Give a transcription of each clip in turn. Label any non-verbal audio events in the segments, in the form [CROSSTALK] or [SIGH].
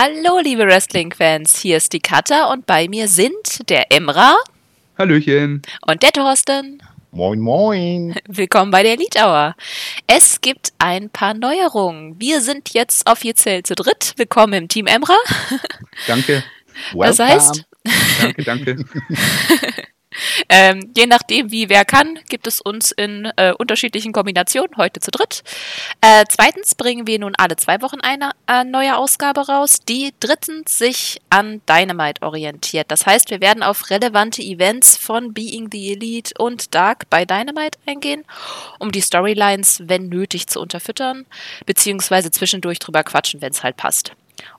Hallo, liebe Wrestling-Fans, hier ist die Katha und bei mir sind der Emra. Hallöchen. Und der Thorsten. Moin, moin. Willkommen bei der Elite Hour. Es gibt ein paar Neuerungen. Wir sind jetzt offiziell zu dritt. Willkommen im Team Emra. Danke. Das heißt. Danke, danke. [LAUGHS] [LAUGHS] Ähm, je nachdem, wie wer kann, gibt es uns in äh, unterschiedlichen Kombinationen, heute zu dritt. Äh, zweitens bringen wir nun alle zwei Wochen eine äh, neue Ausgabe raus, die drittens sich an Dynamite orientiert. Das heißt, wir werden auf relevante Events von Being the Elite und Dark bei Dynamite eingehen, um die Storylines, wenn nötig, zu unterfüttern, beziehungsweise zwischendurch drüber quatschen, wenn es halt passt.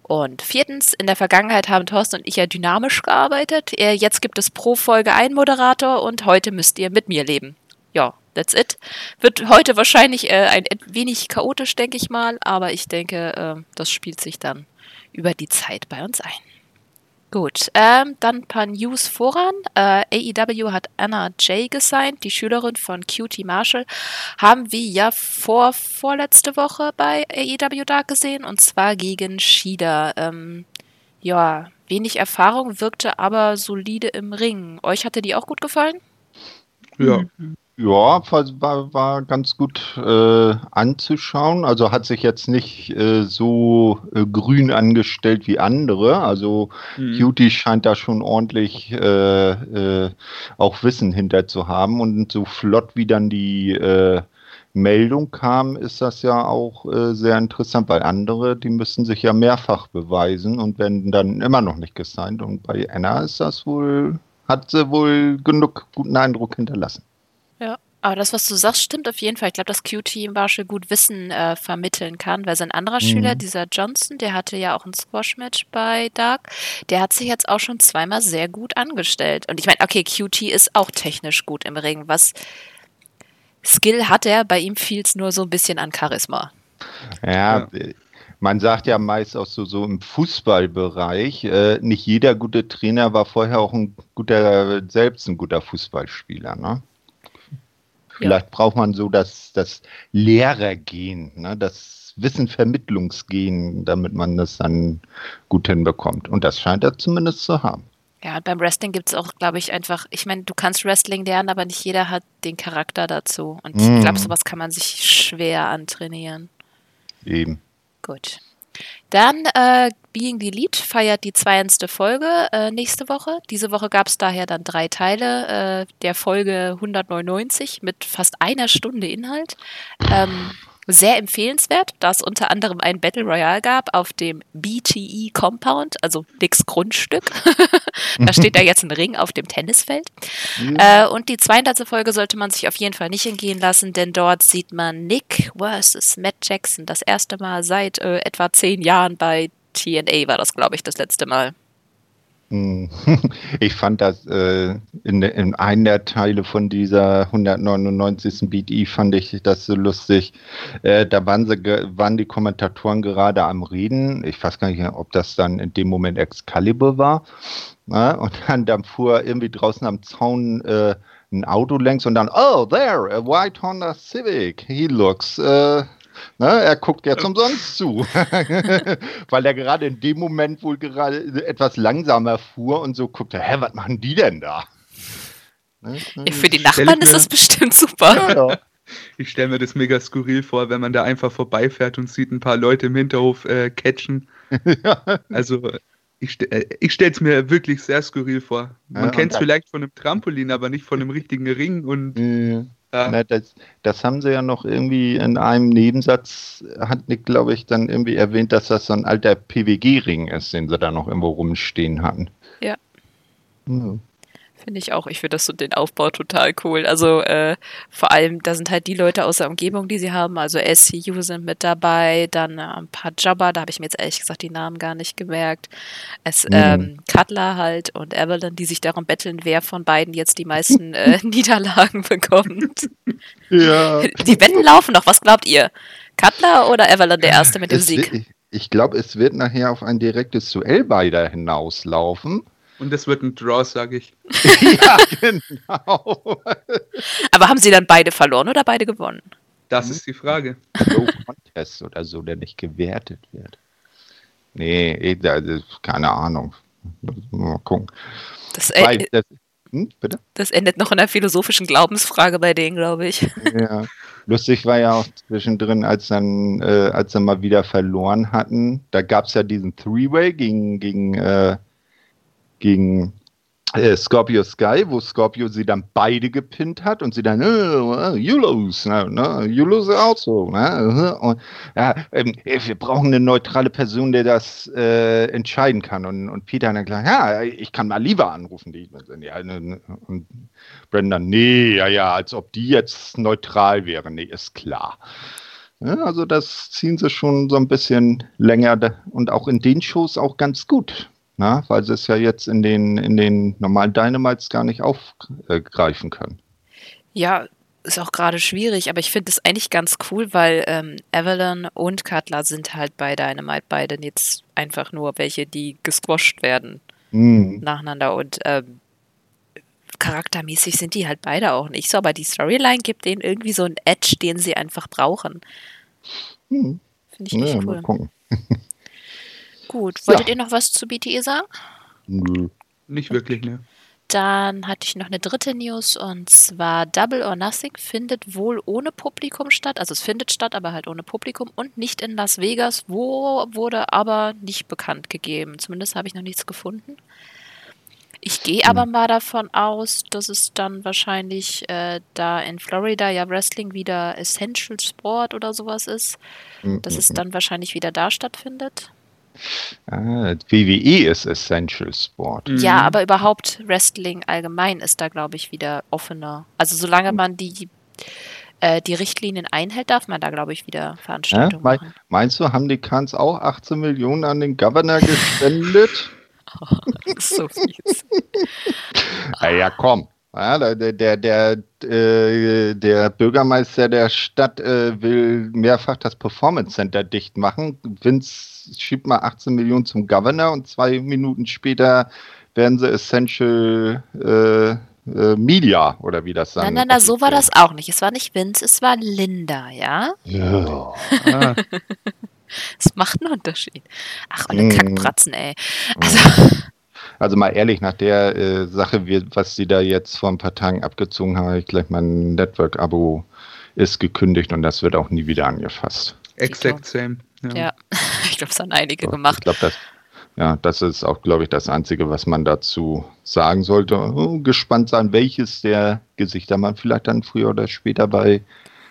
Und viertens, in der Vergangenheit haben Thorsten und ich ja dynamisch gearbeitet. Jetzt gibt es pro Folge einen Moderator und heute müsst ihr mit mir leben. Ja, that's it. Wird heute wahrscheinlich äh, ein wenig chaotisch, denke ich mal, aber ich denke, äh, das spielt sich dann über die Zeit bei uns ein. Gut, ähm, dann ein paar News voran. Äh, AEW hat Anna Jay gesigned, die Schülerin von QT Marshall. Haben wir ja vor vorletzte Woche bei AEW Dark gesehen und zwar gegen Shida. Ähm, ja, wenig Erfahrung, wirkte aber solide im Ring. Euch hatte die auch gut gefallen? Ja. Mhm. Ja, war, war ganz gut äh, anzuschauen. Also hat sich jetzt nicht äh, so äh, grün angestellt wie andere. Also mhm. Scheint da schon ordentlich äh, äh, auch Wissen hinter zu haben. Und so flott wie dann die äh, Meldung kam, ist das ja auch sehr interessant, weil andere, die müssen sich ja mehrfach beweisen und werden dann immer noch nicht gesigned. Und bei Anna ist das wohl, hat sie wohl genug guten Eindruck hinterlassen. Ja, aber das, was du sagst, stimmt auf jeden Fall. Ich glaube, dass QT Marshall gut Wissen äh, vermitteln kann, weil sein anderer mhm. Schüler, dieser Johnson, der hatte ja auch ein Squash-Match bei Dark, der hat sich jetzt auch schon zweimal sehr gut angestellt. Und ich meine, okay, QT ist auch technisch gut im Ring. Was Skill hat er, bei ihm fiel es nur so ein bisschen an Charisma. Ja, ja. Man sagt ja meist auch so, so im Fußballbereich, äh, nicht jeder gute Trainer war vorher auch ein guter, selbst ein guter Fußballspieler, ne? Vielleicht ja. braucht man so das, das Lehrergehen, ne, das Wissenvermittlungsgehen, damit man das dann gut hinbekommt. Und das scheint er zumindest zu haben. Ja, und beim Wrestling gibt es auch, glaube ich, einfach, ich meine, du kannst Wrestling lernen, aber nicht jeder hat den Charakter dazu. Und mm. ich glaube, sowas kann man sich schwer antrainieren. Eben. Gut. Dann äh, Being the Lead feiert die 200. Folge äh, nächste Woche. Diese Woche gab es daher dann drei Teile äh, der Folge 199 mit fast einer Stunde Inhalt. Ähm, sehr empfehlenswert, da es unter anderem ein Battle Royale gab auf dem BTE Compound, also Nicks Grundstück. [LAUGHS] da steht da jetzt ein Ring auf dem Tennisfeld. Ja. Äh, und die 200. Folge sollte man sich auf jeden Fall nicht entgehen lassen, denn dort sieht man Nick versus Matt Jackson das erste Mal seit äh, etwa zehn Jahren bei TNA war das, glaube ich, das letzte Mal. Hm. [LAUGHS] Ich fand das äh, in, in einem der Teile von dieser 199. BDI fand ich das so lustig. Äh, da waren, sie, waren die Kommentatoren gerade am Reden. Ich weiß gar nicht, ob das dann in dem Moment Excalibur war. Ja, und dann, dann fuhr irgendwie draußen am Zaun äh, ein Auto längs und dann, oh, there, a white Honda Civic. He looks äh, Ne, er guckt jetzt umsonst zu, [LAUGHS] weil er gerade in dem Moment wohl gerade etwas langsamer fuhr und so guckte, hä, was machen die denn da? Ne? Ja, für die Nachbarn ist das bestimmt super. Ja, ja. Ich stelle mir das mega skurril vor, wenn man da einfach vorbeifährt und sieht ein paar Leute im Hinterhof äh, catchen. [LAUGHS] Also ich, äh, ich stelle es mir wirklich sehr skurril vor. Man ja, kennt es vielleicht von einem Trampolin, aber nicht von einem richtigen Ring und ja. Na, das, das, haben sie ja noch irgendwie in einem Nebensatz, hat Nick, glaube ich, dann irgendwie erwähnt, dass das so ein alter PWG-Ring ist, den sie da noch irgendwo rumstehen hatten. Ja. ja. Finde ich auch. Ich finde das so den Aufbau total cool. Also äh, vor allem, da sind halt die Leute aus der Umgebung, die sie haben. Also SCU sind mit dabei, dann äh, ein paar Jabber, da habe ich mir jetzt ehrlich gesagt die Namen gar nicht gemerkt. Es mhm. ähm, Cutler halt und Evelyn, die sich darum betteln, wer von beiden jetzt die meisten [LAUGHS] äh, Niederlagen bekommt. Ja. [LAUGHS] Die Wetten laufen noch. Was glaubt ihr? Cutler oder Evelyn der Erste mit dem es Sieg? ich, ich glaube, es wird nachher auf ein direktes Duell beider hinauslaufen. Und es wird ein Draw, sage ich. [LAUGHS] ja, genau. Aber haben sie dann beide verloren oder beide gewonnen? Das ist die Frage. No Contest oder so, der nicht gewertet wird. Nee, eh, keine Ahnung. Mal gucken. Das, äh, das, hm, das, endet noch in einer philosophischen Glaubensfrage bei denen, glaube ich. Ja. Lustig war ja auch zwischendrin, als dann, äh, als sie mal wieder verloren hatten, da gab es ja diesen Three-Way gegen, gegen, äh, gegen äh, Scorpio Sky, wo Scorpio sie dann beide gepinnt hat und sie dann, äh, you lose, ne, ne, you lose also. Ne, und, ja, ähm, wir brauchen eine neutrale Person, der das äh, entscheiden kann. Und, und Peter dann gesagt, ja, ich kann mal lieber anrufen. Die, ja, ne, ne, und Brendan, nee, ja, ja, als ob die jetzt neutral wäre. Nee, ist klar. Ja, also das ziehen sie schon so ein bisschen länger und auch in den Shows auch ganz gut. Na, weil sie es ja jetzt in den, in den normalen Dynamites gar nicht aufgreifen können. Ja, ist auch gerade schwierig, aber ich finde es eigentlich ganz cool, weil ähm, Evelyn und Cutler sind halt bei Dynamite beide jetzt einfach nur welche, die gesquasht werden mhm. nacheinander und ähm, charaktermäßig sind die halt beide auch nicht so, aber die Storyline gibt denen irgendwie so einen Edge, den sie einfach brauchen. Mhm. Finde ich ja, echt cool. Mal gucken. [LAUGHS] Gut, wolltet ja. ihr noch was zu BTE sagen? Nö. Nicht wirklich, ne. Dann hatte ich noch eine dritte News und zwar Double or Nothing findet wohl ohne Publikum statt. Also es findet statt, aber halt ohne Publikum und nicht in Las Vegas. Wo wurde aber nicht bekannt gegeben. Zumindest habe ich noch nichts gefunden. Ich gehe aber hm. mal davon aus, dass es dann wahrscheinlich äh, da in Florida ja Wrestling wieder Essential Sport oder sowas ist, hm, dass es hm, dann wahrscheinlich wieder da stattfindet. Ah, WWE ist Essential Sport. Ja, mhm. aber überhaupt Wrestling allgemein ist da, glaube ich, wieder offener. Also solange man die, äh, die Richtlinien einhält, darf man da, glaube ich, wieder Veranstaltungen ja, machen. Meinst du, haben die Kans auch 18 Millionen an den Governor gespendet? [LAUGHS] oh, das ist so fies. [LAUGHS] ja, komm. Ja, der, der, der, äh, der Bürgermeister der Stadt äh, will mehrfach das Performance Center dicht machen. Vince schiebt mal 18 Millionen zum Governor und zwei Minuten später werden sie Essential äh, Media oder wie das dann. Nein, nein, nein, so war das auch nicht. Es war nicht Vince, es war Linda, ja? Ja. [LAUGHS] Das macht einen Unterschied. Ach, alle mm. Kackpratzen, ey. Also. Also mal ehrlich, nach der äh, Sache, wie, was sie da jetzt vor ein paar Tagen abgezogen haben, ich gleich mein Network-Abo ist gekündigt und das wird auch nie wieder angefasst. Exakt same. Ja, ja. [LAUGHS] ich glaube, es haben einige so, gemacht. Ich glaube, das, ja, das ist auch, glaube ich, das Einzige, was man dazu sagen sollte. Oh, gespannt sein, welches der Gesichter man vielleicht dann früher oder später bei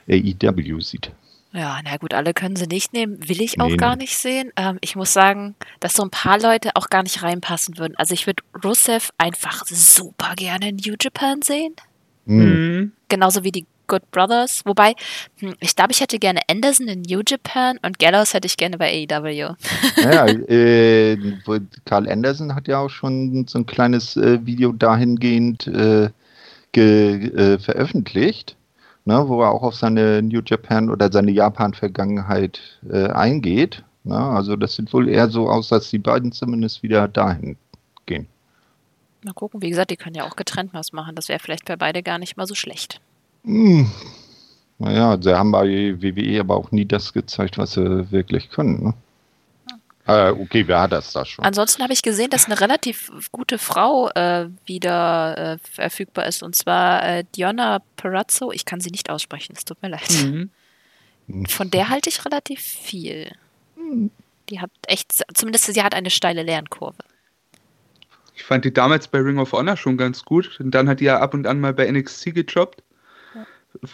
AEW sieht. Ja, na gut, alle können sie nicht nehmen. Will ich auch nee, gar nicht sehen. Ähm, ich muss sagen, dass so ein paar Leute auch gar nicht reinpassen würden. Also ich würde Rusev einfach super gerne in New Japan sehen. Mhm. Genauso wie die Good Brothers. Wobei, hm, ich glaube, ich hätte gerne Anderson in New Japan und Gallows hätte ich gerne bei AEW. Ja, äh, Carl Anderson hat ja auch schon so ein kleines äh, Video dahingehend äh, äh veröffentlicht ne, wo er auch auf seine New Japan oder seine Japan-Vergangenheit äh, eingeht. Ne? Also das sieht wohl eher so aus, dass die beiden zumindest wieder dahin gehen. Mal gucken, wie gesagt, die können ja auch getrennt was machen. Das wäre vielleicht bei beide gar nicht mal so schlecht. Hm. Naja, sie haben bei WWE aber auch nie das gezeigt, was sie wirklich können. Ne? Äh, okay, wer hat das da schon? Ansonsten habe ich gesehen, dass eine relativ gute Frau äh, wieder äh, verfügbar ist. Und zwar äh, Diona Perazzo. Ich kann sie nicht aussprechen, es tut mir leid. Mhm. Von der halte ich relativ viel. Die hat echt, zumindest sie hat eine steile Lernkurve. Ich fand die damals bei Ring of Honor schon ganz gut. Und dann hat die ja ab und an mal bei NXT gejobbt.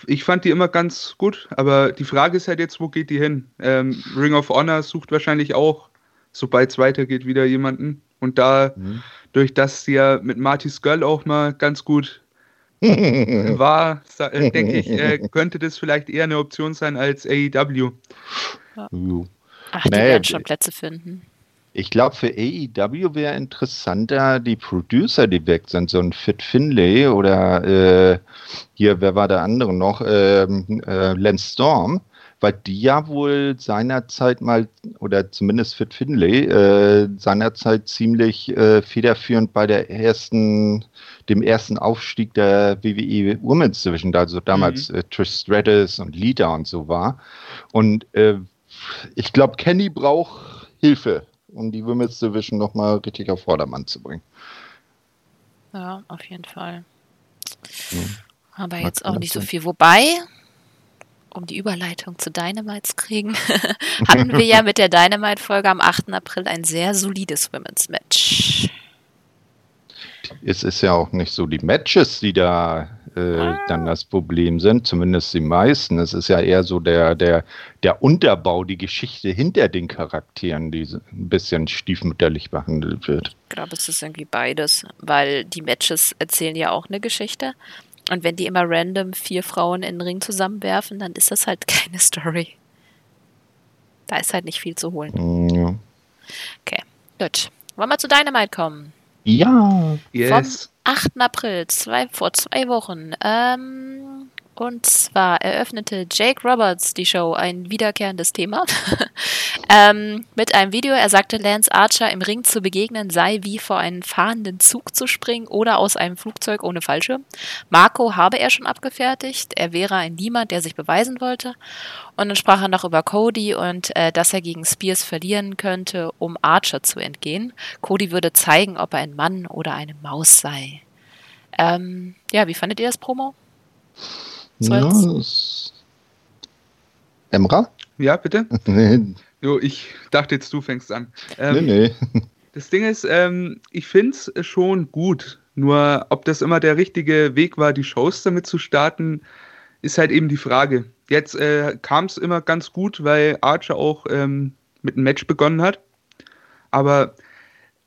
Ich fand die immer ganz gut, aber die Frage ist halt jetzt, wo geht die hin? Ähm, Ring of Honor sucht wahrscheinlich auch sobald es weitergeht, wieder jemanden. Und da, mhm. durch das sie ja mit Marty Skull auch mal ganz gut [LAUGHS] war, äh, denke ich, äh, könnte das vielleicht eher eine Option sein als AEW. Ja. Ach, die nee, werden schon Plätze finden. Ich glaube, für AEW wäre interessanter die Producer, die weg sind, so ein Fit Finlay oder äh, hier, wer war der andere noch? Ähm, äh, Lance Storm weil die ja wohl seinerzeit mal, oder zumindest Fit Finlay, äh, seinerzeit ziemlich äh, federführend bei der ersten, dem ersten Aufstieg der WWE Women's Division, also damals mhm. äh, Trish Stratus und Lita und so war. Und äh, ich glaube, Kenny braucht Hilfe um die Women's Division nochmal richtig auf Vordermann zu bringen. Ja, auf jeden Fall. Hm. Aber jetzt auch nicht so viel. Wobei, um die Überleitung zu Dynamite zu kriegen, [LAUGHS] hatten wir ja mit der Dynamite-Folge am 8. April ein sehr solides Women's Match. Es ist ja auch nicht so die Matches, die da äh, ah. dann das Problem sind, zumindest die meisten. Es ist ja eher so der, der, der Unterbau, die Geschichte hinter den Charakteren, die ein bisschen stiefmütterlich behandelt wird. Ich glaube, es ist irgendwie beides, weil die Matches erzählen ja auch eine Geschichte. Und wenn die immer random vier Frauen in den Ring zusammenwerfen, dann ist das halt [LAUGHS] keine Story. Da ist halt nicht viel zu holen. Mm, ja. Okay, gut. Wollen wir zu Dynamite kommen? Ja. Yes. Vom 8. April, zwei, vor zwei Wochen. Ähm, und zwar eröffnete Jake Roberts die Show, ein wiederkehrendes Thema, [LAUGHS] ähm, mit einem Video. Er sagte, Lance Archer im Ring zu begegnen sei wie vor einen fahrenden Zug zu springen oder aus einem Flugzeug ohne Fallschirm. Marco habe er schon abgefertigt. Er wäre ein Niemand, der sich beweisen wollte. Und dann sprach er noch über Cody und äh, dass er gegen Spears verlieren könnte, um Archer zu entgehen. Cody würde zeigen, ob er ein Mann oder eine Maus sei. Ähm, ja, wie fandet ihr das Promo? Ja, Emra? Ja, bitte? [LAUGHS] nee. Jo, ich dachte jetzt, du fängst an. Ähm, nee, nee. Das Ding ist, ähm, ich finde es schon gut. Nur, ob das immer der richtige Weg war, die Shows damit zu starten, ist halt eben die Frage. Jetzt äh, kam es immer ganz gut, weil Archer auch ähm, mit einem Match begonnen hat. Aber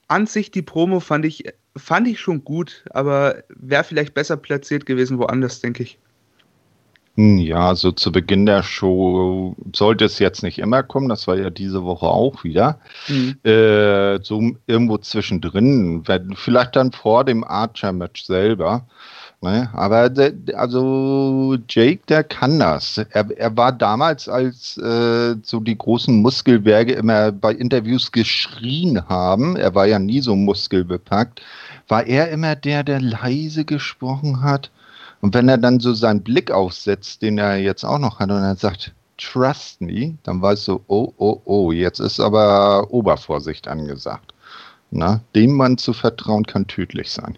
an sich die Promo fand ich, fand ich schon gut, aber wäre vielleicht besser platziert gewesen woanders, denke ich. Hm, ja, so zu Beginn der Show sollte es jetzt nicht immer kommen, das war ja diese Woche auch wieder. Mhm. Äh, so irgendwo zwischendrin, vielleicht dann vor dem Archer-Match selber. Ne? Aber der, also Jake, der kann das. Er, er war damals, als äh, so die großen Muskelberge immer bei Interviews geschrien haben, er war ja nie so muskelbepackt, war er immer der, der leise gesprochen hat und wenn er dann so seinen Blick aufsetzt, den er jetzt auch noch hat, und er sagt, trust me, dann weißt du, oh, oh, oh, jetzt ist aber Obervorsicht angesagt. Na, dem Mann zu vertrauen kann tödlich sein.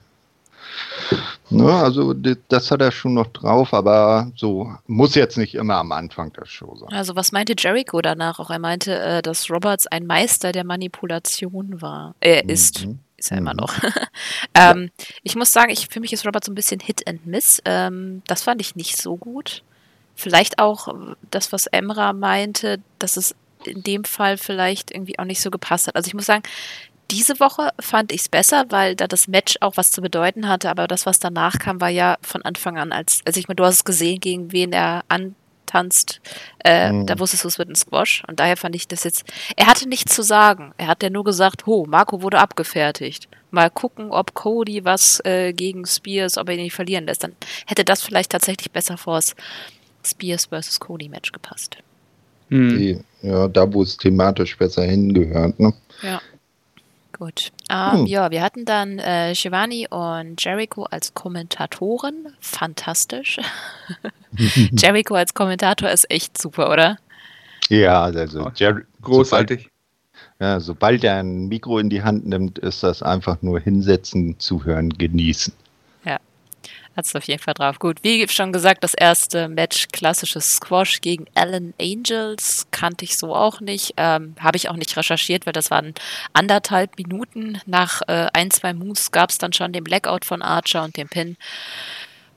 Na, also das hat er schon noch drauf, aber so muss jetzt nicht immer am Anfang der Show sein. Also was meinte Jericho danach auch? Er meinte, äh, dass Roberts ein Meister der Manipulation war. Er mhm. Ist. Ist er mhm. immer noch. [LAUGHS] ähm, ja. Ich muss sagen, ich, für mich ist Robert so ein bisschen Hit and Miss. Ähm, das fand ich nicht so gut. Vielleicht auch das, was Emra meinte, dass es in dem Fall vielleicht irgendwie auch nicht so gepasst hat. Also ich muss sagen, diese Woche fand ich es besser, weil da das Match auch was zu bedeuten hatte, aber das, was danach kam, war ja von Anfang an als, also ich meine, du hast es gesehen, gegen wen er an, tanzt, äh, mhm. da wusstest du, es wird ein Squash. Und daher fand ich das jetzt. Er hatte nichts zu sagen. Er hat ja nur gesagt, ho, Marco wurde abgefertigt. Mal gucken, ob Cody was äh, gegen Spears, ob er ihn nicht verlieren lässt. Dann hätte das vielleicht tatsächlich besser vor das Spears versus Cody Match gepasst. Mhm. Ja, da wo es thematisch besser hingehört, ne? Ja. Gut. Ähm, hm. Ja, wir hatten dann äh, Shivani und Jericho als Kommentatoren. Fantastisch. [LAUGHS] Jericho als Kommentator ist echt super, oder? Ja, also Jer großartig. Sobald, ja, sobald er ein Mikro in die Hand nimmt, ist das einfach nur hinsetzen, zuhören, genießen. Hat es auf jeden Fall drauf. Gut, wie schon gesagt, das erste Match klassisches Squash gegen Allen Angels kannte ich so auch nicht. Ähm, Habe ich auch nicht recherchiert, weil das waren anderthalb Minuten. Nach äh, ein, zwei Moves gab es dann schon den Blackout von Archer und den Pin.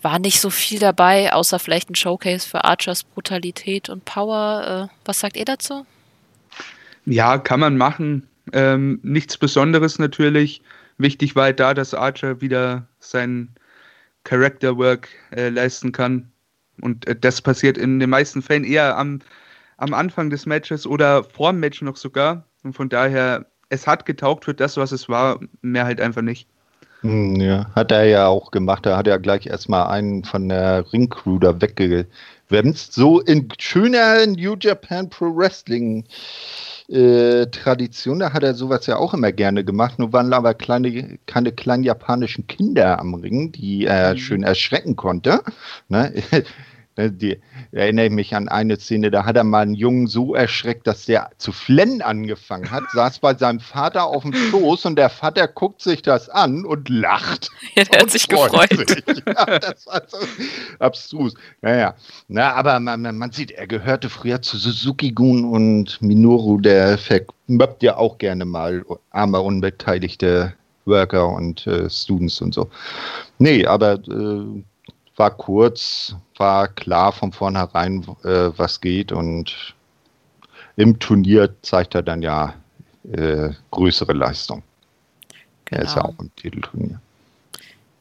War nicht so viel dabei, außer vielleicht ein Showcase für Archers Brutalität und Power. Äh, was sagt ihr dazu? Ja, kann man machen. Ähm, nichts Besonderes natürlich. Wichtig war halt da, dass Archer wieder seinen Character Work äh, leisten kann. Und äh, das passiert in den meisten Fällen eher am, am Anfang des Matches oder vor dem Match noch sogar. Und von daher, es hat getaugt für das, was es war, mehr halt einfach nicht. Hm, ja, hat er ja auch gemacht. Da hat er gleich erstmal einen von der Ringcrew da weggewemst. So in schöner New Japan Pro Wrestling äh, Tradition, da hat er sowas ja auch immer gerne gemacht. Nur waren aber kleine, keine kleinen japanischen Kinder am Ring, die er mhm. schön erschrecken konnte. Ne? Ne, die erinnere ich mich an eine Szene, da hat er mal einen Jungen so erschreckt, dass der zu flennen angefangen hat, [LAUGHS] saß bei seinem Vater auf dem Schoß und der Vater guckt sich das an und lacht. Ja, der hat sich gefreut. Sich. [LAUGHS] Ja, das war so abstrus. Naja, Na, aber man, man, sieht, er gehörte früher zu Suzuki-Gun und Minoru, der vermöppt ja auch gerne mal arme, unbeteiligte Worker und äh, Students und so. Nee, aber äh, war kurz, war klar von vornherein, äh, was geht und im Turnier zeigt er dann ja äh, größere Leistung. Genau. Er ist ja genau. auch im Titelturnier.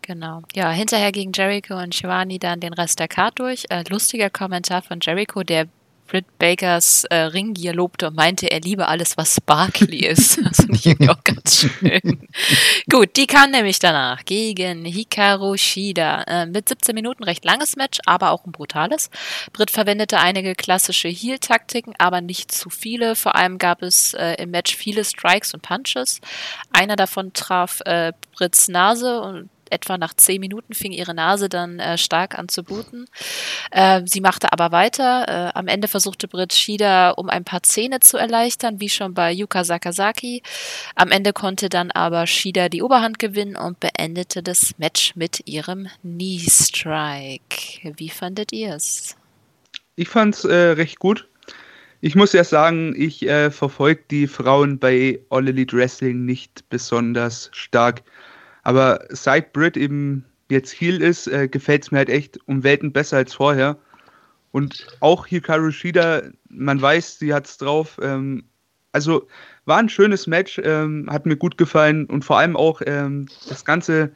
Genau. Ja, hinterher gegen Jericho und Shivani dann den Rest der Card durch. Äh, lustiger Kommentar von Jericho, der Britt Bakers äh, Ringgier lobte und meinte, er liebe alles, was sparkly ist. [LAUGHS] Das finde ich irgendwie auch ganz schön. Gut, die kam nämlich danach gegen Hikaru Shida. Äh, mit 17 Minuten recht langes Match, aber auch ein brutales. Britt verwendete einige klassische Heal-Taktiken, aber nicht zu viele. Vor allem gab es äh, im Match viele Strikes und Punches. Einer davon traf äh, Britts Nase und etwa nach zehn Minuten fing ihre Nase dann äh, stark an zu bluten. Äh, sie machte aber weiter. Äh, am Ende versuchte Britt Shida, um ein paar Zähne zu erleichtern, wie schon bei Yuka Sakazaki. Am Ende konnte dann aber Shida die Oberhand gewinnen und beendete das Match mit ihrem Knee Strike. Wie fandet ihr es? Ich fand es äh, recht gut. Ich muss ja sagen, ich äh, verfolge die Frauen bei All Elite Wrestling nicht besonders stark. Aber seit Britt eben jetzt Heal ist, äh, gefällt es mir halt echt um Welten besser als vorher. Und auch Hikaru Shida, man weiß, sie hat es drauf. Ähm, also war ein schönes Match, ähm, hat mir gut gefallen und vor allem auch ähm, das ganze,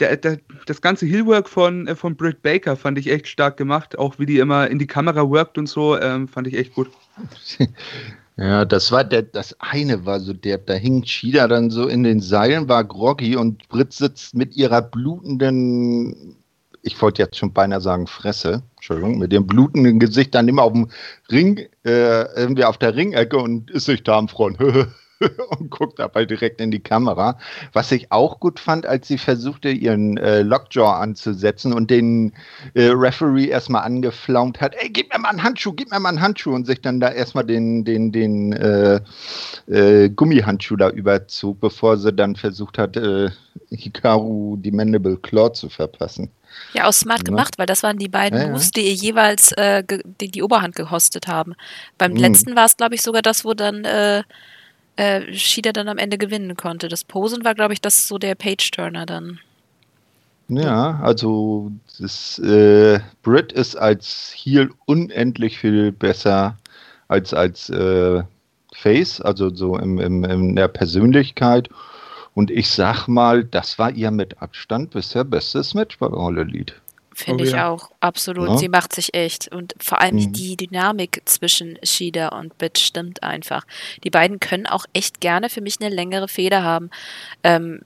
der, der, das ganze Heelwork von, äh, von Britt Baker fand ich echt stark gemacht. Auch wie die immer in die Kamera worked und so, ähm, fand ich echt gut. [LAUGHS] Ja, das war der, das eine war so der, da hing Chida dann so in den Seilen, war groggy und Brit sitzt mit ihrer blutenden, ich wollte jetzt schon beinahe sagen Fresse, Entschuldigung, mit dem blutenden Gesicht dann immer auf dem Ring, äh, irgendwie auf der Ringecke und ist sich da am Front. [LAUGHS] [LAUGHS] und guckt dabei direkt in die Kamera. Was ich auch gut fand, als sie versuchte, ihren äh, Lockjaw anzusetzen und den äh, Referee erstmal angeflaumt hat, ey, gib mir mal einen Handschuh, gib mir mal einen Handschuh und sich dann da erstmal den, den, den äh, äh Gummihandschuh da überzog, bevor sie dann versucht hat, äh, Hikaru die Mandible Claw zu verpassen. Ja, auch smart ja. gemacht, weil das waren die beiden ja, Moves, die ihr jeweils äh, die, die Oberhand gehostet haben. Beim mhm. letzten war es, glaube ich, sogar das, wo dann äh, Shida dann am Ende gewinnen konnte. Das Posen war, glaube ich, das so der Page-Turner dann. Ja, also das, äh, Brit ist als Heel unendlich viel besser als als äh, Face, also so im, im, in der Persönlichkeit. Und ich sag mal, das war ihr mit Abstand bisher bestes Match bei All Elite. Finde oh, ich ja. auch, absolut. Ja. Sie macht sich echt. Und vor allem mhm. die Dynamik zwischen Shida und Bit stimmt einfach. Die beiden können auch echt gerne für mich eine längere Feder haben. Ähm,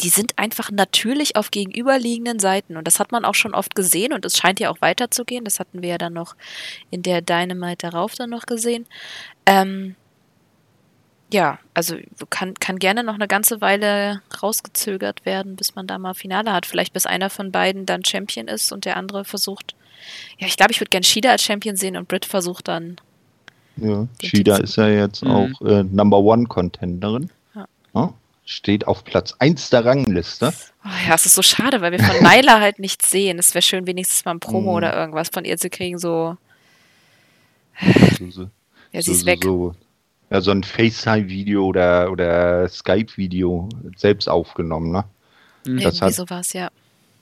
die sind einfach natürlich auf gegenüberliegenden Seiten. Und das hat man auch schon oft gesehen und es scheint ja auch weiterzugehen. Das hatten wir ja dann noch in der Dynamite darauf dann noch gesehen. Ähm, ja, also kann, kann gerne noch eine ganze Weile rausgezögert werden, bis man da mal Finale hat. Vielleicht bis einer von beiden dann Champion ist und der andere versucht. Ja, ich glaube, ich würde gerne Shida als Champion sehen und Britt versucht dann. Ja, Shida ist ja jetzt mhm. auch äh, Number One Contenderin. Ja. Ja, steht auf Platz 1 der Rangliste. Oh, ja, es ist so schade, weil wir von [LAUGHS] Nyla halt nichts sehen. Es wäre schön, wenigstens mal ein Promo mhm. oder irgendwas von ihr zu kriegen, so. ja, sie so, ist weg. So, ja, so ein FaceTime-Video oder, oder Skype-Video selbst aufgenommen, ne? Mhm. Das Irgendwie hat, sowas, ja.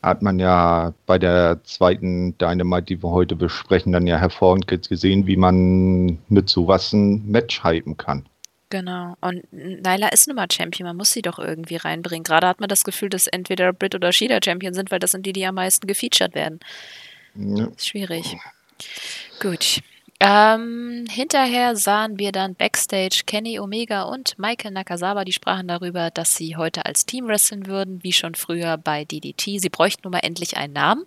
Hat man ja bei der zweiten Dynamite, die wir heute besprechen, dann ja hervorragend gesehen, wie man mit sowas ein Match hypen kann. Genau. Und Nyla ist nun mal Champion, man muss sie doch irgendwie reinbringen. Gerade hat man das Gefühl, dass entweder Brit oder Shida Champion sind, weil das sind die, die am meisten gefeatured werden. Ja. Schwierig. Gut. Ähm, hinterher sahen wir dann Backstage Kenny Omega und Michael Nakazawa, die sprachen darüber, dass sie heute als Team wresteln würden, wie schon früher bei DDT. Sie bräuchten nun mal endlich einen Namen.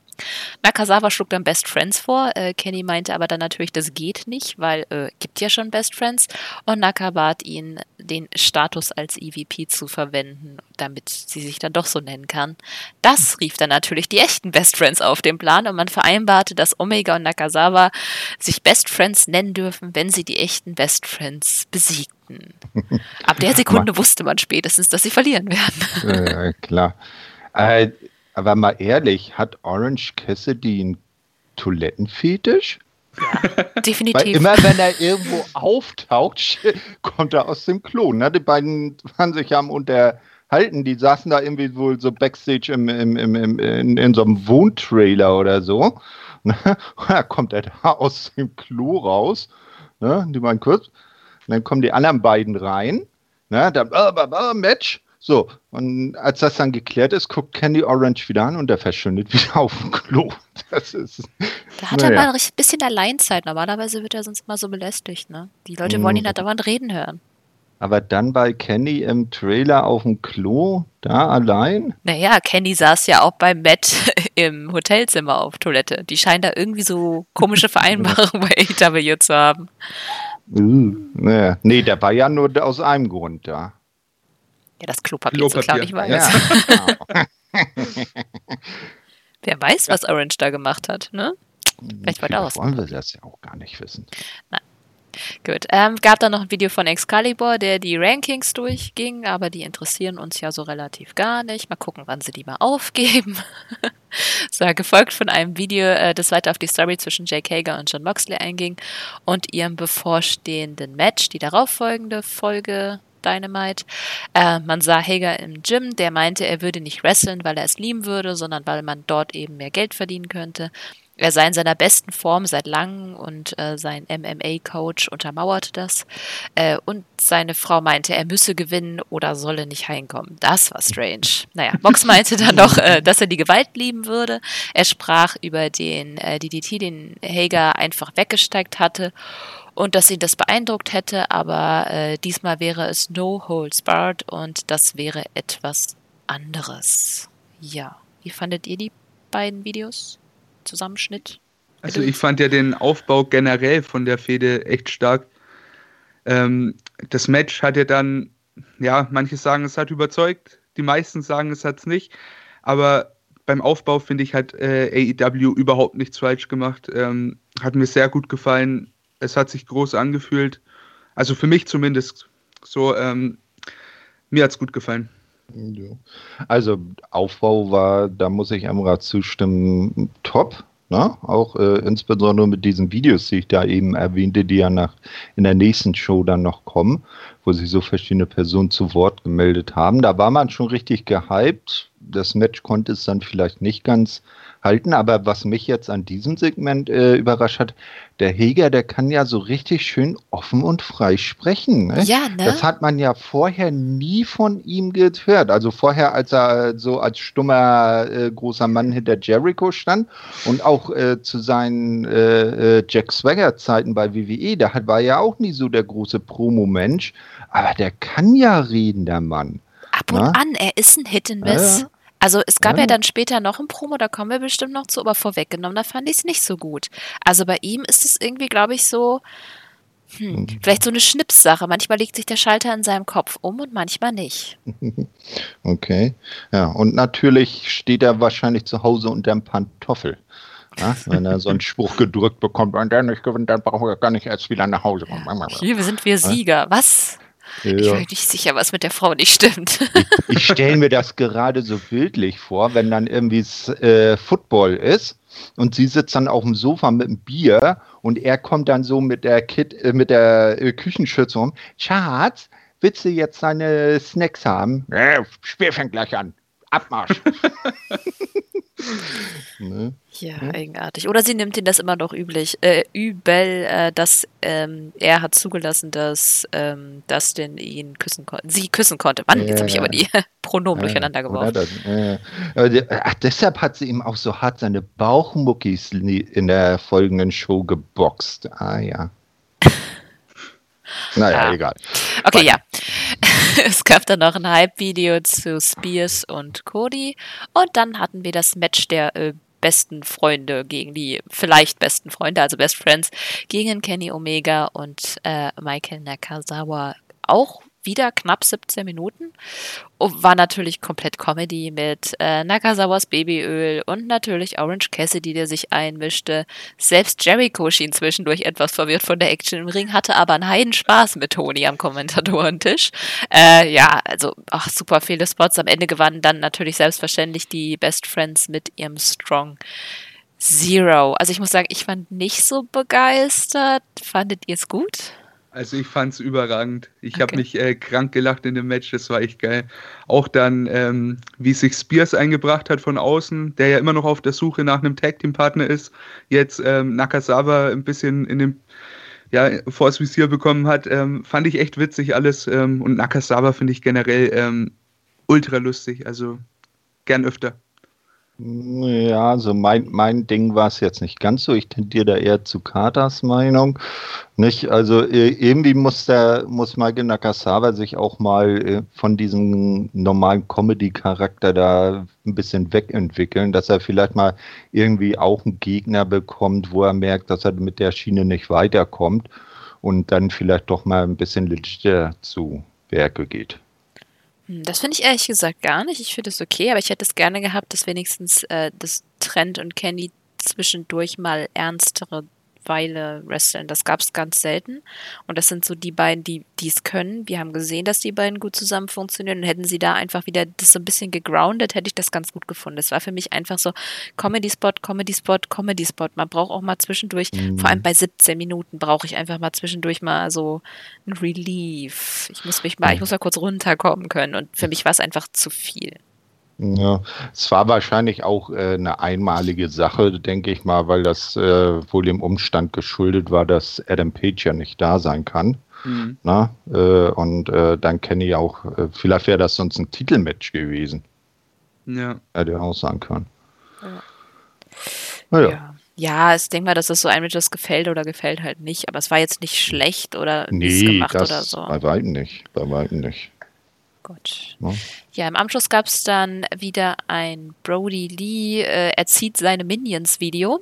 Nakazawa schlug dann Best Friends vor. Äh, Kenny meinte aber dann natürlich, das geht nicht, weil äh, gibt ja schon Best Friends. Und Naka bat ihn, den Status als EVP zu verwenden, damit sie sich dann doch so nennen kann. Das rief dann natürlich die echten Best Friends auf den Plan und man vereinbarte, dass Omega und Nakazawa sich Best Friends nennen dürfen, wenn sie die echten Best Friends besiegten. Ab der [LAUGHS] Sekunde wusste man spätestens, dass sie verlieren werden. Ja, klar. Äh, aber mal ehrlich, hat Orange Cassidy einen Toilettenfetisch? Ja, [LAUGHS] definitiv. Weil immer wenn er irgendwo auftaucht, [LAUGHS] kommt er aus dem Klo. Ne? Die beiden waren sich am unterhalten. Die saßen da irgendwie wohl so backstage im, im, im, im in, in, so einem Wohntrailer oder so. [LAUGHS] Ne? Und da kommt er da aus dem Klo raus. Ne? Die waren kurz. Und dann kommen die anderen beiden rein. Ne? Dann, äh, äh, äh, Match. So, und als das dann geklärt ist, guckt Candy Orange wieder an und der verschwindet wieder [LAUGHS] auf dem Klo. Das ist. Da hat naja. er mal ein bisschen Alleinzeit. Normalerweise wird er sonst mal so belästigt, ne? Die Leute wollen ihn halt dauernd reden hören. Aber dann bei Kenny im Trailer auf dem Klo, da allein? Naja, Kenny saß ja auch bei Matt [LAUGHS] im Hotelzimmer auf Toilette. Die scheinen da irgendwie so komische [LAUGHS] Vereinbarungen bei AW zu haben. Uh, naja. Nee, der war ja nur aus einem Grund da. Ja, das Klopapier, Klopapier. zu klauen, ich weiß. Ja, genau. [LAUGHS] Wer weiß, was Orange da gemacht hat, ne? Vielleicht wollte er Wollen wir das ja auch gar nicht wissen. Nein. Gut. Ähm, gab dann noch ein Video von Excalibur, der die Rankings durchging, aber die interessieren uns ja so relativ gar nicht. Mal gucken, wann sie die mal aufgeben. [LAUGHS] so, gefolgt von einem Video, äh, das weiter auf die Story zwischen Jake Hager und John Moxley einging und ihrem bevorstehenden Match. Die darauffolgende Folge Dynamite. Äh, man sah Hager im Gym, der meinte, er würde nicht wresteln, weil er es lieben würde, sondern weil man dort eben mehr Geld verdienen könnte. Er sei in seiner besten Form seit langem und äh, sein MMA-Coach untermauerte das. Äh, und seine Frau meinte, er müsse gewinnen oder solle nicht heimkommen. Das war strange. Naja, Mox [LAUGHS] meinte dann noch, äh, dass er die Gewalt lieben würde. Er sprach über den äh, DDT, den Hager einfach weggesteigt hatte und dass ihn das beeindruckt hätte, aber äh, diesmal wäre es No Holds Barred und das wäre etwas anderes. Ja, wie fandet ihr die beiden Videos? Zusammenschnitt? Also ich fand ja den Aufbau generell von der Fehde echt stark. Ähm, das Match hat ja dann, ja, manche sagen, es hat überzeugt, die meisten sagen, es hat es nicht. Aber beim Aufbau finde ich, hat äh, AEW überhaupt nichts falsch gemacht. Ähm, hat mir sehr gut gefallen. Es hat sich groß angefühlt. Also für mich zumindest so, ähm, mir hat es gut gefallen. Also Aufbau war, da muss ich Emra zustimmen, top. Ne? Auch äh, insbesondere mit diesen Videos, die ich da eben erwähnte, die ja nach, in der nächsten Show dann noch kommen, wo sich so verschiedene Personen zu Wort gemeldet haben. Da war man schon richtig gehypt. Das Match konnte es dann vielleicht nicht ganz halten. Aber was mich jetzt an diesem Segment äh, überrascht hat, der Heger, der kann ja so richtig schön offen und frei sprechen. Ne? Ja, ne? Das hat man ja vorher nie von ihm gehört. Also vorher, als er so als stummer äh, großer Mann hinter Jericho stand und auch äh, zu seinen äh, äh, Jack Swagger-Zeiten bei WWE, da war er ja auch nie so der große Promo-Mensch. Aber der kann ja reden, der Mann. Ab und Na? Ne? an, er ist ein Hit and Miss. Ja. Also es gab ja. ja dann später noch ein Promo, da kommen wir bestimmt noch zu, aber vorweggenommen, da fand ich es nicht so gut. Also bei ihm ist es irgendwie, glaube ich, so, hm, mhm. vielleicht so eine Schnipssache. Manchmal legt sich der Schalter in seinem Kopf um und manchmal nicht. [LAUGHS] Okay. Ja, und natürlich steht er wahrscheinlich zu Hause unter dem Pantoffel. Ja, wenn er so einen Spruch gedrückt bekommt, wenn der nicht gewinnt, dann brauchen wir gar nicht erst wieder nach Hause kommen. Hier sind wir Sieger. Was? Ja. Ich bin nicht sicher, was mit der Frau nicht stimmt. Ich, ich stelle mir das gerade so bildlich vor, wenn dann irgendwie äh, Football ist und sie sitzt dann auf dem Sofa mit einem Bier und er kommt dann so mit der Kit, äh, mit der äh, Küchenschürze um. Schatz, willst du jetzt seine Snacks haben? Ja, Spiel fängt gleich an. Abmarsch. [LAUGHS] ne? Ja, hm? eigenartig. Oder sie nimmt ihn das immer noch üblich, äh, übel, äh, dass ähm, er hat zugelassen, dass ähm, Dustin ihn küssen konnte, sie küssen konnte. Mann, jetzt habe ich aber die [LAUGHS] Pronomen ja, durcheinander geworfen. Das, äh, ach, deshalb hat sie ihm auch so hart seine Bauchmuckis in der folgenden Show geboxt. Ah ja. [LAUGHS] naja, ja. egal. Okay, ja. [LAUGHS] es gab dann noch ein Hype-Video zu Spears und Cody. Und dann hatten wir das Match der äh, besten Freunde gegen die vielleicht besten Freunde, also Best Friends, gegen Kenny Omega und äh, Michael Nakazawa auch wieder knapp 17 Minuten. War natürlich komplett Comedy mit äh, Nakazawas Babyöl und natürlich Orange Cassidy, der sich einmischte. Selbst Jericho schien zwischendurch etwas verwirrt von der Action im Ring, hatte aber einen heiden Spaß mit Tony am Kommentatorentisch. Äh, ja, also ach, super viele Spots. Am Ende gewannen dann natürlich selbstverständlich die Best Friends mit ihrem Strong. Zero. Also ich muss sagen, ich war nicht so begeistert. Fandet ihr es gut? Also ich fand es überragend. Ich okay. habe mich äh, krank gelacht in dem Match, das war echt geil. Auch dann, ähm, wie sich Spears eingebracht hat von außen, der ja immer noch auf der Suche nach einem Tag-Team-Partner ist, jetzt ähm, Nakasawa ein bisschen in dem ja, vors Visier bekommen hat, ähm, fand ich echt witzig alles. Ähm, und Nakasawa finde ich generell ähm, ultra lustig, also gern öfter. Ja, also mein, mein Ding war es jetzt nicht ganz so. Ich tendiere da eher zu Katas Meinung. Nicht? Also irgendwie muss der, muss Michael Nakasawa sich auch mal äh, von diesem normalen Comedy-Charakter da ein bisschen wegentwickeln, dass er vielleicht mal irgendwie auch einen Gegner bekommt, wo er merkt, dass er mit der Schiene nicht weiterkommt und dann vielleicht doch mal ein bisschen legiter zu Werke geht. Hm, das finde ich ehrlich gesagt gar nicht. Ich finde es okay, aber ich hätte es gerne gehabt, dass wenigstens äh, das Trend und Candy zwischendurch mal ernstere Weile wresteln. Das gab es ganz selten. Und das sind so die beiden, die es können. Wir haben gesehen, dass die beiden gut zusammen funktionieren. Und hätten sie da einfach wieder das so ein bisschen gegroundet, hätte ich das ganz gut gefunden. Das war für mich einfach so Comedy-Spot, Comedy-Spot, Comedy-Spot. Man braucht auch mal zwischendurch, mhm. vor allem bei 17 Minuten, brauche ich einfach mal zwischendurch mal so ein Relief. Ich muss mich mal, ich muss mal kurz runterkommen können. Und für mich war es einfach zu viel. Ja, es war wahrscheinlich auch äh, eine einmalige Sache, denke ich mal, weil das äh, wohl dem Umstand geschuldet war, dass Adam Page ja nicht da sein kann. Mhm. Na, äh, und äh, dann kenne ich auch, äh, vielleicht wäre das sonst ein Titelmatch gewesen. Ja. Hätte auch sagen können. Ja. Naja. Ja. Ja, ich denke mal, dass das so ein Match, das gefällt oder gefällt halt nicht. Aber es war jetzt nicht schlecht oder nee, gemacht oder so. Bei weitem nicht. Bei weitem nicht. Gut. Ja. ja, im Anschluss gab es dann wieder ein Brody Lee, äh, er zieht seine Minions-Video.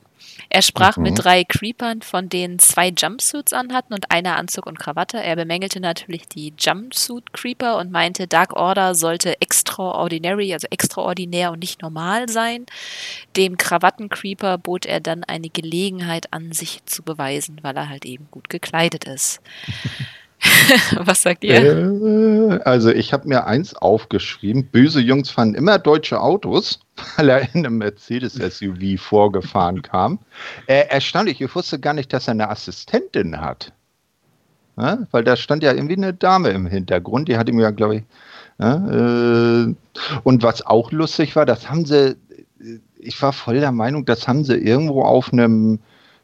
Er sprach mhm. mit drei Creepern, von denen zwei Jumpsuits anhatten und einer Anzug und Krawatte. Er bemängelte natürlich die Jumpsuit-Creeper und meinte, Dark Order sollte extraordinary, also extraordinär und nicht normal sein. Dem Krawatten-Creeper bot er dann eine Gelegenheit an, sich zu beweisen, weil er halt eben gut gekleidet ist. [LAUGHS] [LAUGHS] Was sagt ihr? Äh, also ich habe mir eins aufgeschrieben. Böse Jungs fahren immer deutsche Autos, [LAUGHS] weil er in einem Mercedes-SUV vorgefahren kam. Äh, erstaunlich, ich wusste gar nicht, dass er eine Assistentin hat. Ja, weil da stand ja irgendwie eine Dame im Hintergrund, die hat ihm ja, glaube ich. Ja, äh, und was auch lustig war, das haben sie, ich war voll der Meinung, das haben sie irgendwo auf einem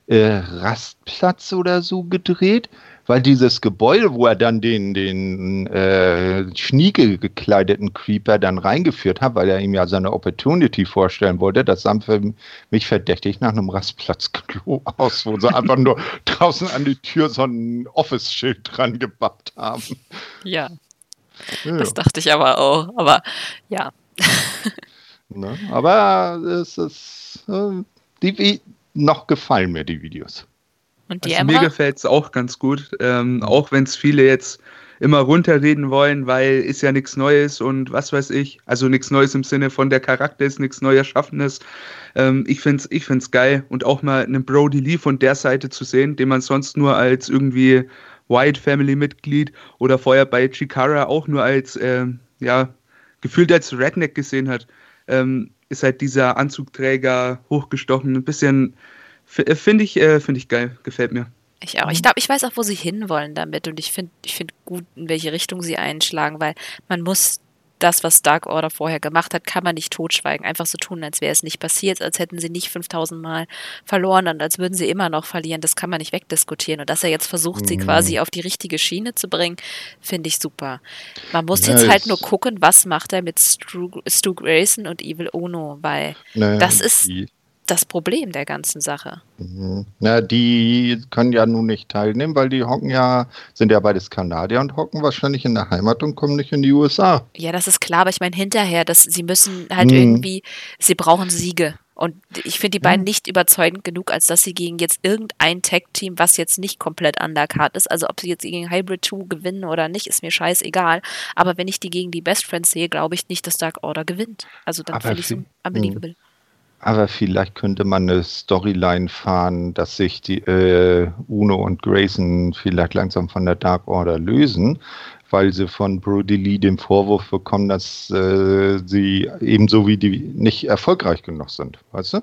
äh, Rastplatz oder so gedreht weil dieses Gebäude, wo er dann den, den äh, schnieke gekleideten Creeper dann reingeführt hat, weil er ihm ja seine Opportunity vorstellen wollte, das sah für mich verdächtig nach einem Rastplatzklo aus, wo sie einfach nur [LAUGHS] draußen an die Tür so ein Office-Schild dran gebappt haben. Ja. ja. Das dachte ich aber auch. Aber ja. [LAUGHS] Ne? Aber es ist äh, die, noch gefallen mir die Videos. Und die also Mir gefällt es auch ganz gut, ähm, auch wenn es viele jetzt immer runterreden wollen, weil ist ja nichts Neues und was weiß ich. Also nichts Neues im Sinne von der Charakter ist nichts Neues Erschaffenes. Ähm, ich finde es ich find's geil und auch mal einen Brody Lee von der Seite zu sehen, den man sonst nur als irgendwie White Family Mitglied oder vorher bei Chikara auch nur als, äh, ja, gefühlt als Redneck gesehen hat. Ähm, ist halt dieser Anzugträger hochgestochen, ein bisschen finde ich, äh, find ich geil, gefällt mir. Ich auch. Ich glaube, ich weiß auch, wo sie hinwollen damit und ich finde ich find gut, in welche Richtung sie einschlagen, weil man muss das, was Dark Order vorher gemacht hat, kann man nicht totschweigen. Einfach so tun, als wäre es nicht passiert, als hätten sie nicht 5000 Mal verloren und als würden sie immer noch verlieren. Das kann man nicht wegdiskutieren. Und dass er jetzt versucht, mhm. sie quasi auf die richtige Schiene zu bringen, finde ich super. Man muss ja, jetzt halt nur gucken, was macht er mit Stu, Stu Grayson und Evil Ono, weil naja, das ist die, das Problem der ganzen Sache. Mhm. Na, die können ja nun nicht teilnehmen, weil die hocken ja, sind ja beides Kanadier und hocken wahrscheinlich in der Heimat und kommen nicht in die USA. Ja, das ist klar, aber ich meine hinterher, dass sie müssen halt mhm. irgendwie, sie brauchen Siege. Und ich finde die beiden nicht überzeugend genug, als dass sie gegen jetzt irgendein Tag-Team, was jetzt nicht komplett undercard ist, also ob sie jetzt gegen Hybrid 2 gewinnen oder nicht, ist mir scheißegal. Aber wenn ich die gegen die Best Friends sehe, glaube ich nicht, dass Dark Order gewinnt. Also dann finde ich es unbelievable. Aber vielleicht könnte man eine Storyline fahren, dass sich die äh, Uno und Grayson vielleicht langsam von der Dark Order lösen, weil sie von Brody Lee den Vorwurf bekommen, dass äh, sie ebenso wie die nicht erfolgreich genug sind, weißt du?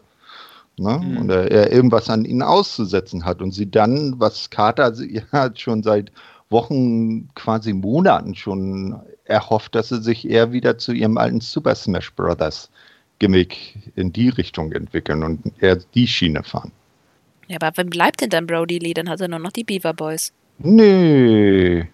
Ne? Mhm. Und er irgendwas an ihnen auszusetzen hat und sie dann, was Carter [LAUGHS] ja schon seit Wochen, quasi Monaten schon erhofft, dass sie sich eher wieder zu ihrem alten Super Smash Brothers Gimmick in die Richtung entwickeln und eher die Schiene fahren. Ja, aber wann bleibt denn dann Brody Lee? Dann hat er nur noch die Beaver Boys. Nee.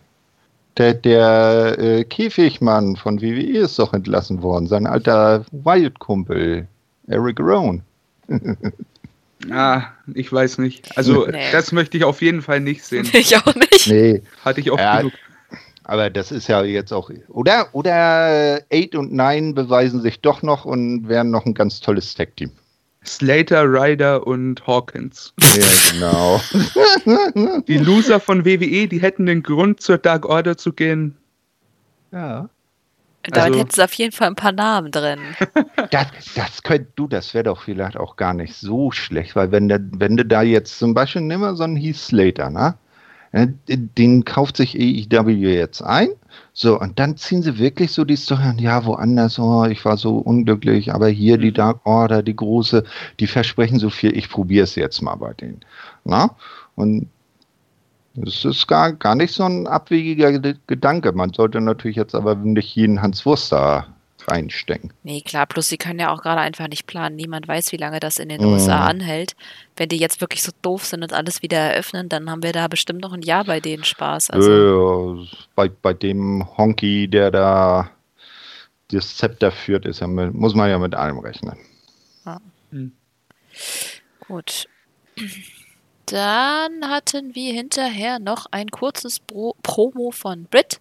Der, der äh, Käfigmann von WWE ist doch entlassen worden. Sein alter Wild-Kumpel, Eric Rohn. [LAUGHS] ah, ich weiß nicht. Also, nee. das möchte ich auf jeden Fall nicht sehen. [LAUGHS] Ich auch nicht. Nee. Hatte ich auch ja, genug. Aber das ist ja jetzt auch. Oder, oder 8 und 9 beweisen sich doch noch und wären noch ein ganz tolles Tag-Team. Slater, Ryder und Hawkins. Ja, genau. [LAUGHS] die Loser von WWE, die hätten den Grund, zur Dark Order zu gehen. Ja. Damit also, hätten sie auf jeden Fall ein paar Namen drin. [LAUGHS] Das, das könnt du, das wäre doch vielleicht auch gar nicht so schlecht, weil wenn, der, wenn du da jetzt zum Beispiel, nimm mal so einen Heath Slater, ne? Den kauft sich AEW jetzt ein. So, und dann ziehen sie wirklich so die Story, ja, woanders, oh, ich war so unglücklich, aber hier die mhm. Dark Order, die große, die versprechen so viel, ich probiere es jetzt mal bei denen. Na? Und es ist gar, gar nicht so ein abwegiger Gedanke. Man sollte natürlich jetzt aber nicht jeden Hans Wurster reinstecken. Nee, klar, plus sie können ja auch gerade einfach nicht planen. Niemand weiß, wie lange das in den mm. USA anhält. Wenn die jetzt wirklich so doof sind und alles wieder eröffnen, dann haben wir da bestimmt noch ein Jahr bei denen Spaß. Also. Äh, bei, bei dem Honky, der da das Zepter führt, ist ja mit, muss man ja mit allem rechnen. Ja. Hm. Gut. Dann hatten wir hinterher noch ein kurzes Pro Promo von Brit,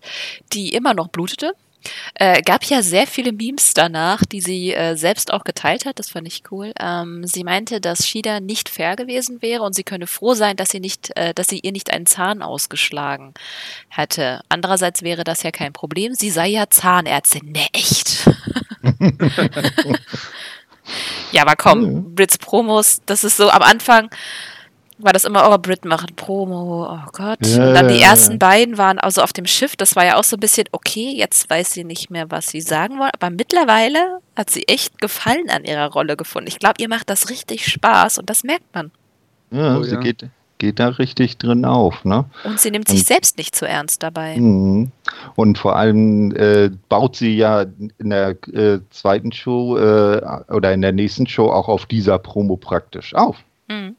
die immer noch blutete. Äh, gab ja sehr viele Memes danach, die sie äh, selbst auch geteilt hat. Das fand ich cool. Ähm, sie meinte, dass Shida nicht fair gewesen wäre und sie könne froh sein, dass sie nicht, äh, dass sie ihr nicht einen Zahn ausgeschlagen hätte. Andererseits wäre das ja kein Problem. Sie sei ja Zahnärztin. Ne, echt. [LAUGHS] ja, aber komm, Brits Promos, das ist so am Anfang war das immer, oh, Brit machen Promo, oh Gott. Ja, und dann die ersten ja. beiden waren also auf dem Schiff, das war ja auch so ein bisschen, okay, jetzt weiß sie nicht mehr, was sie sagen wollen, aber mittlerweile hat sie echt Gefallen an ihrer Rolle gefunden. Ich glaube, ihr macht das richtig Spaß und das merkt man. Ja, oh, sie geht, geht da richtig drin auf, ne? Und sie nimmt sich und, selbst nicht zu ernst dabei. Mhm. Und vor allem äh, baut sie ja in der äh, zweiten Show äh, oder in der nächsten Show auch auf dieser Promo praktisch auf. Mhm.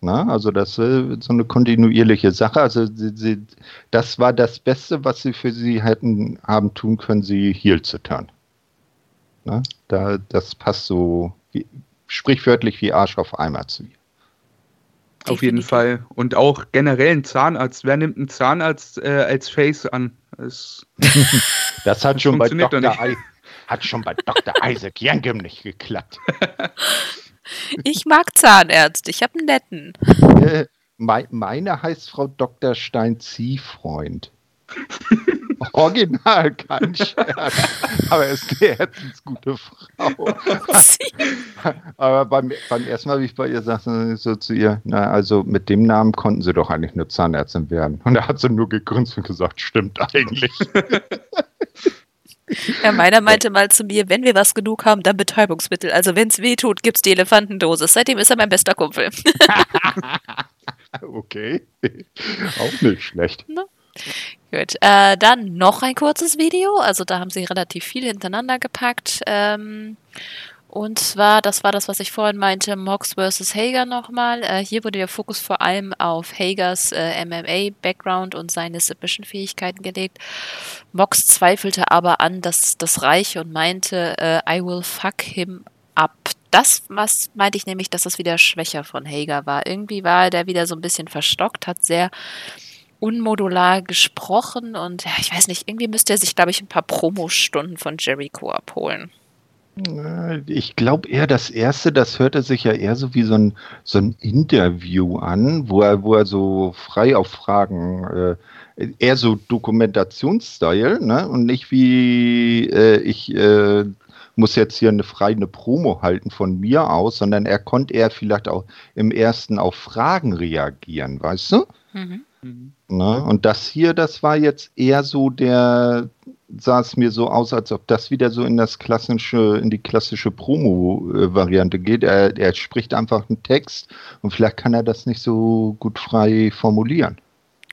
Ne? Also das ist so eine kontinuierliche Sache. Also sie, sie, das war das Beste, was sie für sie hätten haben tun können, sie hier zu turn. Ne? Da, das passt so wie, sprichwörtlich wie Arsch auf Eimer zu ihr. Auf jeden Fall. Und auch generell ein Zahnarzt. Wer nimmt einen Zahnarzt äh, als Face an? [LAUGHS] Das, das hat, schon bei Dr. I, hat schon bei Dr. Isaac Yankem nicht geklappt. [LAUGHS] Ich mag Zahnärzte, ich habe einen netten. Äh, meine heißt Frau Dr. Stein Ziehfreund. [LAUGHS] Original, kein Scherz. Aber er ist eine herzensgute Frau. Aber beim, beim ersten Mal, wie ich bei ihr sagte, so zu ihr, na, also mit dem Namen konnten sie doch eigentlich nur Zahnärztin werden. Und da hat sie nur gegrinst und gesagt, stimmt eigentlich. [LAUGHS] Ja, meiner meinte mal zu mir, wenn wir was genug haben, dann Betäubungsmittel. Also wenn es weh tut, gibt es die Elefantendosis. Seitdem ist er mein bester Kumpel. [LAUGHS] okay. Auch nicht schlecht. Na? Gut. Äh, dann noch ein kurzes Video. Also da haben sie relativ viel hintereinander gepackt. Ähm, und zwar, das war das, was ich vorhin meinte, Mox vs. Hager nochmal. Äh, hier wurde der Fokus vor allem auf Hagers äh, MMA-Background und seine Submission-Fähigkeiten gelegt. Mox zweifelte aber an, dass das reiche und meinte, äh, I will fuck him up. Das was meinte ich nämlich, dass das wieder schwächer von Hager war. Irgendwie war der wieder so ein bisschen verstockt, hat sehr unmodular gesprochen und ja, ich weiß nicht, irgendwie müsste er sich, glaube ich, ein paar Promostunden von Jericho abholen. Ich glaube eher das erste, das hörte sich ja eher so wie so ein, so ein Interview an, wo er, wo er so frei auf Fragen, äh, eher so Dokumentationsstyle, ne? Und nicht wie äh, ich äh, muss jetzt hier eine freie Promo halten von mir aus, sondern er konnte eher vielleicht auch im ersten auf Fragen reagieren, weißt du? Mhm. Ne? Und das hier, das war jetzt eher so der, sah es mir so aus, als ob das wieder so in das klassische, in die klassische Promo-Variante geht. Er, er spricht einfach einen Text und vielleicht kann er das nicht so gut frei formulieren.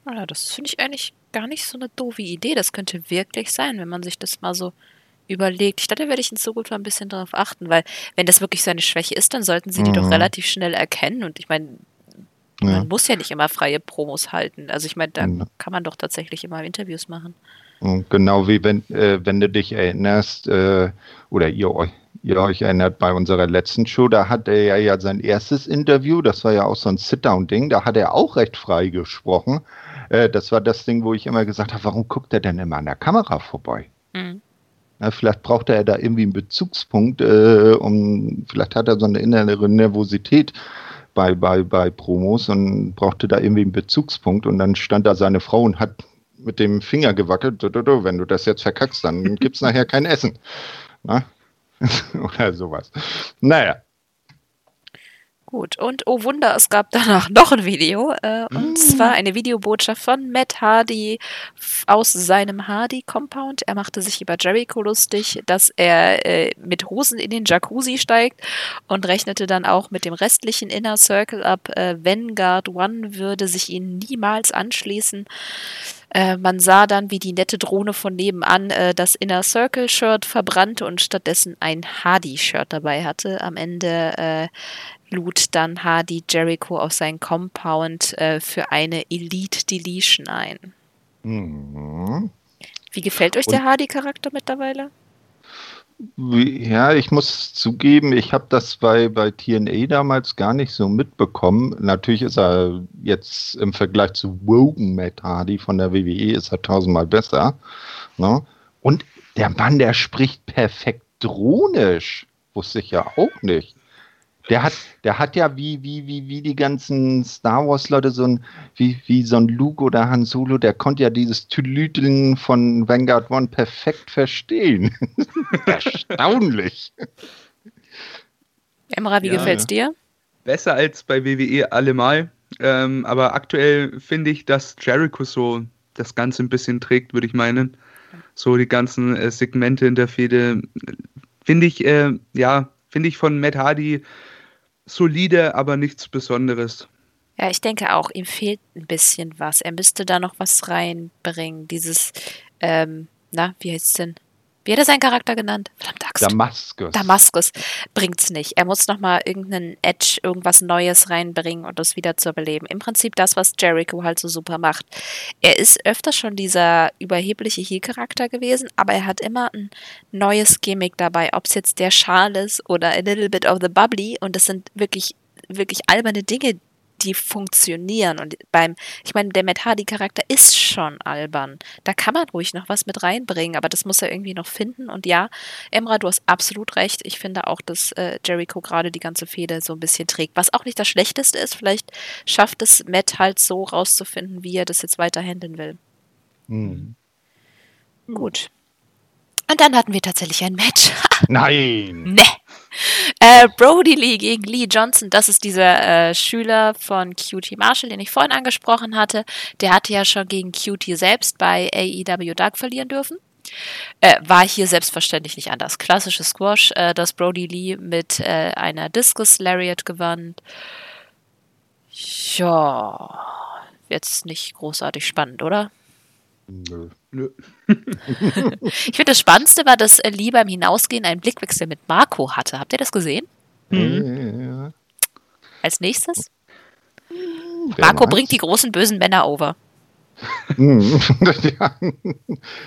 Ja, das finde ich eigentlich gar nicht so eine doofe Idee. Das könnte wirklich sein, wenn man sich das mal so überlegt. Ich dachte, da werde ich in Zukunft mal ein bisschen darauf achten, weil wenn das wirklich seine Schwäche ist, dann sollten sie die mhm. doch relativ schnell erkennen. Und ich meine, ja. Man muss ja nicht immer freie Promos halten. Also ich meine, da ja. kann man doch tatsächlich immer Interviews machen. Genau wie wenn, äh, wenn du dich erinnerst, äh, oder ihr euch, ihr euch erinnert bei unserer letzten Show, da hat er ja, sein erstes Interview, das war ja auch so ein Sit-Down-Ding, da hat er auch recht frei gesprochen. Äh, das war das Ding, wo ich immer gesagt habe, warum guckt er denn immer an der Kamera vorbei? Mhm. Ja, vielleicht braucht er da irgendwie einen Bezugspunkt, äh, um, vielleicht hat er so eine innere Nervosität, bei, bei, bei Promos und brauchte da irgendwie einen Bezugspunkt und dann stand da seine Frau und hat mit dem Finger gewackelt, wenn du das jetzt verkackst, dann gibt es nachher kein Essen. Na? [LAUGHS] Oder sowas. Naja, Gut, und oh Wunder, es gab danach noch ein Video. Äh, und mm. zwar eine Videobotschaft von Matt Hardy aus seinem Hardy-Compound. Er machte sich über Jericho lustig, dass er äh, mit Hosen in den Jacuzzi steigt und rechnete dann auch mit dem restlichen Inner Circle ab. Äh, Vanguard One würde sich ihnen niemals anschließen. Äh, man sah dann, wie die nette Drohne von nebenan äh, das Inner Circle Shirt verbrannte und stattdessen ein Hardy Shirt dabei hatte. Am Ende äh, lud dann Hardy Jericho auf sein Compound äh, für eine Elite Deletion ein. Mhm. Wie gefällt euch der Hardy-Charakter mittlerweile? Ja, ich muss zugeben, ich habe das bei, bei TNA damals gar nicht so mitbekommen. Natürlich ist er jetzt im Vergleich zu Wogan Matt Hardy von der WWE ist er tausendmal besser. Ne? Und der Mann, der spricht perfekt dronisch. Wusste ich ja auch nicht. Der hat, der hat ja wie, wie, wie, wie die ganzen Star Wars-Leute so ein, wie, wie so ein Luke oder Han Solo, der konnte ja dieses Tülüteln von Vanguard One perfekt verstehen. [LAUGHS] Erstaunlich. Emra, wie ja, gefällt's dir? Besser als bei WWE allemal. Ähm, aber aktuell finde ich, dass Jericho so das Ganze ein bisschen trägt, würde ich meinen. So die ganzen äh, Segmente in der Fehde. Finde ich, äh, ja, finde ich von Matt Hardy solide, aber nichts Besonderes. Ja, ich denke auch, ihm fehlt ein bisschen was. Er müsste da noch was reinbringen. Dieses, ähm, na, wie heißt es denn? Wie hat er seinen Charakter genannt? Verdammt Axt. Damaskus. Damaskus bringt's nicht. Er muss nochmal irgendeinen Edge, irgendwas Neues reinbringen und das wieder zu beleben. Im Prinzip das, was Jericho halt so super macht. Er ist öfter schon dieser überhebliche Heel-Charakter gewesen, aber er hat immer ein neues Gimmick dabei. Ob es jetzt der Schal ist oder a little bit of the bubbly und das sind wirklich wirklich alberne Dinge, die funktionieren. Und beim, ich meine, der Matt Hardy-Charakter ist schon albern. Da kann man ruhig noch was mit reinbringen, aber das muss er irgendwie noch finden. Und ja, Emra, du hast absolut recht. Ich finde auch, dass äh, Jericho gerade die ganze Fehde so ein bisschen trägt. Was auch nicht das Schlechteste ist, vielleicht schafft es Matt halt so rauszufinden, wie er das jetzt weiter handeln will. Mhm. Gut. Und dann hatten wir tatsächlich ein Match. [LAUGHS] Nein. ne. Äh, Brody Lee gegen Lee Johnson, das ist dieser äh, Schüler von QT Marshall, den ich vorhin angesprochen hatte. Der hatte ja schon gegen QT selbst bei AEW Dark verlieren dürfen. Äh, war hier selbstverständlich nicht anders. Klassisches Squash, äh, das Brody Lee mit äh, einer Discus Lariat gewann. Ja, jetzt nicht großartig spannend, oder? Nö. Nö. [LAUGHS] ich finde, das Spannendste war, dass Lee beim Hinausgehen einen Blickwechsel mit Marco hatte. Habt ihr das gesehen? Mhm. Als nächstes? Wer Marco bringt die großen bösen Männer over. [LAUGHS] ja.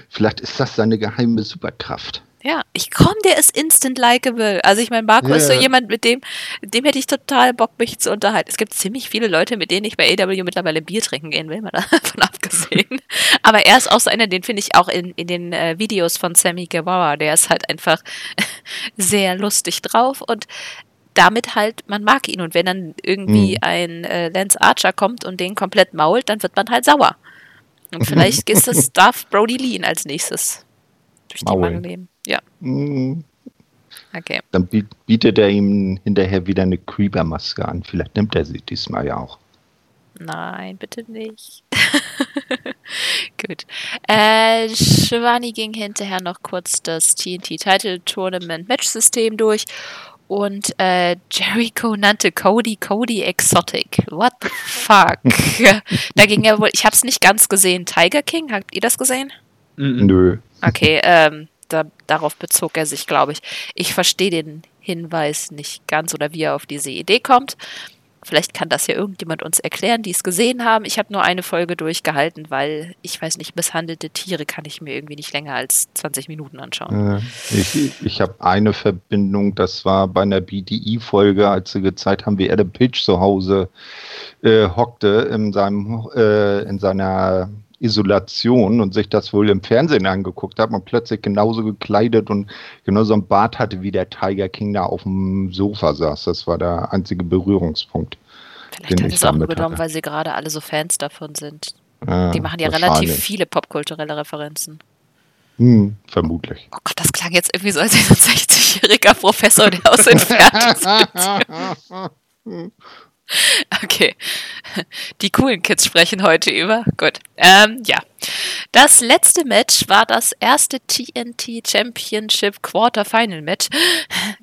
Vielleicht ist das seine geheime Superkraft. Ja, ich komm, der ist instant likable. Also ich meine, Marco yeah. ist so jemand, mit dem, dem hätte ich total Bock, mich zu unterhalten. Es gibt ziemlich viele Leute, mit denen ich bei AW mittlerweile Bier trinken gehen will, mal [LAUGHS] davon abgesehen. Aber er ist auch so einer, den finde ich auch in, in den äh, Videos von Sammy Guevara. Der ist halt einfach [LAUGHS] sehr lustig drauf und damit halt, man mag ihn. Und wenn dann irgendwie mhm. ein äh, Lance Archer kommt und den komplett mault, dann wird man halt sauer. Und [LAUGHS] vielleicht ist es Darth Brody Lee als nächstes durch die Maulen leben. Ja. Mhm. Okay. Dann bietet er ihm hinterher wieder eine Creeper-Maske an. Vielleicht nimmt er sie diesmal ja auch. Nein, bitte nicht. [LAUGHS] Gut. Äh, Shivani ging hinterher noch kurz das TNT Title Tournament Match System durch und äh, Jericho nannte Cody Cody Exotic. What the fuck? [LAUGHS] da ging ja wohl, ich hab's nicht ganz gesehen. Tiger King, habt ihr das gesehen? Nö. Okay, ähm, da, darauf bezog er sich, glaube ich. Ich verstehe den Hinweis nicht ganz oder wie er auf diese Idee kommt. Vielleicht kann das ja irgendjemand uns erklären, die es gesehen haben. Ich habe nur eine Folge durchgehalten, weil ich weiß nicht, misshandelte Tiere kann ich mir irgendwie nicht länger als 20 Minuten anschauen. Ich ich habe eine Verbindung, das war bei einer BDI-Folge, als sie gezeigt haben, wie Adam Pitch zu Hause äh, hockte in, seinem, äh, in seiner Isolation und sich das wohl im Fernsehen angeguckt hat und plötzlich genauso gekleidet und genauso ein Bart hatte, wie der Tiger King da auf dem Sofa saß. Das war der einzige Berührungspunkt. Vielleicht haben sie es auch nur genommen, weil sie gerade alle so Fans davon sind. Ja, Die machen ja relativ viele popkulturelle Referenzen. Hm, vermutlich. Oh Gott, das klang jetzt irgendwie so, als ein 60-jähriger Professor, der aus Entfernung [LAUGHS] sitzt. [LAUGHS] [LAUGHS] Okay. Die coolen Kids sprechen heute über. Gut. Ähm, ja. Das letzte Match war das erste TNT Championship Quarterfinal Match.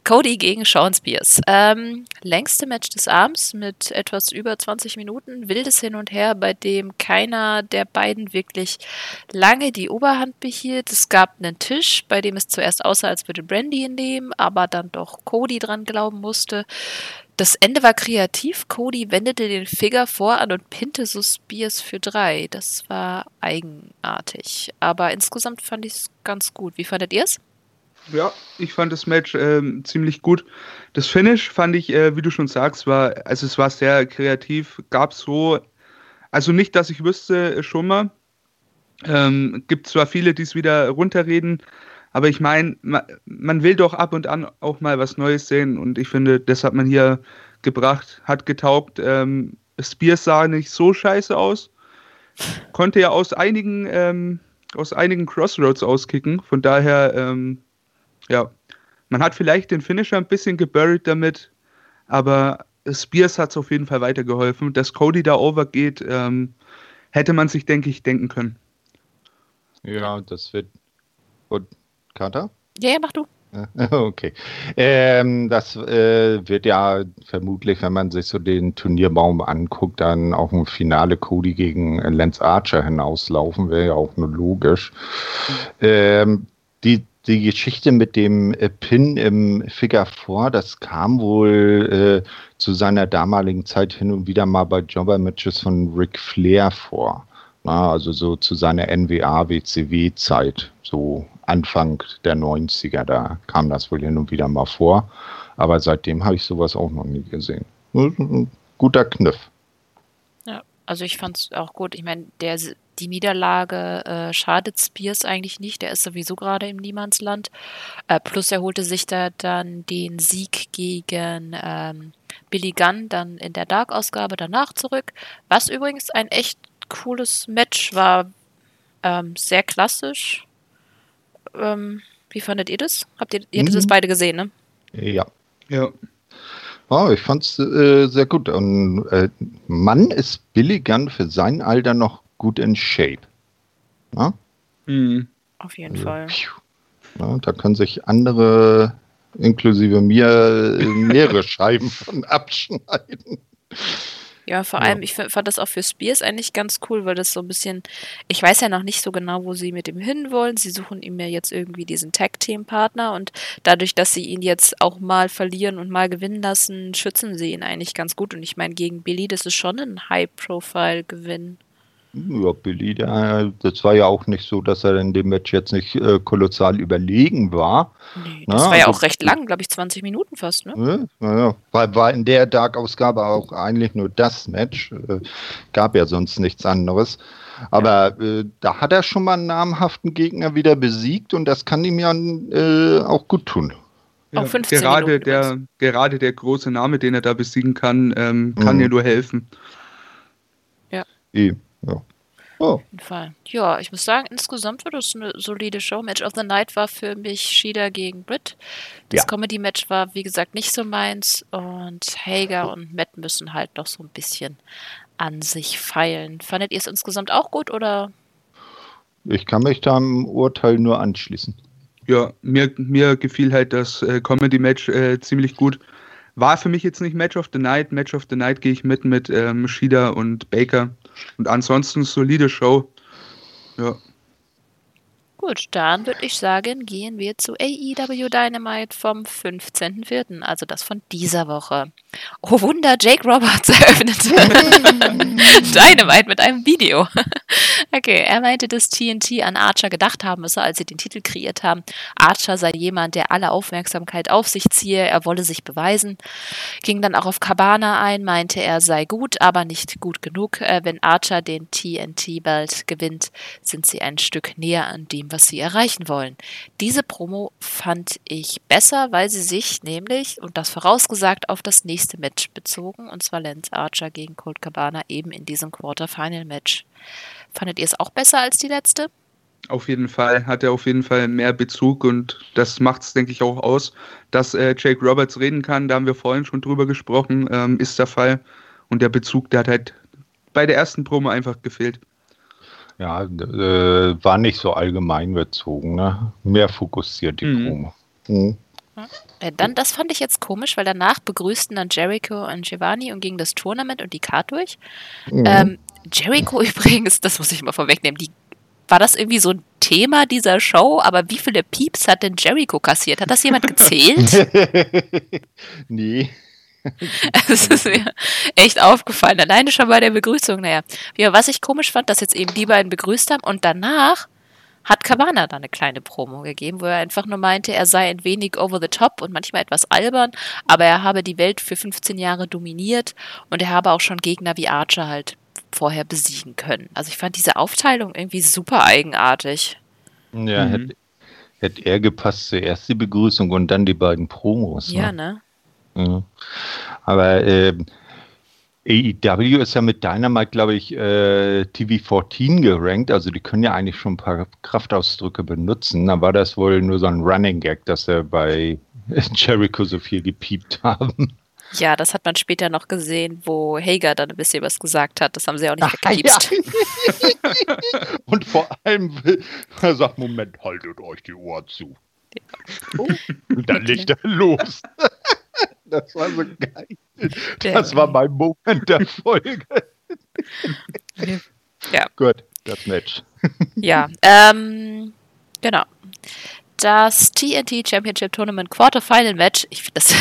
Cody gegen Sean Spears. Ähm, längste Match des Abends mit etwas über 20 Minuten. Wildes Hin und Her, bei dem keiner der beiden wirklich lange die Oberhand behielt. Es gab einen Tisch, bei dem es zuerst aussah, als würde Brandy ihn nehmen, aber dann doch Cody dran glauben musste. Das Ende war kreativ. Cody wendete den Finger voran und pinte so Spears für drei. Das war eigenartig. Aber insgesamt fand ich es ganz gut. Wie fandet ihr es? Ja, ich fand das Match äh, ziemlich gut. Das Finish fand ich, äh, wie du schon sagst, war, also es war sehr kreativ. Gab so, also nicht, dass ich wüsste, schon mal. Ähm, gibt zwar viele, die es wieder runterreden, aber ich meine, man, will doch ab und an auch mal was Neues sehen und ich finde, das hat man hier gebracht, hat getaugt. Ähm, Spears sah nicht so scheiße aus. Konnte ja aus einigen, ähm, aus einigen Crossroads auskicken. Von daher, ähm, ja, man hat vielleicht den Finisher ein bisschen geburied damit, aber Spears hat es auf jeden Fall weitergeholfen. Dass Cody da overgeht, ähm, hätte man sich, denke ich, denken können. Ja, das wird. Und Kater? Ja, ja, mach du. [LAUGHS] Okay. Ähm, das äh, wird ja vermutlich, wenn man sich so den Turnierbaum anguckt, dann auch ein Finale Cody gegen Lance Archer hinauslaufen, wäre ja auch nur logisch. Ähm, die, die Geschichte mit dem äh, Pin im Figure 4, das kam wohl äh, zu seiner damaligen Zeit hin und wieder mal bei Jobber-Matches von Ric Flair vor. Na, also so zu seiner NWA-WCW-Zeit, so Anfang der 90er, da kam das wohl hin und wieder mal vor. Aber seitdem habe ich sowas auch noch nie gesehen. Ein guter Kniff. Ja, also ich fand es auch gut. Ich meine, die Niederlage äh, schadet Spears eigentlich nicht. Der ist sowieso gerade im Niemandsland. Äh, plus er holte sich da dann den Sieg gegen ähm, Billy Gunn dann in der Dark-Ausgabe danach zurück. Was übrigens ein echt cooles Match war. Ähm, sehr klassisch. Ähm, wie fandet ihr das? Habt ihr, ihr mhm. das beide gesehen, ne? Ja. Ja. Oh, ich fand's äh, sehr gut. Und äh, Mann ist Billy Gunn für sein Alter noch gut in Shape. Ja? Mhm. Auf jeden also, Fall. Ja, da können sich andere, inklusive mir, mehrere [LAUGHS] Scheiben von abschneiden. Ja, vor allem, ich fand das auch für Spears eigentlich ganz cool, weil das so ein bisschen, ich weiß ja noch nicht so genau, wo sie mit ihm hinwollen. Sie suchen ihm ja jetzt irgendwie diesen Tag-Team-Partner und dadurch, dass sie ihn jetzt auch mal verlieren und mal gewinnen lassen, schützen sie ihn eigentlich ganz gut. Und ich meine, gegen Billy, das ist schon ein High-Profile-Gewinn. Ja, Billy, der, das war ja auch nicht so, dass er in dem Match jetzt nicht äh, kolossal überlegen war. Nee, das Na, war ja also, auch recht lang, glaube ich, 20 Minuten fast, ne? Ja, ja, war, war in der Dark-Ausgabe auch eigentlich nur das Match. Äh, gab ja sonst nichts anderes. Aber ja. äh, da hat er schon mal einen namhaften Gegner wieder besiegt und das kann ihm ja äh, auch gut tun. Ja, gerade, Minuten der, gerade der große Name, den er da besiegen kann, ähm, kann mhm. dir nur helfen. Ja. E. Ja. Oh. Auf jeden Fall. Ja, ich muss sagen, insgesamt war das eine solide Show. Match of the Night war für mich Shida gegen Britt. Das ja. Comedy-Match war, wie gesagt, nicht so meins. Und Hager und Matt müssen halt noch so ein bisschen an sich feilen. Fandet ihr es insgesamt auch gut oder? Ich kann mich da im Urteil nur anschließen. Ja, mir, mir gefiel halt das äh, Comedy-Match äh, ziemlich gut. War für mich jetzt nicht Match of the Night. Match of the Night gehe ich mit mit ähm, Shida und Baker. Und ansonsten solide Show. Ja. Gut, dann würde ich sagen, gehen wir zu AEW Dynamite vom 15.04., also das von dieser Woche. Oh Wunder, Jake Roberts [LAUGHS] eröffnet [LAUGHS] Dynamite mit einem Video. Okay, er meinte, dass TNT an Archer gedacht haben müsse, als sie den Titel kreiert haben. Archer sei jemand, der alle Aufmerksamkeit auf sich ziehe, er wolle sich beweisen. Ging dann auch auf Cabana ein, meinte, er sei gut, aber nicht gut genug. Äh, wenn Archer den TNT-Belt gewinnt, sind sie ein Stück näher an dem, was sie erreichen wollen. Diese Promo fand ich besser, weil sie sich nämlich, und das vorausgesagt, auf das nächste Match bezogen, und zwar Lance Archer gegen Colt Cabana eben in diesem Quarterfinal-Match. Fandet ihr es auch besser als die letzte? Auf jeden Fall hat er auf jeden Fall mehr Bezug und das macht es, denke ich, auch aus, dass äh, Jake Roberts reden kann. Da haben wir vorhin schon drüber gesprochen, ähm, ist der Fall. Und der Bezug, der hat halt bei der ersten Promo einfach gefehlt. Ja, äh, war nicht so allgemein bezogen, ne? Mehr fokussiert die mhm. Promo. Mhm. Ja, dann, das fand ich jetzt komisch, weil danach begrüßten dann Jericho und Giovanni und gingen das Tournament und die Card durch. Mhm. Ähm, Jericho [LAUGHS] übrigens, das muss ich mal vorwegnehmen, die, war das irgendwie so ein Thema dieser Show? Aber wie viele Pieps hat denn Jericho kassiert? Hat das jemand gezählt? [LAUGHS] nee. [LAUGHS] Es ist mir echt aufgefallen. Alleine schon bei der Begrüßung. Naja, was ich komisch fand, dass jetzt eben die beiden begrüßt haben und danach hat Cabana da eine kleine Promo gegeben, wo er einfach nur meinte, er sei ein wenig over the top und manchmal etwas albern, aber er habe die Welt für 15 Jahre dominiert und er habe auch schon Gegner wie Archer halt vorher besiegen können. Also ich fand diese Aufteilung irgendwie super eigenartig. Ja, mhm. hätte, hätte er gepasst, zuerst die Begrüßung und dann die beiden Promos. Ne? Ja, ne? Mhm. Aber äh, AEW ist ja mit Dynamite, glaube ich, äh, TV14 gerankt. Also die können ja eigentlich schon ein paar Kraftausdrücke benutzen. Da war das wohl nur so ein Running Gag, dass sie bei [LAUGHS] Jericho so viel gepiept haben. Ja, das hat man später noch gesehen, wo Hager dann ein bisschen was gesagt hat. Das haben sie auch nicht gepiepst. Ja. [LAUGHS] Und vor allem, er sagt, Moment, haltet euch die Ohren zu. Ja. Oh. Und dann legt er los. [LAUGHS] Das war so geil. Das war mein Moment der Folge. Ja. Gut, das Match. Ja, ähm, genau das TNT Championship Tournament Quarterfinal Match. Ich das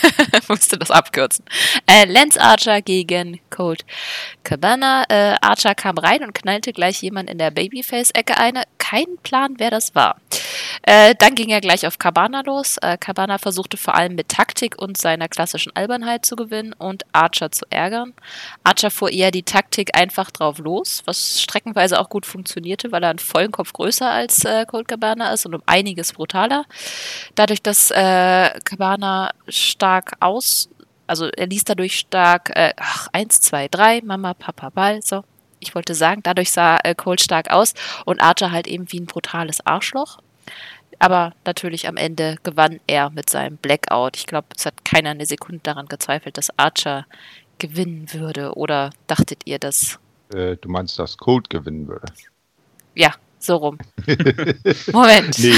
[LAUGHS] musste das abkürzen. Äh, Lance Archer gegen Colt Cabana. Äh, Archer kam rein und knallte gleich jemand in der Babyface-Ecke eine. Kein Plan, wer das war. Äh, dann ging er gleich auf Cabana los. Äh, Cabana versuchte vor allem mit Taktik und seiner klassischen Albernheit zu gewinnen und Archer zu ärgern. Archer fuhr eher die Taktik einfach drauf los, was streckenweise auch gut funktionierte, weil er einen vollen Kopf größer als äh, Colt Cabana ist und um einiges brutaler. Dadurch, dass äh, Cabana stark aus, also er ließ dadurch stark, äh, ach, eins, zwei, drei, Mama, Papa, Ball, so. Ich wollte sagen, dadurch sah äh, Colt stark aus und Archer halt eben wie ein brutales Arschloch. Aber natürlich am Ende gewann er mit seinem Blackout. Ich glaube, es hat keiner eine Sekunde daran gezweifelt, dass Archer gewinnen würde. Oder dachtet ihr das? Äh, du meinst, dass Cold gewinnen würde? Ja, so rum. [LAUGHS] Moment. Nee,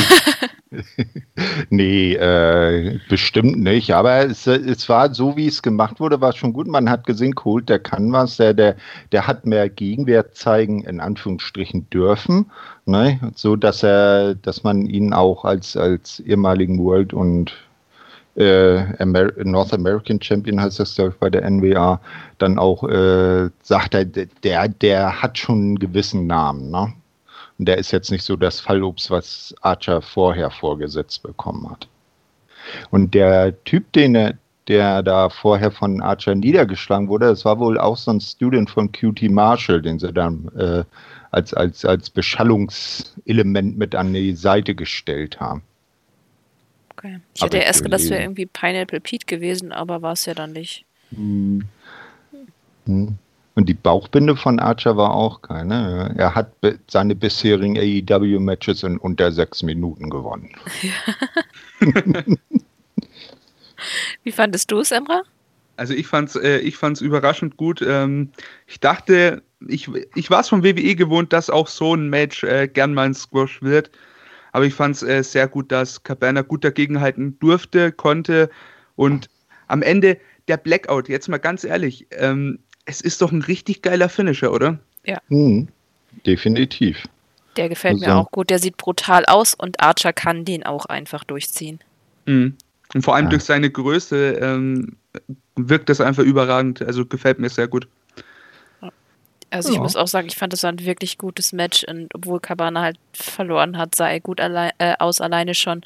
[LAUGHS] nee äh, bestimmt nicht. Aber es, es war so, wie es gemacht wurde, war schon gut. Man hat gesehen, Colt, der kann was, der, der, der hat mehr Gegenwert zeigen, in Anführungsstrichen dürfen. Ne? So dass er, dass man ihn auch als, als ehemaligen World und äh, Amer North American Champion heißt das, glaube ich, bei der NWA, dann auch äh, sagt er, der, der hat schon einen gewissen Namen, ne? Und der ist jetzt nicht so das Fallobst, was Archer vorher vorgesetzt bekommen hat. Und der Typ, den er, der da vorher von Archer niedergeschlagen wurde, das war wohl auch so ein Student von QT Marshall, den sie dann äh, als, als, als Beschallungselement mit an die Seite gestellt haben. Okay. Ich hätte erst gedacht, das wäre irgendwie Pineapple Pete gewesen, aber war es ja dann nicht. Hm. Hm. Und die Bauchbinde von Archer war auch keine. Er hat seine bisherigen AEW-Matches in unter sechs Minuten gewonnen. Ja. [LAUGHS] Wie fandest du es, Emra? Also ich fand's, äh, ich fand's überraschend gut. Ähm, ich dachte, ich, ich war es von WWE gewohnt, dass auch so ein Match äh, gern mal ein Squash wird. Aber ich fand es äh, sehr gut, dass Cabana gut dagegenhalten durfte, konnte. Und am Ende der Blackout, jetzt mal ganz ehrlich, ähm, es ist doch ein richtig geiler Finisher, oder? Ja. Mhm, definitiv. Der gefällt also. mir auch gut. Der sieht brutal aus und Archer kann den auch einfach durchziehen. Mhm. Und vor allem ja. durch seine Größe ähm, wirkt das einfach überragend. Also gefällt mir sehr gut. Also ja. ich muss auch sagen, ich fand das war ein wirklich gutes Match und obwohl Cabana halt verloren hat, sah er gut allein, äh, aus alleine schon,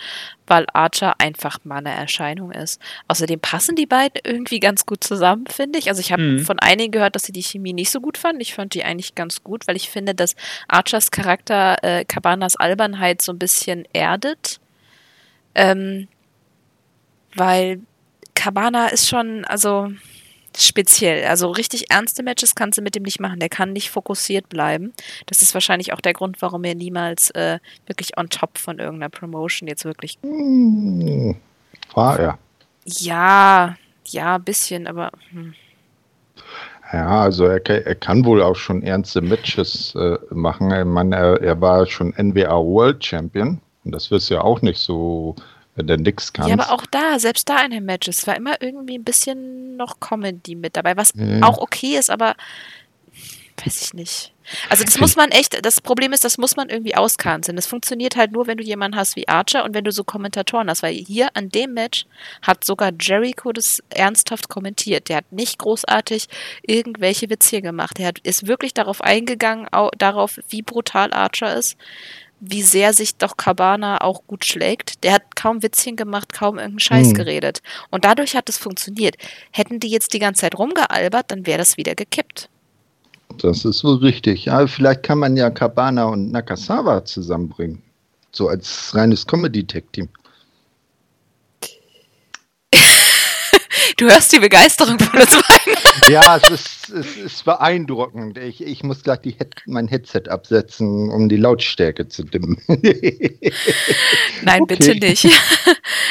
weil Archer einfach mal eine Erscheinung ist. Außerdem passen die beiden irgendwie ganz gut zusammen, finde ich. Also ich habe mhm. von einigen gehört, dass sie die Chemie nicht so gut fanden. Ich fand die eigentlich ganz gut, weil ich finde, dass Archers Charakter äh, Cabanas Albernheit so ein bisschen erdet. Ähm, weil Cabana ist schon, also speziell. Also richtig ernste Matches kannst du mit dem nicht machen. Der kann nicht fokussiert bleiben. Das ist wahrscheinlich auch der Grund, warum er niemals äh, wirklich on top von irgendeiner Promotion jetzt wirklich. Hm, war er. Ja, ja, ein bisschen, aber. Hm. Ja, also er, er, kann wohl auch schon ernste Matches äh, machen. Ich meine, er, er war schon NWA World Champion. Und das wirst du ja auch nicht so wenn du nix kannst. Ja, aber auch da, selbst da in den Matches, war immer irgendwie ein bisschen noch Comedy mit dabei, was ja. auch okay ist, aber weiß ich nicht. Also das muss man echt, das Problem ist, das muss man irgendwie auskanzeln. Das funktioniert halt nur, wenn du jemanden hast wie Archer und wenn du so Kommentatoren hast, weil hier an dem Match hat sogar Jericho das ernsthaft kommentiert. Der hat nicht großartig irgendwelche Witze hier gemacht. Er hat, ist wirklich darauf eingegangen, auch darauf, wie brutal Archer ist wie sehr sich doch Cabana auch gut schlägt. Der hat kaum Witzchen gemacht, kaum irgendeinen Scheiß hm. geredet. Und dadurch hat es funktioniert. Hätten die jetzt die ganze Zeit rumgealbert, dann wäre das wieder gekippt. Das ist wohl richtig. Ja, vielleicht kann man ja Cabana und Nakasawa zusammenbringen. So als reines Comedy-Tech-Team. [LAUGHS] Du hörst die Begeisterung von uns beiden. Ja, es ist, es ist beeindruckend. Ich, ich muss gleich die, mein Headset absetzen, um die Lautstärke zu dimmen. [LAUGHS] Nein, okay. bitte nicht. [LAUGHS]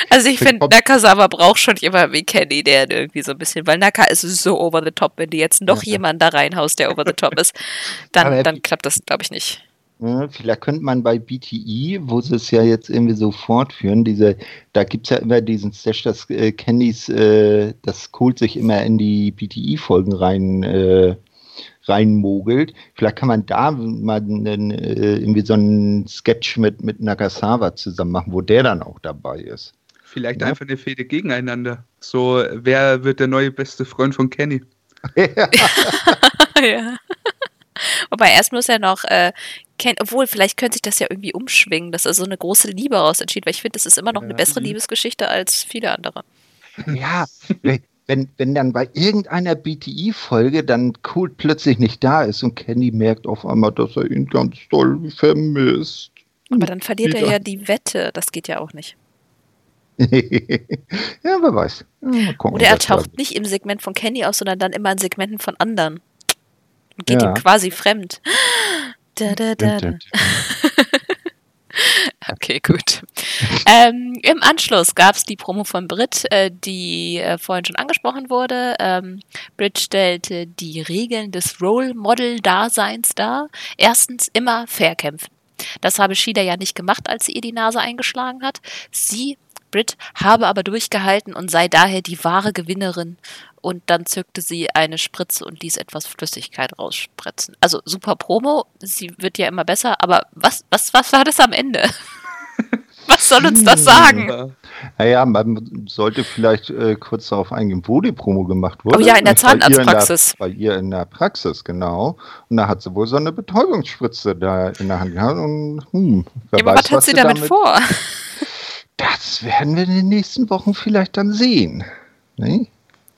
Also ich finde, Nakasawa braucht schon jemanden wie Kenny, der irgendwie so ein bisschen, weil Naka ist so over the top, wenn du jetzt noch ja. jemanden da reinhaust, der over the top ist, [LAUGHS] dann, dann klappt das, glaube ich, nicht. Ja, vielleicht könnte man bei BTI, wo sie es ja jetzt irgendwie so fortführen, diese, da gibt es ja immer diesen Stash, dass äh, Candys, äh, das Cold sich immer in die BTI-Folgen rein, äh, reinmogelt. Vielleicht kann man da mal einen, äh, irgendwie so einen Sketch mit, mit Nagasawa zusammen machen, wo der dann auch dabei ist. Vielleicht ja? einfach eine Fehde gegeneinander. So, wer wird der neue beste Freund von Kenny? [LAUGHS] [LAUGHS] ja. Wobei erst muss er noch äh, kennen, obwohl vielleicht könnte sich das ja irgendwie umschwingen, dass er so eine große Liebe raus entschied, weil ich finde, das ist immer noch eine bessere Liebesgeschichte als viele andere. Ja, wenn, wenn dann bei irgendeiner BTI-Folge dann Colt plötzlich nicht da ist und Kenny merkt auf einmal, dass er ihn ganz doll vermisst. Aber dann verliert Wieder. er ja die Wette, das geht ja auch nicht. [LAUGHS] ja, wer weiß. Ja, gucken, Oder er taucht nicht im Segment von Kenny auf, sondern dann immer in Segmenten von anderen. Und geht ja. ihm quasi fremd. Da, da, da, [LAUGHS] okay, gut. ähm, Im Anschluss gab es die Promo von Brit, äh, die äh, vorhin schon angesprochen wurde. Ähm, Brit stellte die Regeln des Role Model Daseins dar. Erstens immer fair kämpfen. Das habe Shida ja nicht gemacht, als sie ihr die Nase eingeschlagen hat. Sie Brit habe aber durchgehalten und sei daher die wahre Gewinnerin. Und dann zückte sie eine Spritze und ließ etwas Flüssigkeit rausspritzen. Also super Promo, sie wird ja immer besser, aber was, was, was war das am Ende? [LAUGHS] Was soll uns das sagen? Naja, man sollte vielleicht äh, kurz darauf eingehen, wo die Promo gemacht wurde. Oh ja, in der Zahnarztpraxis. Bei, bei ihr in der Praxis, genau. Und da hat sie wohl so eine Betäubungsspritze da in der Hand gehabt. Und, hm, wer ja, weiß, was hat was sie damit, damit vor? [LAUGHS] Das werden wir in den nächsten Wochen vielleicht dann sehen. Nee?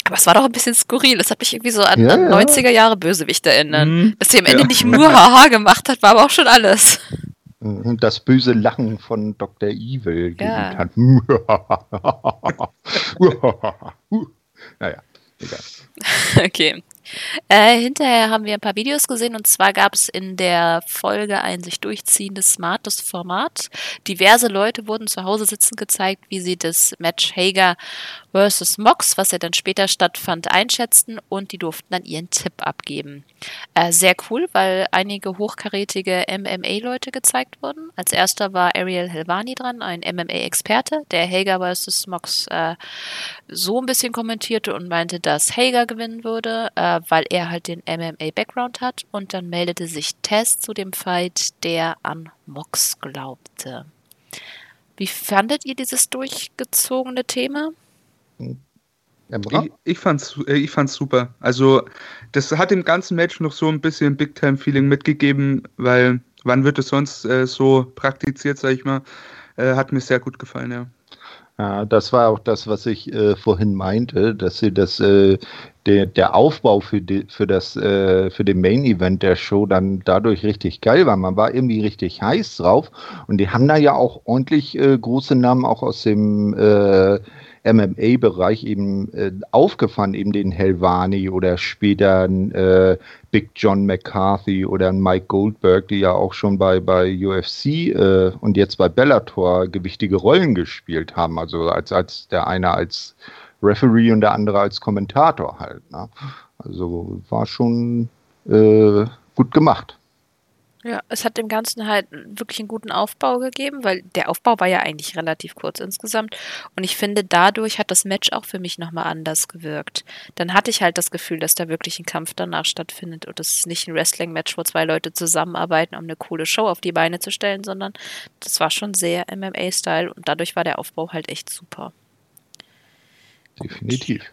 Aber es war doch ein bisschen skurril. Das hat mich irgendwie so an, ja, an 90er Jahre Bösewicht erinnert. Mhm. Dass sie am Ende ja. nicht nur Haha gemacht hat, war aber auch schon alles. Das böse Lachen von Dr. Evil ja. [LAUGHS] [LAUGHS] hat. naja, egal. Okay. Äh, hinterher haben wir ein paar Videos gesehen und zwar gab es in der Folge ein sich durchziehendes smartes Format. Diverse Leute wurden zu Hause sitzen gezeigt, wie sie das Match Hager versus Mox, was ja dann später stattfand, einschätzten und die durften dann ihren Tipp abgeben. Äh, sehr cool, weil einige hochkarätige MMA-Leute gezeigt wurden. Als erster war Ariel Helvani dran, ein MMA-Experte, der Hager versus Mox äh, so ein bisschen kommentierte und meinte, dass Hager gewinnen würde. Äh, weil er halt den MMA-Background hat. Und dann meldete sich Tess zu dem Fight, der an Mox glaubte. Wie fandet ihr dieses durchgezogene Thema? Ich, ich, fand's, äh, ich fand's super. Also, das hat dem ganzen Match noch so ein bisschen Big-Time-Feeling mitgegeben, weil wann wird es sonst äh, so praktiziert, sag ich mal. Äh, hat mir sehr gut gefallen, ja. Ja, das war auch das, was ich äh, vorhin meinte, dass sie das, äh, der, der Aufbau für, die, für, das, äh, für den Main Event der Show dann dadurch richtig geil war. Man war irgendwie richtig heiß drauf und die haben da ja auch ordentlich äh, große Namen auch aus dem äh, MMA-Bereich eben äh, aufgefahren, eben den Helvani oder später äh, Big John McCarthy oder Mike Goldberg, die ja auch schon bei, bei UFC äh, und jetzt bei Bellator gewichtige Rollen gespielt haben. Also als, als der eine als Referee und der andere als Kommentator halt. Ne? Also war schon äh, gut gemacht. Ja, es hat dem Ganzen halt wirklich einen guten Aufbau gegeben, weil der Aufbau war ja eigentlich relativ kurz insgesamt. Und ich finde, dadurch hat das Match auch für mich nochmal anders gewirkt. Dann hatte ich halt das Gefühl, dass da wirklich ein Kampf danach stattfindet und es ist nicht ein Wrestling-Match, wo zwei Leute zusammenarbeiten, um eine coole Show auf die Beine zu stellen, sondern das war schon sehr MMA-Style und dadurch war der Aufbau halt echt super. Definitiv.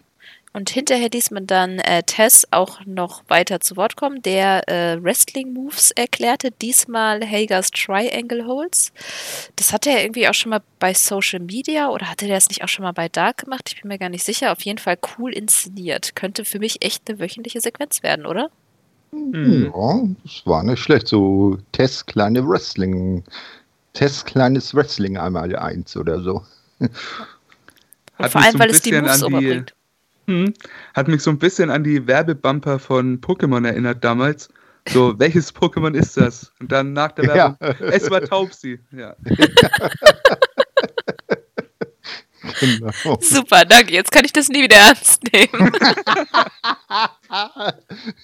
Und hinterher ließ man dann äh, Tess auch noch weiter zu Wort kommen, der äh, Wrestling-Moves erklärte, diesmal Hagers Triangle Holds. Das hatte er irgendwie auch schon mal bei Social Media oder hatte er das nicht auch schon mal bei Dark gemacht? Ich bin mir gar nicht sicher. Auf jeden Fall cool inszeniert. Könnte für mich echt eine wöchentliche Sequenz werden, oder? Hm. Ja, das war nicht schlecht. So Tess kleine Wrestling, Tess kleines Wrestling einmal eins oder so. Und vor allem, so weil es die Moves überbringt. Hm. Hat mich so ein bisschen an die Werbebumper von Pokémon erinnert damals. So, [LAUGHS] welches Pokémon ist das? Und dann nach der Werbung, ja. es war Taubsi. Ja. [LAUGHS] genau. Super, danke. Jetzt kann ich das nie wieder ernst nehmen.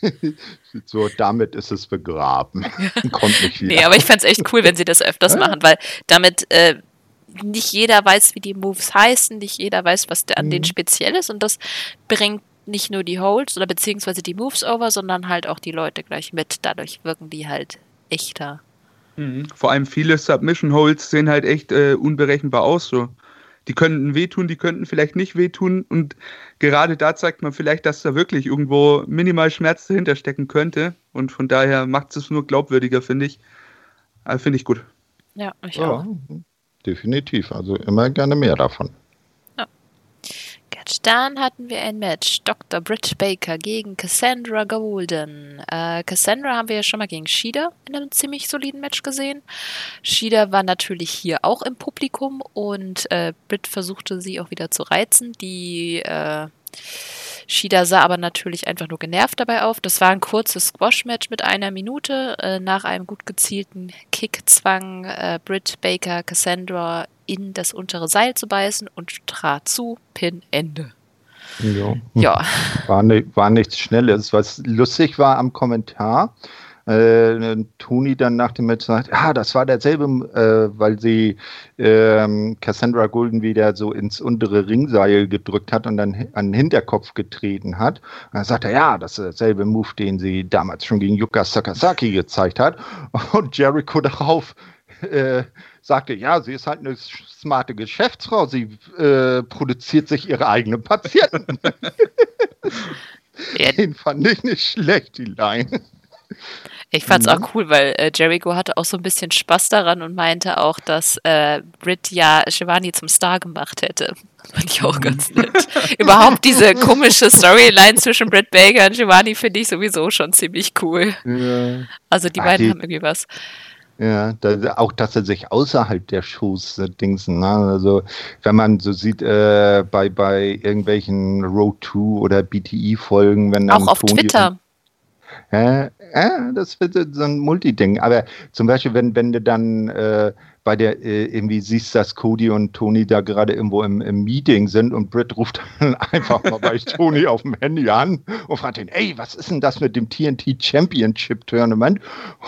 [LAUGHS] so, damit ist es begraben. Kommt nicht wieder. Nee, aber ich fände es echt cool, wenn sie das öfters machen, weil damit äh, nicht jeder weiß, wie die Moves heißen, nicht jeder weiß, was an mhm. denen speziell ist und das bringt nicht nur die Holds oder beziehungsweise die Moves over, sondern halt auch die Leute gleich mit. Dadurch wirken die halt echter. Mhm. Vor allem viele Submission Holds sehen halt echt äh, unberechenbar aus. So. Die könnten wehtun, die könnten vielleicht nicht wehtun und gerade da zeigt man vielleicht, dass da wirklich irgendwo minimal Schmerz dahinter stecken könnte und von daher macht es nur glaubwürdiger, finde ich. Äh, finde ich gut. Ja, ich ja. auch. Definitiv. Also immer gerne mehr davon. Ja. Gut, dann hatten wir ein Match. Dr. Britt Baker gegen Cassandra Golden. Äh, Cassandra haben wir ja schon mal gegen Shida in einem ziemlich soliden Match gesehen. Shida war natürlich hier auch im Publikum und äh, Britt versuchte sie auch wieder zu reizen. Die äh, Shida sah aber natürlich einfach nur genervt dabei auf. Das war ein kurzes Squash-Match mit einer Minute. Äh, nach einem gut gezielten Kick zwang äh, Britt Baker Cassandra in das untere Seil zu beißen und trat zu. Pin Ende. Ja. ja. War, ne, war nichts Schnelles. Was lustig war am Kommentar, äh, Toni dann nach dem Match sagt, ja, das war derselbe, äh, weil sie äh, Cassandra Golden wieder so ins untere Ringseil gedrückt hat und dann an den Hinterkopf getreten hat. Und dann sagt er, ja, das ist derselbe Move, den sie damals schon gegen Yuka Sakasaki gezeigt hat. [LAUGHS] Und Jericho darauf, äh, sagte, ja, sie ist halt eine smarte Geschäftsfrau, sie äh, produziert sich ihre eigenen Patienten. [LAUGHS] Den fand ich nicht schlecht, die Line. Ich fand's mhm. auch cool, weil äh, Jericho hatte auch so ein bisschen Spaß daran und meinte auch, dass äh, Britt ja Shivani zum Star gemacht hätte. [LAUGHS] Fand ich auch mhm. ganz nett. Überhaupt diese komische Storyline zwischen Britt Baker und Shivani finde ich sowieso schon ziemlich cool. Ja. Also die Ach, beiden die, haben irgendwie was. Ja, da, auch dass er sich außerhalb der Shows äh, dingsen. Ne? Also wenn man so sieht äh, bei, bei irgendwelchen Road 2 oder BTE-Folgen, wenn dann auch auf Tony Twitter. Ja, ja, das wird so ein Multiding. Aber zum Beispiel, wenn, wenn du dann äh, bei der äh, irgendwie siehst, dass Cody und Tony da gerade irgendwo im, im, Meeting sind und Britt ruft dann [LAUGHS] einfach mal bei Tony auf dem Handy an und fragt ihn, ey, was ist denn das mit dem TNT Championship Tournament?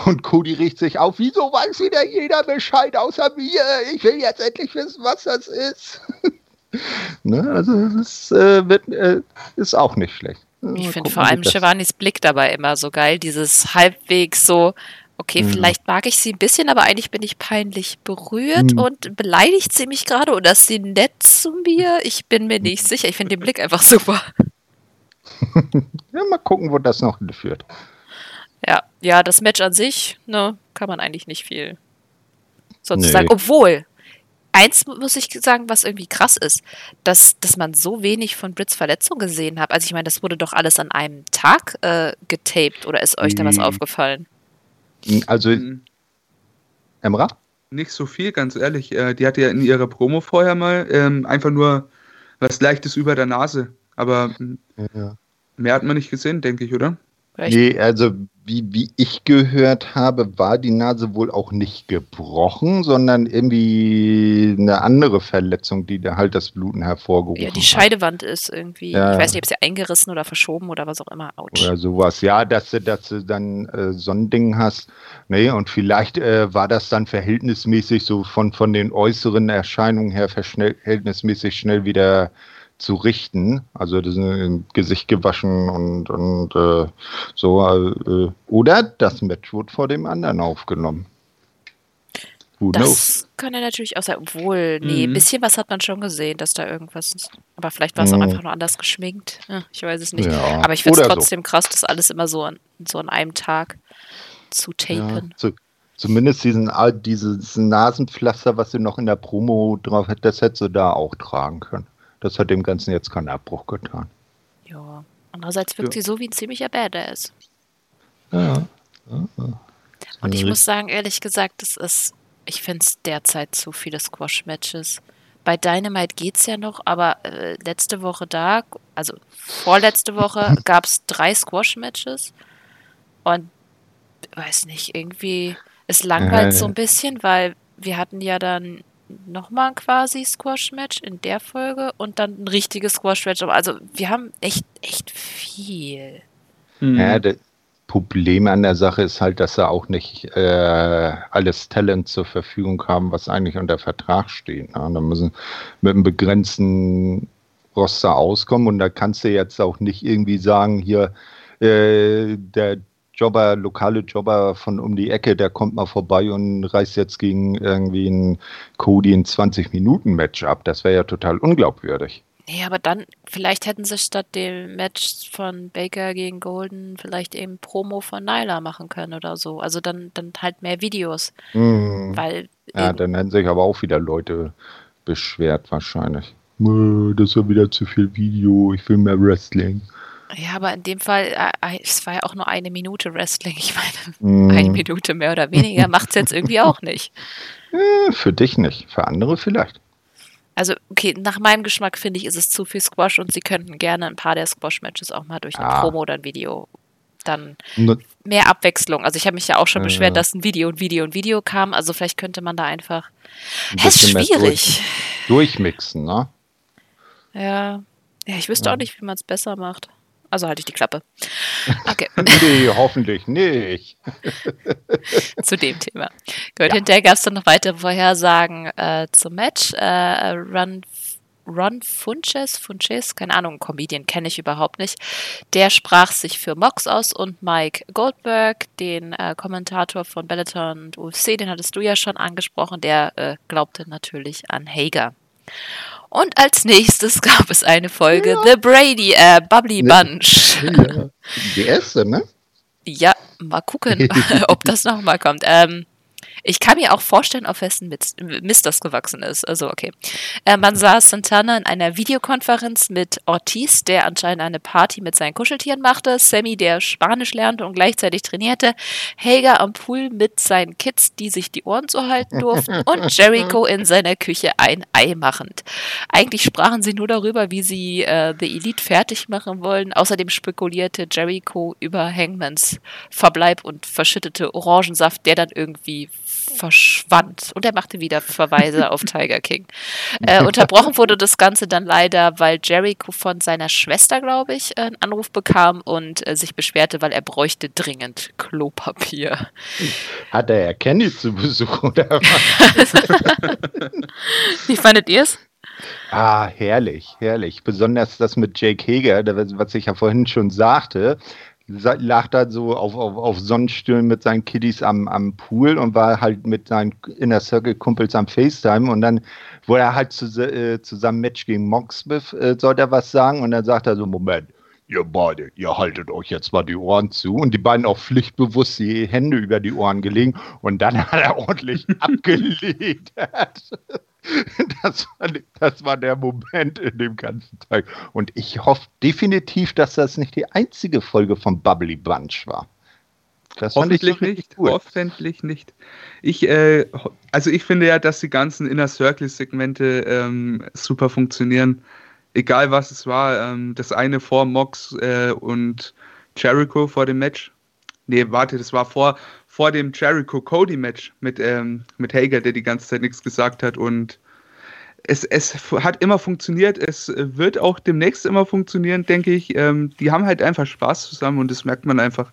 Und Cody riecht sich auf, wieso weiß wieder jeder Bescheid außer mir? Ich will jetzt endlich wissen, was das ist. [LAUGHS] ne? Also das äh, wird, äh, ist auch nicht schlecht. Ich finde vor allem Shivanis Blick dabei immer so geil, dieses halbwegs so, okay, mhm. vielleicht mag ich sie ein bisschen, aber eigentlich bin ich peinlich berührt mhm. und beleidigt sie mich gerade oder ist sie nett zu mir? Ich bin mir nicht sicher. Ich finde den Blick einfach super. [LAUGHS] ja, mal gucken, wo das noch führt. Ja, ja, das Match an sich, ne, kann man eigentlich nicht viel sonst nee. sagen. Obwohl, eins muss ich sagen, was irgendwie krass ist, dass, dass man so wenig von Brits Verletzung gesehen hat. Also ich meine, das wurde doch alles an einem Tag äh, getaped oder ist euch da was mhm. aufgefallen? Also, mhm. Emra? Nicht so viel, ganz ehrlich. Äh, die hatte ja in ihrer Promo vorher mal ähm, einfach nur was Leichtes über der Nase. Aber ja. mehr hat man nicht gesehen, denke ich, oder? Nee, also wie, wie ich gehört habe, war die Nase wohl auch nicht gebrochen, sondern irgendwie eine andere Verletzung, die da halt das Bluten hervorgerufen hat. Ja, die Scheidewand hat. ist irgendwie, ja. ich weiß nicht, ob sie eingerissen oder verschoben oder was auch immer. Autsch. Oder sowas. Ja, dass du, dass du dann äh, so ein Ding hast. Nee, und vielleicht äh, war das dann verhältnismäßig so von, von den äußeren Erscheinungen her verhältnismäßig schnell wieder zu richten. Also das Gesicht gewaschen und, und äh, so. Äh, oder das Match wurde vor dem anderen aufgenommen. Who das knows? kann er natürlich auch sein. Obwohl, nee, ein mhm. bisschen was hat man schon gesehen, dass da irgendwas ist. Aber vielleicht war es auch mhm. einfach nur anders geschminkt. Ich weiß es nicht. Ja. Aber ich finde es trotzdem so. krass, das alles immer so an, so an einem Tag zu tapen. Ja, zu, zumindest diesen, dieses Nasenpflaster, was sie noch in der Promo drauf hat, das hätte sie da auch tragen können. Das hat dem Ganzen jetzt keinen Abbruch getan. Ja. Andererseits wirkt ja. sie so wie ein ziemlicher Badass. Ja. ja. Und ich muss sagen, ehrlich gesagt, das ist, ich finde es derzeit zu viele Squash-Matches. Bei Dynamite geht es ja noch, aber äh, letzte Woche da, also vorletzte Woche, [LAUGHS] gab es drei Squash-Matches. Und weiß nicht, irgendwie, es langweilt so ein bisschen, weil wir hatten ja dann nochmal quasi Squash-Match in der Folge und dann ein richtiges Squash-Match. Also wir haben echt, echt viel. Mhm. Ja, das Problem an der Sache ist halt, dass sie auch nicht äh, alles Talent zur Verfügung haben, was eigentlich unter Vertrag steht. Ne? Da müssen mit einem begrenzten Roster auskommen und da kannst du jetzt auch nicht irgendwie sagen, hier, äh, der Jobber, lokale Jobber von um die Ecke, der kommt mal vorbei und reißt jetzt gegen irgendwie einen Cody ein 20-Minuten-Match ab. Das wäre ja total unglaubwürdig. Nee, aber dann, vielleicht hätten sie statt dem Match von Baker gegen Golden vielleicht eben Promo von Nyla machen können oder so. Also dann, dann halt mehr Videos. Mm. Weil ja, dann hätten sich aber auch wieder Leute beschwert wahrscheinlich. Das ist ja wieder zu viel Video, ich will mehr Wrestling. Ja, aber in dem Fall, äh, äh, es war ja auch nur eine Minute Wrestling. Ich meine, mm. eine Minute mehr oder weniger macht es jetzt irgendwie auch nicht. [LAUGHS] Für dich nicht, für andere vielleicht. Also, okay, nach meinem Geschmack finde ich, ist es zu viel Squash und sie könnten gerne ein paar der Squash-Matches auch mal durch eine ah. Promo oder ein Video dann mehr Abwechslung. Also ich habe mich ja auch schon beschwert, dass ein Video und Video und Video kam. Also vielleicht könnte man da einfach. Es ist schwierig. Durch, durchmixen, ne? Ja. Ja, ich wüsste ja. auch nicht, wie man es besser macht. Also halte ich die Klappe. Okay. [LAUGHS] nee, hoffentlich nicht. [LAUGHS] Zu dem Thema. Gut, ja. hinterher gab es dann noch weitere Vorhersagen äh, zum Match. Äh, Run Ron Funches, Funches, keine Ahnung, Comedian kenne ich überhaupt nicht. Der sprach sich für Mox aus und Mike Goldberg, den äh, Kommentator von Bellator und UFC, den hattest du ja schon angesprochen, der äh, glaubte natürlich an Hager. Und als nächstes gab es eine Folge ja. The Brady, äh, Bubbly Bunch. Ja. Die erste, ne? Ja, mal gucken, [LAUGHS] [LAUGHS] ob das nochmal kommt. Ähm, ich kann mir auch vorstellen, auf wessen Mist das gewachsen ist. Also, okay. Äh, man sah Santana in einer Videokonferenz mit Ortiz, der anscheinend eine Party mit seinen Kuscheltieren machte, Sammy, der Spanisch lernte und gleichzeitig trainierte, Hager am Pool mit seinen Kids, die sich die Ohren zuhalten durften, und [LAUGHS] Jericho in seiner Küche ein Ei machend. Eigentlich sprachen sie nur darüber, wie sie äh, The Elite fertig machen wollen. Außerdem spekulierte Jericho über Hangmans Verbleib und verschüttete Orangensaft, der dann irgendwie verschwand. Und er machte wieder Verweise auf Tiger King. Äh, unterbrochen wurde das Ganze dann leider, weil Jericho von seiner Schwester, glaube ich, einen Anruf bekam und äh, sich beschwerte, weil er bräuchte dringend Klopapier. Hat er Kenny zu Besuch oder [LAUGHS] Wie fandet ihr es? Ah, herrlich, herrlich. Besonders das mit Jake Hager, was ich ja vorhin schon sagte, lag da so auf, auf, auf Sonnenstürmen mit seinen Kiddies am, am Pool und war halt mit seinen Inner Circle Kumpels am FaceTime und dann wurde er halt zu, äh, zusammen Match gegen Mocksmith, äh, sollte er was sagen und dann sagt er so, Moment, ihr beide, ihr haltet euch jetzt mal die Ohren zu und die beiden auch pflichtbewusst die Hände über die Ohren gelegen und dann hat er ordentlich [LAUGHS] abgelegt. [LAUGHS] Das war, das war der Moment in dem ganzen Tag. Und ich hoffe definitiv, dass das nicht die einzige Folge von Bubbly Bunch war. Das hoffentlich nicht. Cool. Hoffentlich nicht. Ich, äh, also ich finde ja, dass die ganzen Inner Circle Segmente ähm, super funktionieren. Egal was es war. Ähm, das eine vor Mox äh, und Jericho vor dem Match. Nee, warte, das war vor, vor dem Jericho-Cody-Match mit, ähm, mit Hager, der die ganze Zeit nichts gesagt hat und es, es hat immer funktioniert, es wird auch demnächst immer funktionieren, denke ich. Ähm, die haben halt einfach Spaß zusammen und das merkt man einfach.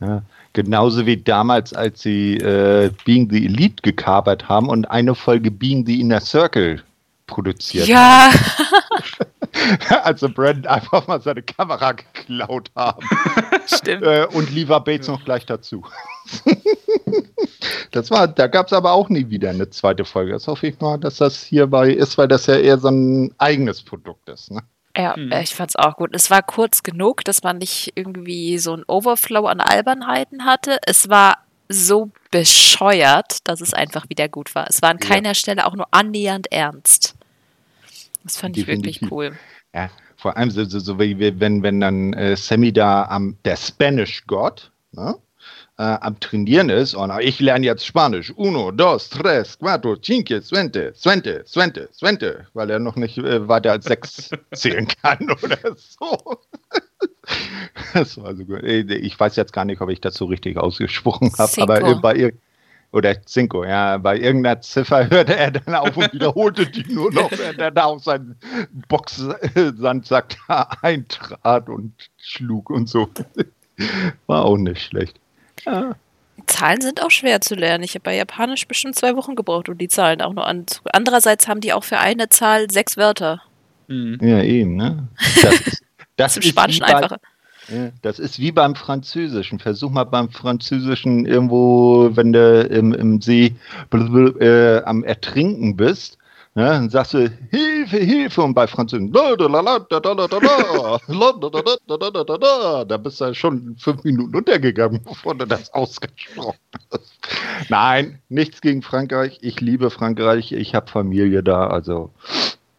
Ja, genauso wie damals, als sie äh, Being the Elite gekapert haben und eine Folge Being the Inner Circle produziert ja. haben. [LAUGHS] [LAUGHS] also Brandon einfach mal seine Kamera geklaut haben. [LAUGHS] Stimmt. Äh, und Lever Bates noch gleich dazu. [LAUGHS] das war, da gab es aber auch nie wieder eine zweite Folge. Das hoffe ich mal, dass das hierbei ist, weil das ja eher so ein eigenes Produkt ist. Ne? Ja, hm. ich fand's auch gut. Es war kurz genug, dass man nicht irgendwie so ein Overflow an Albernheiten hatte. Es war so bescheuert, dass es einfach wieder gut war. Es war an keiner ja. Stelle auch nur annähernd ernst. Das fand Definitiv. ich wirklich cool. Ja, vor allem so, so, so wie wenn, wenn dann äh, Sammy da am der Spanish God, ne? äh, am Trainieren ist und ich lerne jetzt Spanisch. Uno, dos, tres, cuatro, cinque, suente, suente, suente, suente, weil er noch nicht äh, weiter als sechs [LAUGHS] zählen kann oder so. [LAUGHS] das war so gut. Ich weiß jetzt gar nicht, ob ich das so richtig ausgesprochen habe, aber bei ihr oder Cinco, ja, bei irgendeiner Ziffer [LAUGHS] hörte er dann auf und wiederholte die nur noch, während er da auf seinen Boxsandsack eintrat und schlug und so. War auch nicht schlecht. Ja. Zahlen sind auch schwer zu lernen. Ich habe bei Japanisch bestimmt zwei Wochen gebraucht, um die Zahlen auch nur an. Andererseits haben die auch für eine Zahl sechs Wörter. Mhm. Ja, eben, ne? Das, das, [LAUGHS] das ist im Spanischen einfacher. Das ist wie beim Französischen. Versuch mal beim Französischen irgendwo, wenn du im, im See äh, am Ertrinken bist, Ne, dann sagst du Hilfe, Hilfe und bei Französisch da bist du schon fünf Minuten untergegangen, bevor du das ausgesprochen hast. Nein, nichts gegen Frankreich. Ich liebe Frankreich. Ich habe Familie da, also.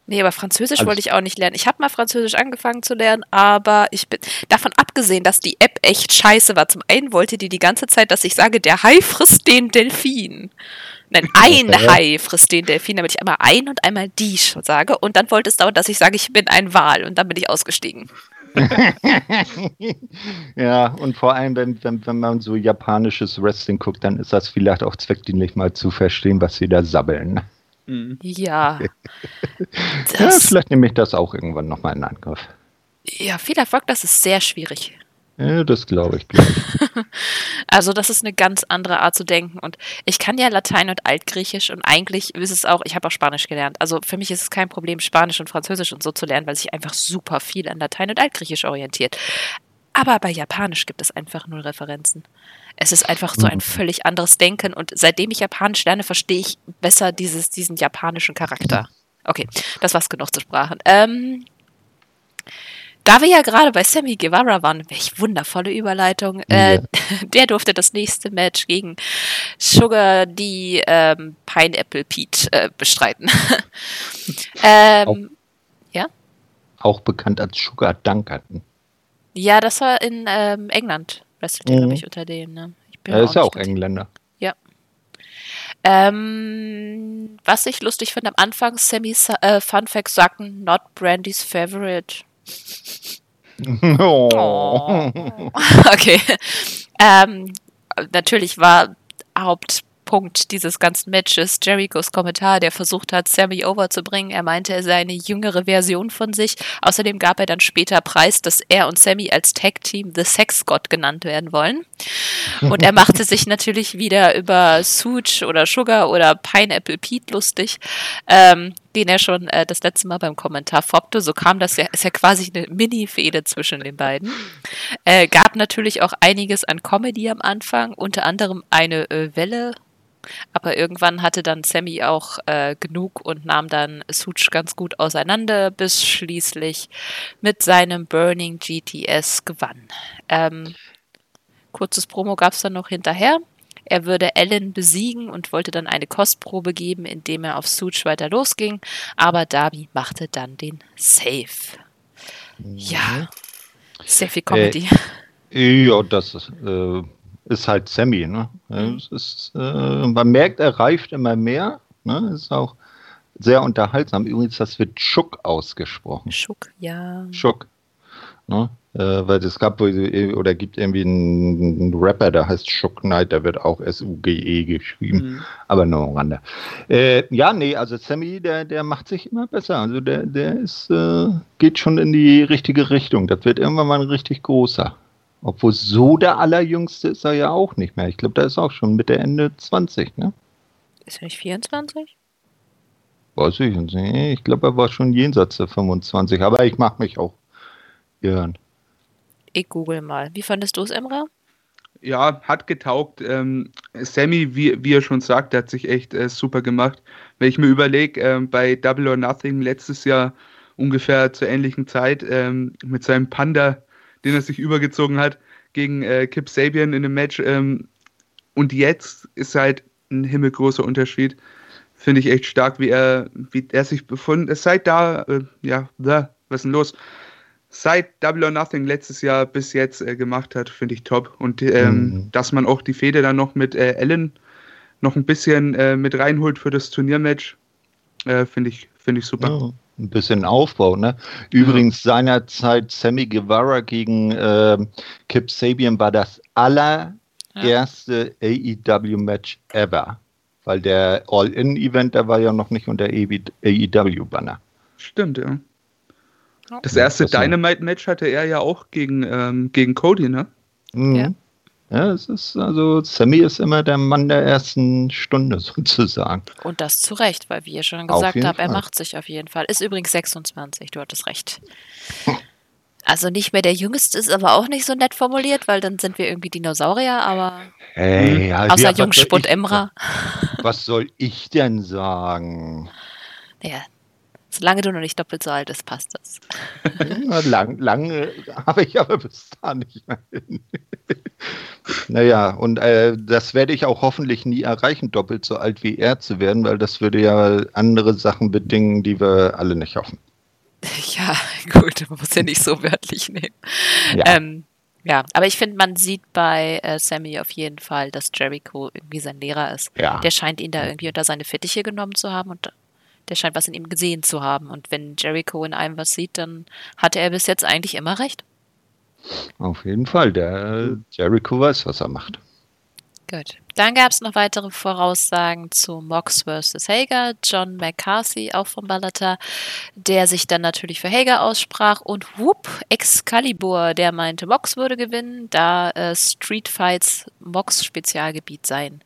Nee, aber Französisch also, wollte ich auch nicht lernen. Ich habe mal Französisch angefangen zu lernen, aber ich bin davon abgesehen, dass die App echt scheiße war. Zum einen wollte die die ganze Zeit, dass ich sage, der Hai frisst den Delfin. Nein, [LAUGHS] ein Hai frisst den Delfin, damit ich einmal ein und einmal die sage. Und dann wollte es dauern, dass ich sage, ich bin ein Wal. Und dann bin ich ausgestiegen. [LAUGHS] ja, und vor allem, wenn, wenn, wenn man so japanisches Wrestling guckt, dann ist das vielleicht auch zweckdienlich mal zu verstehen, was sie da sabbeln. Mhm. Ja. [LAUGHS] ja. Vielleicht nehme ich das auch irgendwann nochmal in Angriff. Ja, viel Erfolg, das ist sehr schwierig. Ja, das glaube ich. Glaub ich. [LAUGHS] Also das ist eine ganz andere Art zu denken. Und ich kann ja Latein und Altgriechisch und eigentlich ist es auch, ich habe auch Spanisch gelernt. Also für mich ist es kein Problem, Spanisch und Französisch und so zu lernen, weil sich einfach super viel an Latein und Altgriechisch orientiert. Aber bei Japanisch gibt es einfach null Referenzen. Es ist einfach so ein mhm. völlig anderes Denken und seitdem ich Japanisch lerne, verstehe ich besser dieses, diesen japanischen Charakter. Okay, das war's genug zu Sprachen. Ähm, da wir ja gerade bei Sammy Guevara waren, welch wundervolle Überleitung. Äh, [LAUGHS] der durfte das nächste Match gegen Sugar die ähm, Pineapple Pete äh, bestreiten. [LAUGHS] ähm, auch, ja? Auch bekannt als Sugar Duncan. Ja, das war in ähm, England. Wrestelt mhm. glaube ich, unter dem. Ne? er ist ja auch Engländer. Ja. Ähm, was ich lustig finde, am Anfang Sammy's äh, Fun Facts sagten, not Brandy's favorite. [LAUGHS] Oh. oh. [LAUGHS] Okay. Ähm, natürlich war Haupt Punkt dieses ganzen Matches Jerichos Kommentar, der versucht hat, Sammy overzubringen. Er meinte, er sei eine jüngere Version von sich. Außerdem gab er dann später Preis, dass er und Sammy als Tag Team The Sex God genannt werden wollen. Und er machte sich [LAUGHS] natürlich wieder über Suge oder Sugar oder Pineapple Pete lustig. Ähm, den er schon äh, das letzte Mal beim Kommentar foppte. So kam das ja, ist ja quasi eine Mini-Fehde zwischen den beiden. Äh, gab natürlich auch einiges an Comedy am Anfang, unter anderem eine äh, Welle aber irgendwann hatte dann Sammy auch äh, genug und nahm dann Such ganz gut auseinander, bis schließlich mit seinem Burning GTS gewann. Ähm, kurzes Promo gab es dann noch hinterher. Er würde Ellen besiegen und wollte dann eine Kostprobe geben, indem er auf Such weiter losging, aber Darby machte dann den Save. Ja, mhm. sehr viel Comedy. Äh, ja, das ist, äh, ist halt Sammy. Ne? Mhm. Ist, äh, man merkt, er reift immer mehr. Ne? Ist auch sehr unterhaltsam. Übrigens, das wird Schuck ausgesprochen. Schuck, ja. Schuck. Ne? Äh, weil es gab oder gibt irgendwie einen, Rapper, der heißt Schuck Knight, der wird auch S-U-G-E geschrieben, mhm. aber nur am Rande. Äh, ja, nee, also Sammy, der, der macht sich immer besser. Also der, der ist, äh, geht schon in die richtige Richtung. Das wird irgendwann mal ein richtig großer. Obwohl so der Allerjüngste ist er ja auch nicht mehr. Ich glaube, der ist auch schon Mitte, Ende 20, ne? Ist er nicht 24? Weiß ich nicht. Ich glaube, er war schon jenseits der 25. Aber ich mache mich auch irren. Ich google mal. Wie fandest du es, Emra? Ja, hat getaugt. Ähm, Sammy, wie, wie er schon sagt, hat sich echt äh, super gemacht. Wenn ich mir überlege, äh, bei Double or Nothing letztes Jahr ungefähr zur ähnlichen Zeit ähm, mit seinem Panda den er sich übergezogen hat gegen äh, Kip Sabian in dem Match. Ähm, und jetzt ist halt ein himmelgroßer Unterschied. Finde ich echt stark, wie er, wie er sich befunden seit da, äh, ja, da, was ist denn los? Seit Double or Nothing letztes Jahr bis jetzt äh, gemacht hat, finde ich top. Und ähm, mhm. dass man auch die Fehde dann noch mit äh, Ellen noch ein bisschen äh, mit reinholt für das Turniermatch, äh, finde ich, find ich super. Ja ein bisschen Aufbau. Ne? Übrigens ja. seinerzeit Sammy Guevara gegen äh, Kip Sabian war das allererste ja. AEW-Match ever. Weil der All-In-Event, der war ja noch nicht unter AEW-Banner. Stimmt, ja. Das erste Dynamite-Match hatte er ja auch gegen, ähm, gegen Cody, ne? Mhm. Ja. Ja, es ist also, Sammy ist immer der Mann der ersten Stunde [LAUGHS] sozusagen. Und das zu Recht, weil wie ihr schon gesagt habt, er macht sich auf jeden Fall. Ist übrigens 26, du hattest recht. [LAUGHS] Also nicht mehr der Jüngste ist aber auch nicht so nett formuliert, weil dann sind wir irgendwie Dinosaurier, aber hey, ja, außer ja, Jungspund Emra. Was soll ich denn sagen? Naja, Solange du noch nicht doppelt so alt bist, passt das. [LAUGHS] lang, lange habe ich aber bis da nicht mehr hin. [LAUGHS] naja, und äh, das werde ich auch hoffentlich nie erreichen, doppelt so alt wie er zu werden, weil das würde ja andere Sachen bedingen, die wir alle nicht hoffen. [LAUGHS] Ja, gut, man muss ja nicht so wörtlich nehmen. Ja. Ähm, ja, aber ich finde, man sieht bei äh, Sammy auf jeden Fall, dass Jericho irgendwie sein Lehrer ist. Ja. Der scheint ihn da irgendwie unter seine Fittiche genommen zu haben und der scheint was in ihm gesehen zu haben. Und wenn Jericho in einem was sieht, dann hatte er bis jetzt eigentlich immer recht. Auf jeden Fall. Der Jericho weiß, was er macht. Gut. Dann gab es noch weitere Voraussagen zu Mox vs. Hager. John McCarthy, auch von Bellator, der sich dann natürlich für Hager aussprach. Und whoop, Excalibur, der meinte, Mox würde gewinnen, da äh, Street Fights Mox Spezialgebiet seien.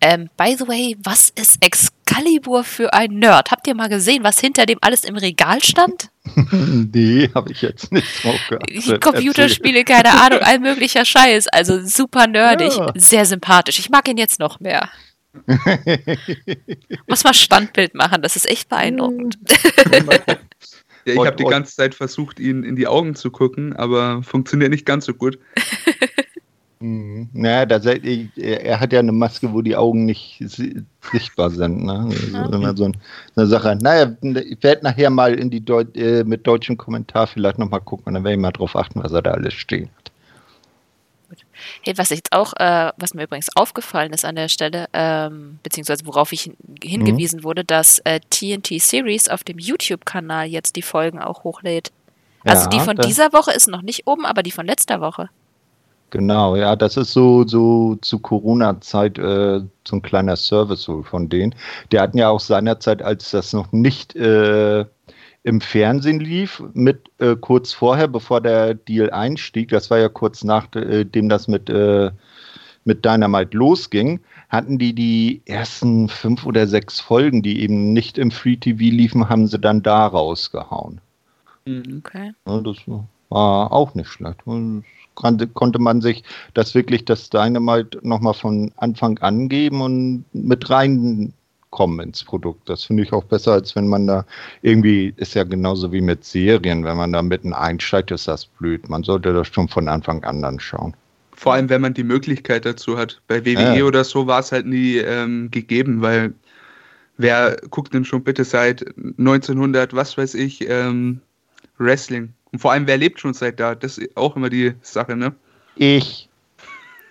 Ähm, by the way, was ist Excalibur für ein Nerd? Habt ihr mal gesehen, was hinter dem alles im Regal stand? [LAUGHS] nee, habe ich jetzt nicht drauf geachtet. Computerspiele, keine Ahnung, all möglicher Scheiß. Also super nerdig, ja. sehr sympathisch. Ich mag ihn jetzt noch mehr. Muss mal Standbild machen, das ist echt beeindruckend. Ja, ich habe die ganze Zeit versucht, ihn in die Augen zu gucken, aber funktioniert nicht ganz so gut. [LAUGHS] Mhm. Naja, das, er hat ja eine Maske, wo die Augen nicht sichtbar sind. Ne? Also immer so eine Sache. Naja, ich werde nachher mal in die Deu äh, mit deutschem Kommentar vielleicht nochmal gucken und dann werde ich mal drauf achten, was er da alles stehen hat. Hey, was jetzt auch, äh, was mir übrigens aufgefallen ist an der Stelle, ähm, beziehungsweise worauf ich hingewiesen mhm. wurde, dass äh, TNT Series auf dem YouTube-Kanal jetzt die Folgen auch hochlädt. Also ja, die von dieser Woche ist noch nicht oben, aber die von letzter Woche. Genau, ja, das ist so, so zu Corona-Zeit äh, so ein kleiner Service wohl von denen. Der hatten ja auch seinerzeit, als das noch nicht äh, im Fernsehen lief, mit äh, kurz vorher, bevor der Deal einstieg, das war ja kurz nachdem äh, das mit, äh, mit Dynamite losging, hatten die die ersten fünf oder sechs Folgen, die eben nicht im Free TV liefen, haben sie dann da rausgehauen. Mhm. Okay. Ja, das war auch nicht schlecht konnte, konnte man sich das wirklich das Dynamite nochmal von Anfang an geben und mit reinkommen ins Produkt. Das finde ich auch besser, als wenn man da irgendwie, ist ja genauso wie mit Serien, wenn man da mitten einsteigt, ist das blöd. Man sollte das schon von Anfang an anschauen. Vor allem, wenn man die Möglichkeit dazu hat. Bei WWE ja. oder so war es halt nie ähm, gegeben, weil wer guckt denn schon bitte seit 1900, was weiß ich, ähm, Wrestling? Und vor allem, wer lebt schon seit da? Das ist auch immer die Sache, ne? Ich.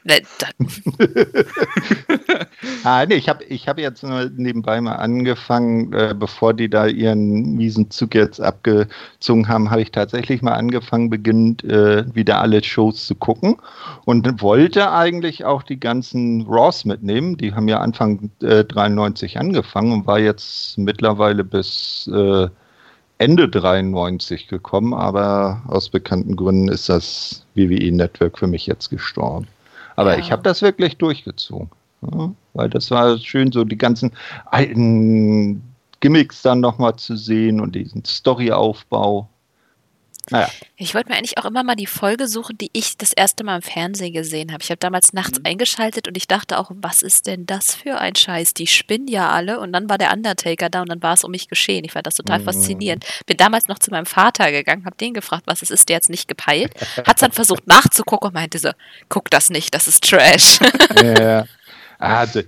Ne, [LAUGHS] ah, nee, ich habe ich hab jetzt nebenbei mal angefangen, äh, bevor die da ihren miesen Zug jetzt abgezogen haben, habe ich tatsächlich mal angefangen, beginnend äh, wieder alle Shows zu gucken und wollte eigentlich auch die ganzen Raws mitnehmen. Die haben ja Anfang äh, 93 angefangen und war jetzt mittlerweile bis äh, Ende 93 gekommen, aber aus bekannten Gründen ist das WWE-Network für mich jetzt gestorben. Aber ja. ich habe das wirklich durchgezogen. Ja, weil das war schön, so die ganzen alten Gimmicks dann nochmal zu sehen und diesen Storyaufbau. Naja. Ich wollte mir eigentlich auch immer mal die Folge suchen, die ich das erste Mal im Fernsehen gesehen habe. Ich habe damals nachts mhm. eingeschaltet und ich dachte auch, was ist denn das für ein Scheiß? Die spinnen ja alle und dann war der Undertaker da und dann war es um mich geschehen. Ich fand das total mhm. faszinierend. Bin damals noch zu meinem Vater gegangen, habe den gefragt, was es ist, der jetzt nicht gepeilt. Hat es dann versucht nachzugucken und meinte so, guck das nicht, das ist Trash. [LAUGHS] ja. Äh,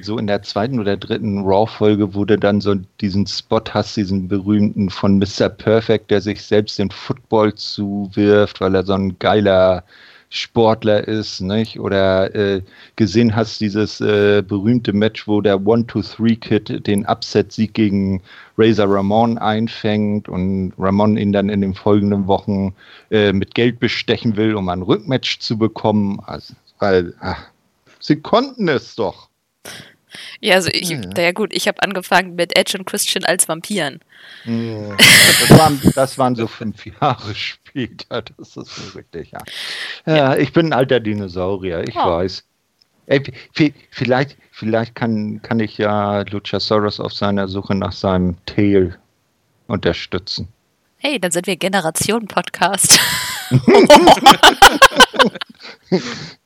so in der zweiten oder dritten Raw-Folge, du dann so diesen Spot hast, diesen berühmten von Mr. Perfect, der sich selbst den Football zuwirft, weil er so ein geiler Sportler ist, nicht? Oder äh, gesehen hast dieses äh, berühmte Match, wo der One-Two-Three-Kid den Upset-Sieg gegen Razor Ramon einfängt und Ramon ihn dann in den folgenden Wochen äh, mit Geld bestechen will, um ein Rückmatch zu bekommen. Also, weil, ach, sie konnten es doch. Ja, also ich, ja, ja. gut, ich habe angefangen mit Edge und Christian als Vampiren. [LAUGHS] Das waren, das waren so fünf Jahre [LAUGHS] später, das ist so richtig, ja. Ja, ich bin ein alter Dinosaurier, ich oh. weiß. Ey, vielleicht, vielleicht kann, kann ich ja Luchasaurus auf seiner Suche nach seinem Tail unterstützen. Hey, dann sind wir Generation-Podcast. [LAUGHS]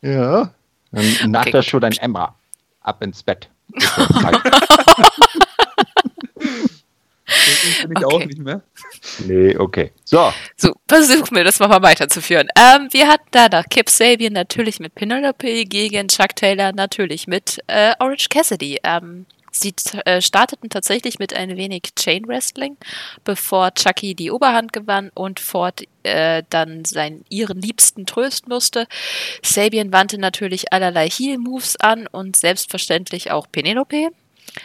ja. Dann nach okay, der Show dann Emma ab ins Bett. Bin ich okay. auch nicht mehr. Nee, okay. So. So, versuchen wir das mal weiterzuführen. Ähm, wir hatten da noch Kip Sabian natürlich mit Penelope gegen Chuck Taylor natürlich mit äh, Orange Cassidy. Ähm, sie äh, starteten tatsächlich mit ein wenig Chain Wrestling, bevor Chucky die Oberhand gewann und Ford äh, dann seinen ihren Liebsten trösten musste. Sabian wandte natürlich allerlei Heel Moves an und selbstverständlich auch Penelope.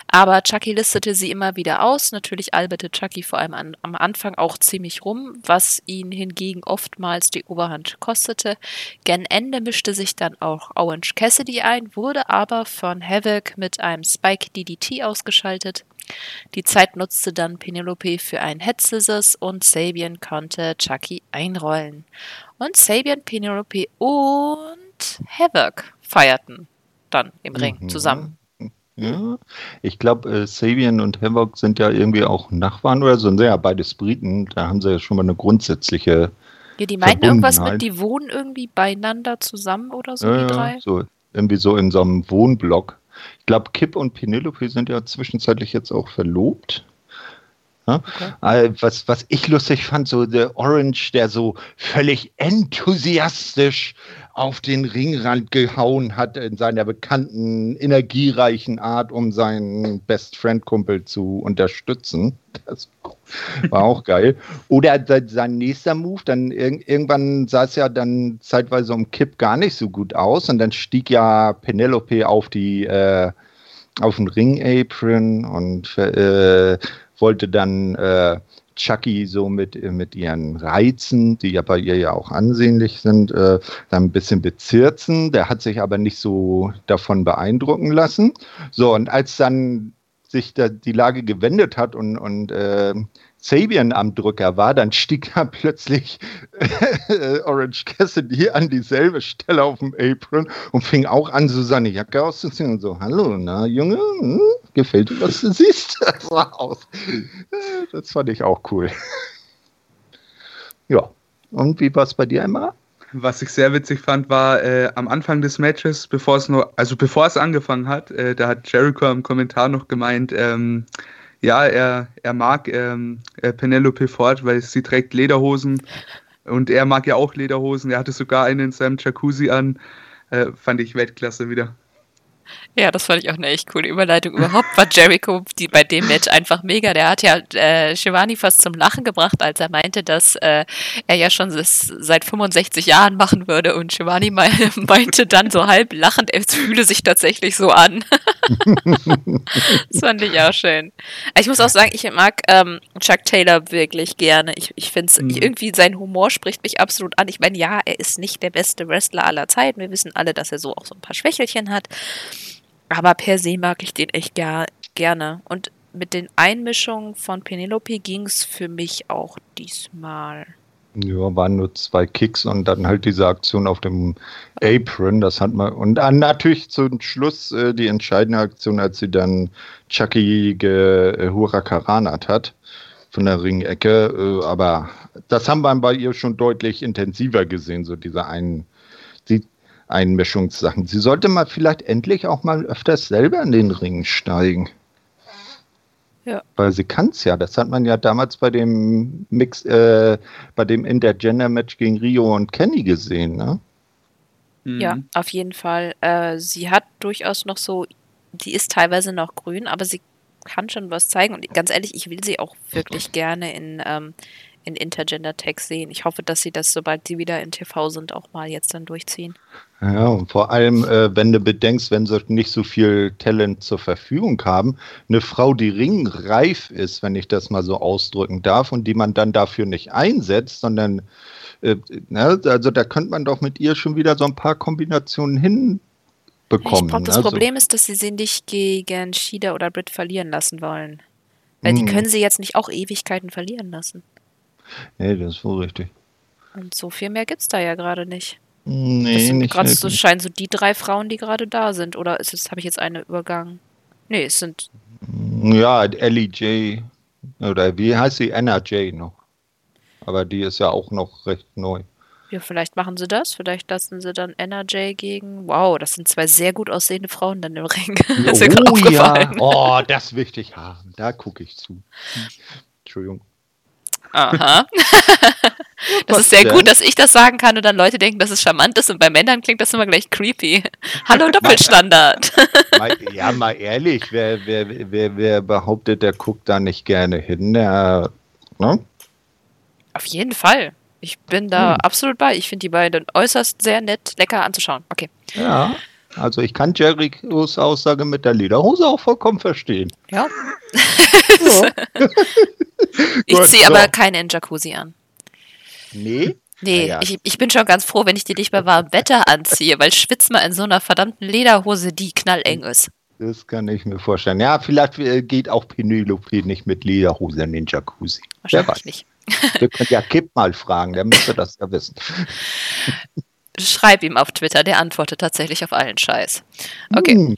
Aber Chucky listete sie immer wieder aus. Natürlich alberte Chucky vor allem an, am Anfang auch ziemlich rum, was ihn hingegen oftmals die Oberhand kostete. Gen Ende mischte sich dann auch Orange Cassidy ein, wurde aber von Havoc mit einem Spike DDT ausgeschaltet. Die Zeit nutzte dann Penelope für einen Head Scissors und Sabian konnte Chucky einrollen. Und Sabian, Penelope und Havoc feierten dann im Ring mhm. zusammen. Ja, ich glaube, äh, Sabian und Havoc sind ja irgendwie auch Nachbarn oder so. Sind ja beides Briten. Da haben sie ja schon mal eine grundsätzliche. Ja, die meinten irgendwas mit, die wohnen irgendwie beieinander zusammen oder so, ja, die drei. So, irgendwie so in so einem Wohnblock. Ich glaube, Kip und Penelope sind ja zwischenzeitlich jetzt auch verlobt. Ja? Okay. Äh, was, was ich lustig fand, so der Orange, der so völlig enthusiastisch auf den Ringrand gehauen hat in seiner bekannten, energiereichen Art, um seinen Best Friend Kumpel zu unterstützen. Das war auch geil. Oder sein nächster Move, dann ir irgendwann sah es ja dann zeitweise um Kipp gar nicht so gut aus und dann stieg ja Penelope auf die äh, auf den Ring-Apron und äh, wollte dann äh, Chucky so mit, mit ihren Reizen, die ja bei ihr ja auch ansehnlich sind, äh, dann ein bisschen bezirzen. Der hat sich aber nicht so davon beeindrucken lassen. So, und als dann sich da die Lage gewendet hat und, und äh, Sabian am Drücker war, dann stieg da plötzlich äh, Orange Cassidy an dieselbe Stelle auf dem Apron und fing auch an, so seine Jacke auszuziehen und so, hallo, na Junge, hm, gefällt dir, was du siehst? Das [LAUGHS] war aus. Das fand ich auch cool. ja, und wie war es bei dir, Emma? Was ich sehr witzig fand, war äh, am Anfang des Matches, bevor es nur, also bevor es angefangen hat, äh, da hat Jericho im Kommentar noch gemeint, ähm, ja, er, er mag ähm, äh, Penelope Ford, weil sie trägt Lederhosen und er mag ja auch Lederhosen. Er hatte sogar einen in seinem Jacuzzi an. Äh, fand ich Weltklasse wieder. Ja, das fand ich auch eine echt coole Überleitung. Überhaupt war Jericho die, bei dem Match einfach mega. Der hat ja äh, Shivani fast zum Lachen gebracht, als er meinte, dass äh, er ja schon das seit 65 Jahren machen würde. Und Shivani me [LAUGHS] meinte dann so halb lachend, es fühle sich tatsächlich so an. [LAUGHS] das fand ich auch schön. Ich muss auch sagen, ich mag ähm, Chuck Taylor wirklich gerne. Ich, ich finde es mhm. irgendwie, sein Humor spricht mich absolut an. Ich meine, ja, er ist nicht der beste Wrestler aller Zeiten. Wir wissen alle, dass er so auch so ein paar Schwächelchen hat. Aber per se mag ich den echt ger gerne. Und mit den Einmischungen von Penelope ging es für mich auch diesmal. Ja, waren nur zwei Kicks und dann halt diese Aktion auf dem Apron, das hat man. Und dann natürlich zum Schluss äh, die entscheidende Aktion, als sie dann Chucky gehurakaranat hat von der Ringecke. Äh, aber das haben wir bei ihr schon deutlich intensiver gesehen, so diese einen. Einmischungssachen. Sie sollte mal vielleicht endlich auch mal öfters selber in den Ring steigen. Ja. Weil sie kann es ja. Das hat man ja damals bei dem Mix, äh, bei dem Intergender-Match gegen Rio und Kenny gesehen, ne? Mhm. Ja, auf jeden Fall. Äh, sie hat durchaus noch so, die ist teilweise noch grün, aber sie kann schon was zeigen. Und ganz ehrlich, ich will sie auch wirklich gerne in, ähm, in Intergender-Tags sehen. Ich hoffe, dass sie das, sobald sie wieder in TV sind, auch mal jetzt dann durchziehen. Ja, und vor allem, äh, wenn du bedenkst, wenn sie nicht so viel Talent zur Verfügung haben, eine Frau, die ringreif ist, wenn ich das mal so ausdrücken darf, und die man dann dafür nicht einsetzt, sondern, äh, ne, also da könnte man doch mit ihr schon wieder so ein paar Kombinationen hinbekommen. Ich glaube, das also. Problem ist, dass sie sie nicht gegen Shida oder Britt verlieren lassen wollen. Weil hm. die können sie jetzt nicht auch Ewigkeiten verlieren lassen. Nee, das ist wohl richtig. Und so viel mehr gibt es da ja gerade nicht. Nee, das sind nicht gerade so scheinen so die drei Frauen, die gerade da sind. Oder ist es, habe ich jetzt eine übergangen? Nee, es sind. Ja, Ellie J. Oder wie heißt sie? Anna J noch. Aber die ist ja auch noch recht neu. Ja, vielleicht machen sie das. Vielleicht lassen sie dann Anna J gegen. Wow, das sind zwei sehr gut aussehende Frauen dann im Ring. das [LAUGHS] ist oh ja. Oh, das will ich haben. Da gucke ich zu. Entschuldigung. Aha. [LAUGHS] das ist sehr gut, dass ich das sagen kann und dann Leute denken, dass es charmant ist und bei Männern klingt das immer gleich creepy. [LAUGHS] Hallo Doppelstandard. [LAUGHS] mal, ja, mal ehrlich, wer, wer, wer, wer behauptet, der guckt da nicht gerne hin, der, ne? Auf jeden Fall. Ich bin da hm. absolut bei. Ich finde die beiden äußerst sehr nett, lecker anzuschauen. Okay. Ja. Also ich kann Jerichos Aussage mit der Lederhose auch vollkommen verstehen. Ja. Ja. [LAUGHS] ich ziehe aber keine in Jacuzzi an. Nee? Nee, ja. ich, ich bin schon ganz froh, wenn ich die nicht bei warmem Wetter anziehe, weil schwitzt mal in so einer verdammten Lederhose, die knalleng ist. Das kann ich mir vorstellen. Ja, vielleicht äh, geht auch Penelope nicht mit Lederhose in den Jacuzzi. Wahrscheinlich nicht. [LAUGHS] Wir können ja Kipp mal fragen, der müsste das ja wissen. Schreib ihm auf Twitter, der antwortet tatsächlich auf allen Scheiß. Okay. Hm.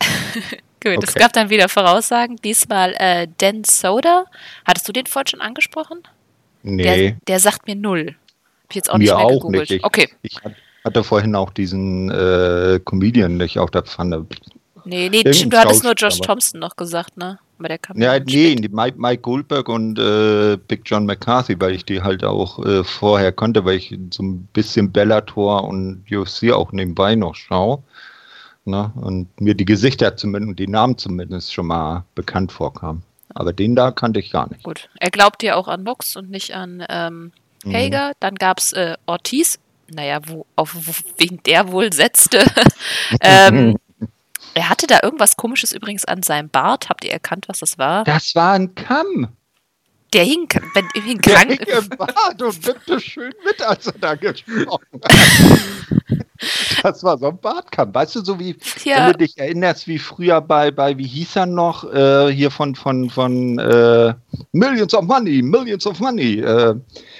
[LAUGHS] Gut, okay. es gab dann wieder Voraussagen. Diesmal äh, Dan Soda. Hattest du den vorhin schon angesprochen? Nee. Der, der sagt mir null. Hab ich jetzt auch mir nicht mehr auch gegoogelt. Nicht. Ich, okay. Ich hatte vorhin auch diesen äh, Comedian nicht auf der Pfanne. Nee, nee, stimmt, du hattest nur Josh Thompson noch gesagt, ne? Aber der kam ja, nee, Mike, Mike, Goldberg und äh, Big John McCarthy, weil ich die halt auch äh, vorher konnte, weil ich so ein bisschen Bellator und UFC auch nebenbei noch schaue. Ne? Und mir die Gesichter zumindest und die Namen zumindest schon mal bekannt vorkamen. Aber den da kannte ich gar nicht. Gut, er glaubt ja auch an Box und nicht an ähm. Hager. Mhm. Dann gab es äh, Ortiz, naja, wo, auf wen der wohl setzte. [LAUGHS] ähm, Er hatte da irgendwas Komisches übrigens an seinem Bart. Habt ihr erkannt, was das war? Das war ein Kamm. Der hing, wenn, [LAUGHS] hing Der krank. Hing im Bart und wirkte schön mit, als er da gesprochen [LAUGHS] hat. Das war so ein Bartkamm. Weißt du, so wie, ja. wenn du dich erinnerst, wie früher bei, bei wie hieß er noch, äh, hier von, von, von äh, Millions of Money, Millions of Money. Äh,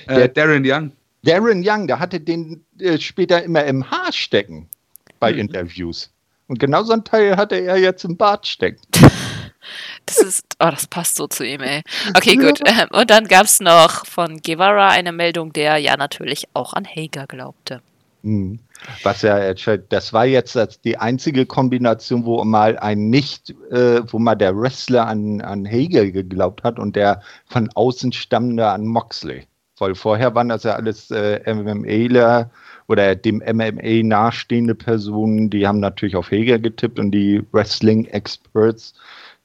der, Darren Young. Darren Young, der hatte den äh, später immer im Haar stecken bei mhm. Interviews. Und genau so ein Teil hatte er jetzt im Bart stecken. [LAUGHS] Das ist, oh, das passt so zu ihm, ey. Okay, gut. [LAUGHS] Und dann gab es noch von Guevara eine Meldung, der ja natürlich auch an Hager glaubte. Mhm. Was ja, das war jetzt die einzige Kombination, wo mal ein nicht, äh, wo mal der Wrestler an, an Hager geglaubt hat und der von außen stammende an Moxley. Weil vorher waren das ja alles äh, MMAler oder dem MMA nahestehende Personen, die haben natürlich auf Heger getippt und die Wrestling-Experts,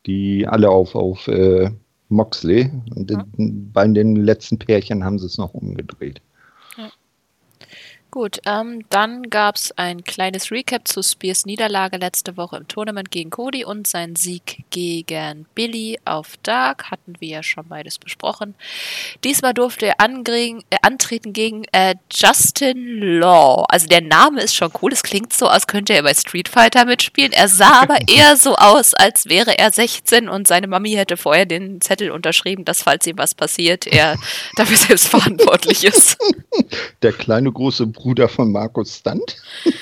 die alle auf, auf äh, Moxley. Und ja. bei den letzten Pärchen haben sie es noch umgedreht. Gut, ähm, dann gab es ein kleines Recap zu Spears Niederlage letzte Woche im Tournament gegen Cody und sein Sieg gegen Billy auf Dark. Hatten wir ja schon beides besprochen. Diesmal durfte er äh, antreten gegen äh, Justin Law. Also der Name ist schon cool. Es klingt so, als könnte er bei Street Fighter mitspielen. Er sah aber [LAUGHS] eher so aus, als wäre er 16 und seine Mami hätte vorher den Zettel unterschrieben, dass falls ihm was passiert, er [LAUGHS] dafür selbst verantwortlich ist. Der kleine große Bruder von Markus Stunt. [LAUGHS]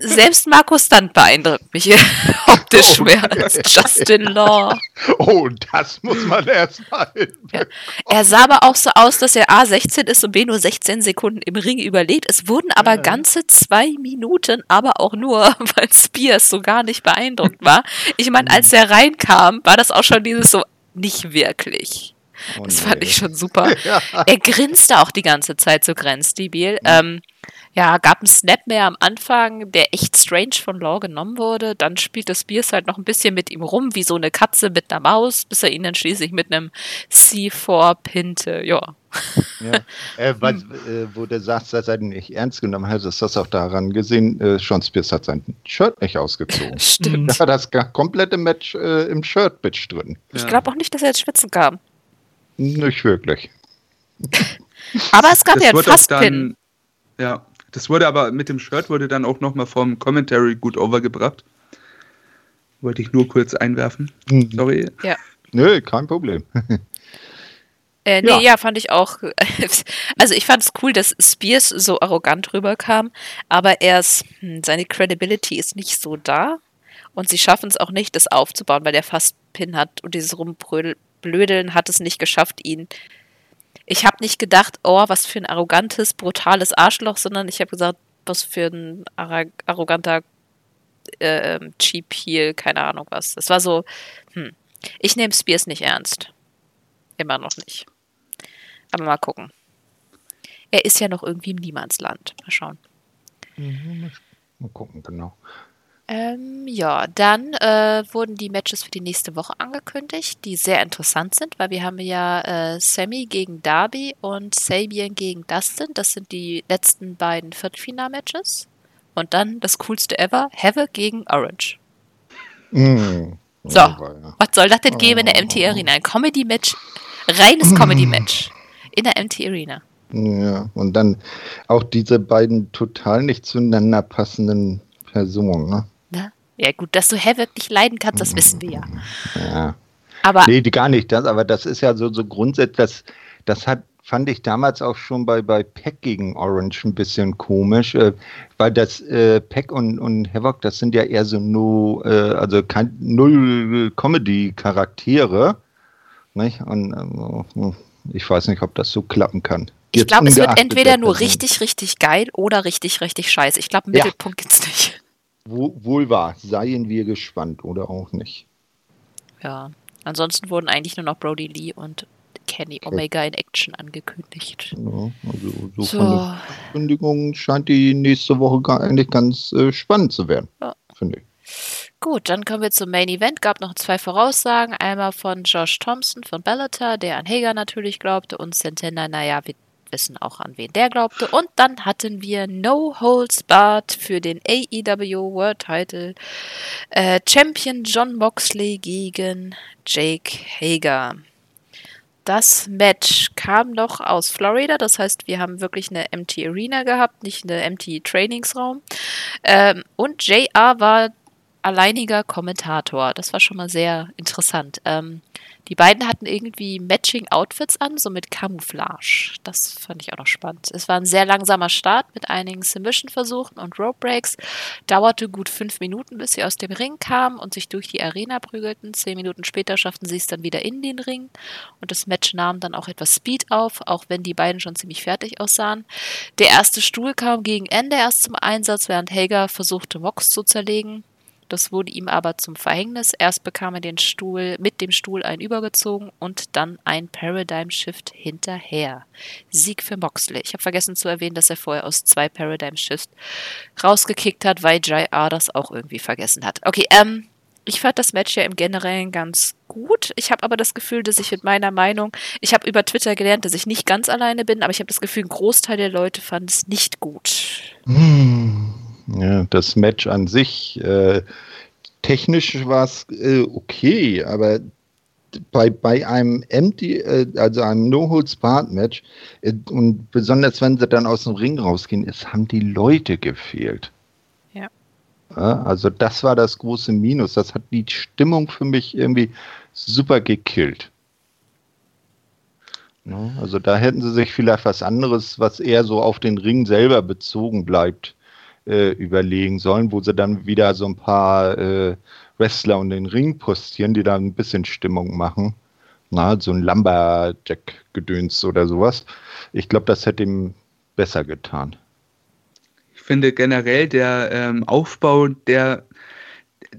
Selbst Markus Stunt beeindruckt mich [LAUGHS] optisch oh, mehr als Justin Law. [LAUGHS] Oh, das muss man erstmal. Ja. Er sah aber auch so aus, dass er A16 ist und B nur 16 Sekunden im Ring überlebt. Es wurden aber ja. ganze zwei Minuten, aber auch nur, weil Spears so gar nicht beeindruckt war. Ich meine, als er reinkam, war das auch schon dieses so, nicht wirklich. Oh, das nee. fand ich schon super. [LAUGHS] ja. Er grinste auch die ganze Zeit so grenzdebil. Mhm. Ähm, ja, gab einen Snap mehr am Anfang, der echt strange von Law genommen wurde. Dann spielte Spears halt noch ein bisschen mit ihm rum, wie so eine Katze mit einer Maus, bis er ihn dann schließlich mit einem C4 pinte. Ja. ja. Äh, [LAUGHS] weil, äh, wo du sagst, dass er ihn nicht ernst genommen hat, ist das auch daran gesehen, äh, Sean Spears hat sein Shirt nicht ausgezogen. [LAUGHS] Stimmt. Da hat das komplette Match äh, im Shirt-Bitch drin. Ich glaube auch nicht, dass er jetzt schwitzen kam. Nicht wirklich. [LAUGHS] aber es gab das ja einen Fastpin. Ja, das wurde aber mit dem Shirt wurde dann auch nochmal vom Commentary gut overgebracht. Wollte ich nur kurz einwerfen. Mhm. Sorry. Ja. Nö, kein Problem. [LAUGHS] Äh, nee, ja. ja. fand ich auch. [LAUGHS] Also ich fand es cool, dass Spears so arrogant rüberkam, aber er ist, hm, seine Credibility ist nicht so da und sie schaffen es auch nicht, das aufzubauen, weil der fast Pin hat und dieses Rumblödeln hat es nicht geschafft, ihn ich habe nicht gedacht, oh, was für ein arrogantes, brutales Arschloch, sondern ich habe gesagt, was für ein arroganter äh, Cheap Heel, keine Ahnung was. Es war so, hm, ich nehme Spears nicht ernst. Immer noch nicht. Aber mal gucken. Er ist ja noch irgendwie im Niemandsland. Mal schauen. Mhm, mal gucken, genau. Ähm, ja, dann äh, wurden die Matches für die nächste Woche angekündigt, die sehr interessant sind, weil wir haben ja äh, Sammy gegen Darby und Sabian gegen Dustin. Das sind die letzten beiden Viertelfinal-Matches. Und dann das coolste ever, Havoc gegen Orange. Mm. So, oh, was soll das denn geben in der MT Arena? Ein Comedy-Match, reines [CLEARS THROAT] Comedy-Match in der MT Arena. Ja, und dann auch diese beiden total nicht zueinander passenden Personen, ne? Ja, gut, dass du Havoc nicht leiden kannst, das wissen wir ja. Ja. Aber nee, gar nicht das, aber das ist ja so, so grundsätzlich, das, das hat fand ich damals auch schon bei, bei Peck gegen Orange ein bisschen komisch, äh, weil das äh, Peck und, und Havoc, das sind ja eher so no, äh, also kein, null Comedy-Charaktere. Nicht? Und äh, ich weiß nicht, ob das so klappen kann. Ich glaube, es wird entweder nur richtig, richtig geil oder richtig, richtig scheiße. Ich glaube, einen ja. Mittelpunkt gibt es nicht. Wo, wohl wahr. Seien wir gespannt oder auch nicht. Ja. Ansonsten wurden eigentlich nur noch Brody Lee und Kenny Omega in Action angekündigt. Ja, also so, so. von der Ankündigung scheint die nächste Woche gar, eigentlich ganz äh, spannend zu werden, ja. finde ich. Gut, dann kommen wir zum Main Event. Gab noch zwei Voraussagen. Einmal von Josh Thompson von Bellator, der an Hager natürlich glaubte, und Santana, naja, wir wissen auch, an wen der glaubte. Und dann hatten wir No Holds Barred für den AEW World Title äh, Champion John Moxley gegen Jake Hager. Das Match kam noch aus Florida, das heißt, wir haben wirklich eine MT Arena gehabt, nicht eine MT Trainingsraum. Ähm, und JR war alleiniger Kommentator. Das war schon mal sehr interessant. Ähm, die beiden hatten irgendwie matching Outfits an, so mit Camouflage. Das fand ich auch noch spannend. Es war ein sehr langsamer Start mit einigen Submission-Versuchen und Rope Breaks. Dauerte gut fünf Minuten, bis sie aus dem Ring kamen und sich durch die Arena prügelten. Zehn Minuten später schafften sie es dann wieder in den Ring und das Match nahm dann auch etwas Speed auf, auch wenn die beiden schon ziemlich fertig aussahen. Der erste Stuhl kam gegen Ende erst zum Einsatz, während Hager versuchte, Mox zu zerlegen. Das wurde ihm aber zum Verhängnis. Erst bekam er den Stuhl mit dem Stuhl ein übergezogen und dann ein Paradigm Shift hinterher. Sieg für Moxley. Ich habe vergessen zu erwähnen, dass er vorher aus zwei Paradigm Shifts rausgekickt hat, weil JR das auch irgendwie vergessen hat. Okay, ähm, ich fand das Match ja im Generellen ganz gut. Ich habe aber das Gefühl, dass ich mit meiner Meinung, ich habe über Twitter gelernt, dass ich nicht ganz alleine bin, aber ich habe das Gefühl, ein Großteil der Leute fand es nicht gut. Hm. Ja, das Match an sich, äh, technisch war es äh, okay, aber bei, bei einem Empty, äh, also einem No-Holds-Barred-Match äh, und besonders wenn sie dann aus dem Ring rausgehen, es haben die Leute gefehlt. Ja. ja. Also das war das große Minus. Das hat die Stimmung für mich irgendwie super gekillt. Ja, also da hätten sie sich vielleicht was anderes, was eher so auf den Ring selber bezogen bleibt, äh, überlegen sollen, wo sie dann wieder so ein paar äh, Wrestler und den Ring postieren, die da ein bisschen Stimmung machen. Na, so ein Lumberjack-Gedöns oder sowas. Ich glaube, das hätte ihm besser getan. Ich finde generell der ähm, Aufbau, der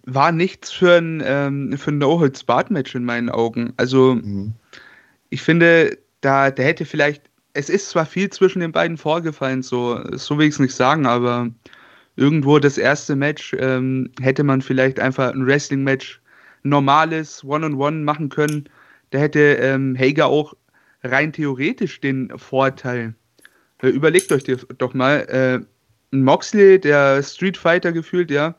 war nichts für ein, ähm, für ein No-Holds-Bart-Match in meinen Augen. Also, mhm. ich finde, da, der hätte vielleicht es ist zwar viel zwischen den beiden vorgefallen, so, so will ich es nicht sagen, aber irgendwo das erste Match ähm, hätte man vielleicht einfach ein Wrestling-Match normales One-on-One -on -One machen können. Da hätte ähm, Hager auch rein theoretisch den Vorteil. Äh, überlegt euch doch mal, äh, Moxley, der Street Fighter gefühlt, ja,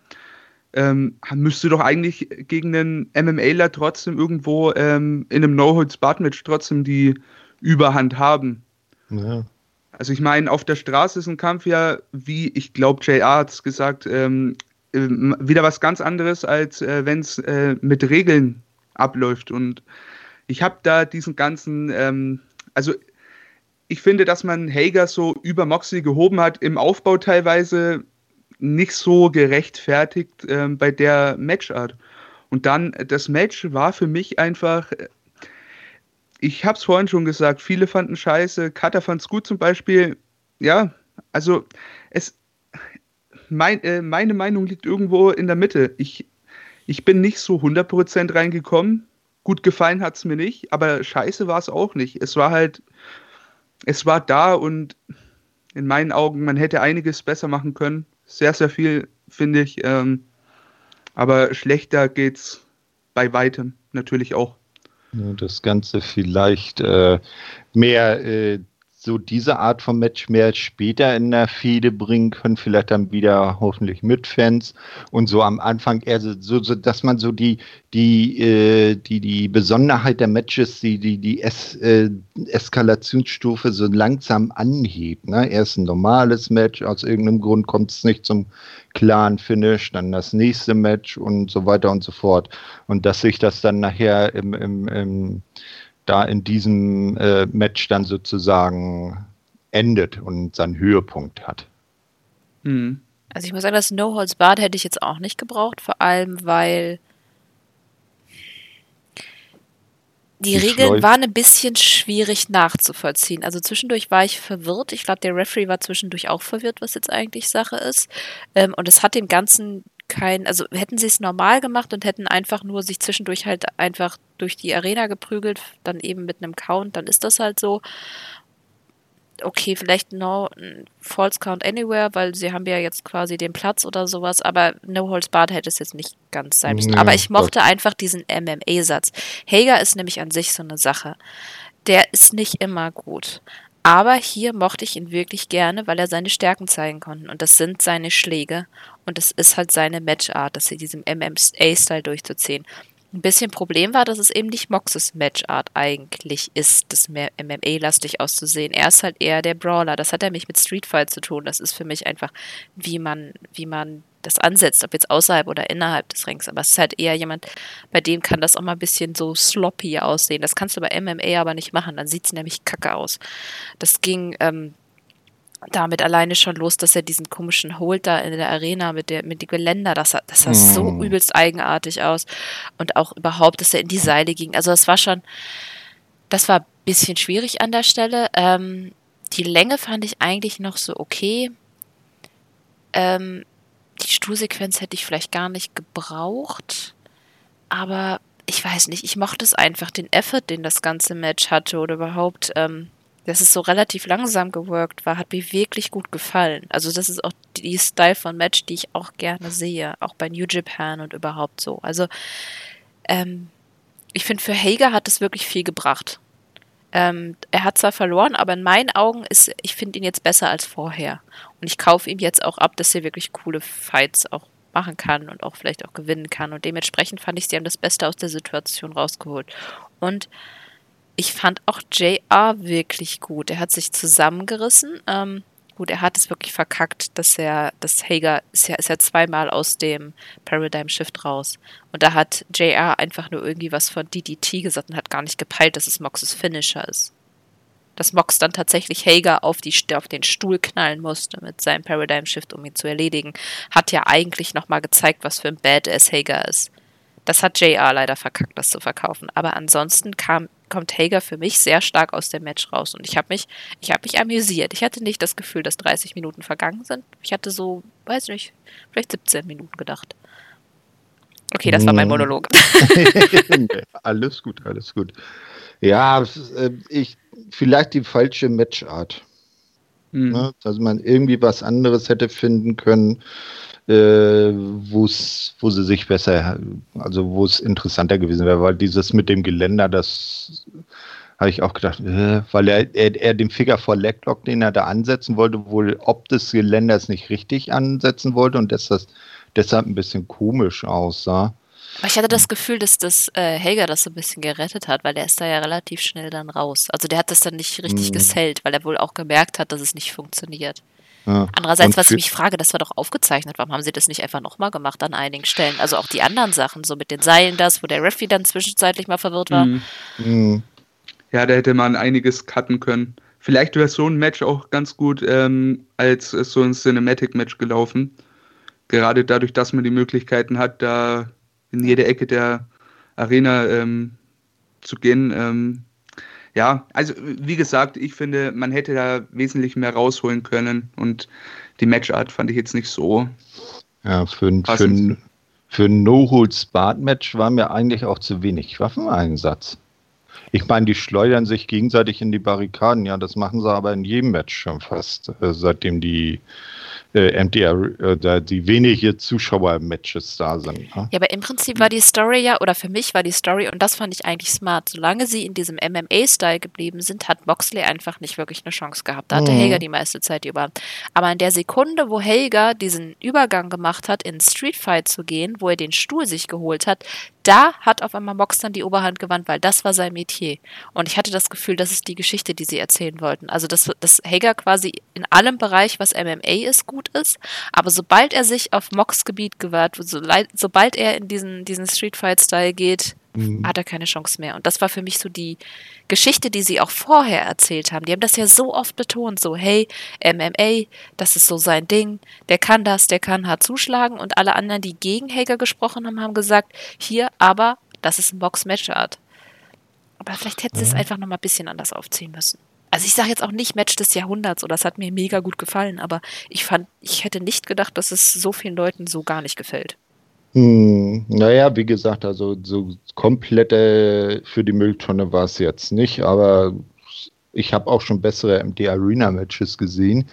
ähm, müsste doch eigentlich gegen einen MMAler trotzdem irgendwo ähm, in einem No-Holds-Barred-Match trotzdem die Überhand haben. Ja. Also ich meine, auf der Straße ist ein Kampf ja, wie ich glaube, JR hat es gesagt, ähm, äh, wieder was ganz anderes, als äh, wenn es äh, mit Regeln abläuft. Und ich habe da diesen ganzen, ähm, also ich finde, dass man Hager so über Moxley gehoben hat, im Aufbau teilweise nicht so gerechtfertigt äh, bei der Matchart. Und dann, das Match war für mich einfach ich habe es vorhin schon gesagt, viele fanden scheiße, Cutter fand es gut zum Beispiel. Ja, also es, mein, äh, meine Meinung liegt irgendwo in der Mitte. Ich, ich bin nicht so 100% reingekommen. Gut gefallen hat es mir nicht, aber scheiße war es auch nicht. Es war halt, es war da und in meinen Augen, man hätte einiges besser machen können. Sehr, sehr viel, finde ich. Ähm, aber schlechter geht's bei weitem natürlich auch das Ganze vielleicht äh, mehr äh, so diese Art von Match mehr später in der Fehde bringen können, vielleicht dann wieder hoffentlich mit Fans und so am Anfang eher so, so dass man so die, die, äh, die, die Besonderheit der Matches, die, die, die es, äh, Eskalationsstufe so langsam anhebt. Ne? Erst ein normales Match, aus irgendeinem Grund kommt es nicht zum klaren Finish, dann das nächste Match und so weiter und so fort. Und dass sich das dann nachher im, im, im da in diesem äh, Match dann sozusagen endet und seinen Höhepunkt hat. Mhm. Also ich muss sagen, das No Holds Bad hätte ich jetzt auch nicht gebraucht, vor allem weil die, die Regeln Schleuf. waren ein bisschen schwierig nachzuvollziehen. Also zwischendurch war ich verwirrt. Ich glaube, der Referee war zwischendurch auch verwirrt, was jetzt eigentlich Sache ist. Ähm, und es hat dem Ganzen kein, also hätten sie es normal gemacht und hätten einfach nur sich zwischendurch halt einfach durch die Arena geprügelt, dann eben mit einem Count, dann ist das halt so. Okay, vielleicht no False Count Anywhere, weil sie haben ja jetzt quasi den Platz oder sowas, aber No Holds Barred hätte es jetzt nicht ganz sein müssen. Ja, aber ich mochte Gott. einfach diesen MMA-Satz. Hager ist nämlich an sich so eine Sache. Der ist nicht immer gut. Aber hier mochte ich ihn wirklich gerne, weil er seine Stärken zeigen konnte. Und das sind seine Schläge. Und es ist halt seine Matchart, dass sie diesem MMA-Style durchzuziehen. Ein bisschen Problem war, dass es eben nicht Moxes Matchart eigentlich ist, das mehr MMA-lastig auszusehen. Er ist halt eher der Brawler. Das hat er mich mit Streetfight zu tun. Das ist für mich einfach, wie man, wie man das ansetzt, ob jetzt außerhalb oder innerhalb des Rings. Aber es ist halt eher jemand, bei dem kann das auch mal ein bisschen so sloppy aussehen. Das kannst du bei MMA aber nicht machen. Dann sieht es nämlich kacke aus. Das ging ähm, damit alleine schon los, dass er diesen komischen Hold da in der Arena mit, der, mit dem Geländer, das sah, das sah mm. so übelst eigenartig aus. Und auch überhaupt, dass er in die Seile ging. Also das war schon, das war ein bisschen schwierig an der Stelle. Ähm, die Länge fand ich eigentlich noch so okay. Ähm, die Stuhlsequenz hätte ich vielleicht gar nicht gebraucht. Aber ich weiß nicht, ich mochte es einfach, den Effort, den das ganze Match hatte oder überhaupt ähm, dass es so relativ langsam geworkt war, hat mir wirklich gut gefallen. Also das ist auch die Style von Match, die ich auch gerne sehe, auch bei New Japan und überhaupt so. Also ähm, ich finde, für Hager hat es wirklich viel gebracht. Ähm, er hat zwar verloren, aber in meinen Augen ist, ich finde ihn jetzt besser als vorher. Und ich kaufe ihm jetzt auch ab, dass er wirklich coole Fights auch machen kann und auch vielleicht auch gewinnen kann. Und dementsprechend fand ich, sie haben das Beste aus der Situation rausgeholt. Und ich fand auch JR wirklich gut. Er hat sich zusammengerissen. Ähm, gut, er hat es wirklich verkackt, dass er, dass Hager ist ja, ist ja zweimal aus dem Paradigm Shift raus. Und da hat JR einfach nur irgendwie was von DDT gesagt und hat gar nicht gepeilt, dass es Moxes Finisher ist. Dass Mox dann tatsächlich Hager auf, die, auf den Stuhl knallen musste mit seinem Paradigm Shift, um ihn zu erledigen, hat ja eigentlich nochmal gezeigt, was für ein Badass Hager ist. Das hat JR leider verkackt, das zu verkaufen. Aber ansonsten kam, kommt Hager für mich sehr stark aus dem Match raus. Und ich habe mich, ich habe mich amüsiert. Ich hatte nicht das Gefühl, dass 30 Minuten vergangen sind. Ich hatte so, weiß nicht, vielleicht 17 Minuten gedacht. Okay, das war mein hm. Monolog. [LAUGHS] alles gut, alles gut. Ja, äh, ich, vielleicht die falsche Matchart. Mhm. Ne? Dass man irgendwie was anderes hätte finden können äh, wo sie sich besser, also wo es interessanter gewesen wäre, weil dieses mit dem Geländer, das habe ich auch gedacht, äh, weil er, er, er den Finger vor Leglock, den er da ansetzen wollte, wohl ob des Geländers nicht richtig ansetzen wollte und dass das deshalb ein bisschen komisch aussah. Aber ich hatte das Gefühl, dass das äh, Helga das so ein bisschen gerettet hat, weil der ist da ja relativ schnell dann raus. Also der hat das dann nicht richtig mm. gesellt, weil er wohl auch gemerkt hat, dass es nicht funktioniert. Ja. Andererseits, was ich mich frage, das war doch aufgezeichnet. Warum haben sie das nicht einfach nochmal gemacht an einigen Stellen? Also auch die anderen Sachen, so mit den Seilen das, wo der Referee dann zwischenzeitlich mal verwirrt war. Mhm. Mhm. Ja, da hätte man einiges cutten können. Vielleicht wäre so ein Match auch ganz gut ähm, als so ein Cinematic-Match gelaufen. Gerade dadurch, dass man die Möglichkeiten hat, da in jede Ecke der Arena ähm, zu gehen. Ähm, ja, also wie gesagt, ich finde, man hätte da wesentlich mehr rausholen können und die Matchart fand ich jetzt nicht so. Ja, für ein, für ein, für ein No-Holds-Bart-Match war mir eigentlich auch zu wenig Waffeneinsatz. Ich meine, die schleudern sich gegenseitig in die Barrikaden, ja, das machen sie aber in jedem Match schon fast, äh, seitdem die äh, MDR, äh, die wenige Zuschauer-Matches da sind. Ne? Ja, aber im Prinzip war die Story ja, oder für mich war die Story, und das fand ich eigentlich smart, solange sie in diesem MMA-Style geblieben sind, hat Moxley einfach nicht wirklich eine Chance gehabt. Da hatte mhm. Hager die meiste Zeit über. Aber in der Sekunde, wo Hager diesen Übergang gemacht hat, in Street Fight zu gehen, wo er den Stuhl sich geholt hat, da hat auf einmal Mox dann die Oberhand gewandt, weil das war sein Metier. Und ich hatte das Gefühl, das ist die Geschichte, die sie erzählen wollten. Also, dass, dass Hager quasi in allem Bereich, was MMA ist, gut ist. Aber sobald er sich auf Mox Gebiet gewahrt, so, sobald er in diesen, diesen Street Fight Style geht, mhm. hat er keine Chance mehr. Und das war für mich so die Geschichte, die sie auch vorher erzählt haben. Die haben das ja so oft betont, so, hey, MMA, das ist so sein Ding, der kann das, der kann hart zuschlagen. Und alle anderen, die gegen Hager gesprochen haben, haben gesagt, hier, aber das ist ein Box-Match-Art. Aber vielleicht hätten sie es einfach noch mal ein bisschen anders aufziehen müssen. Also ich sage jetzt auch nicht Match des Jahrhunderts oder das hat mir mega gut gefallen, aber ich fand, ich hätte nicht gedacht, dass es so vielen Leuten so gar nicht gefällt. Hm, naja, wie gesagt, also so komplette für die Mülltonne war es jetzt nicht, aber ich habe auch schon bessere MD Arena Matches gesehen.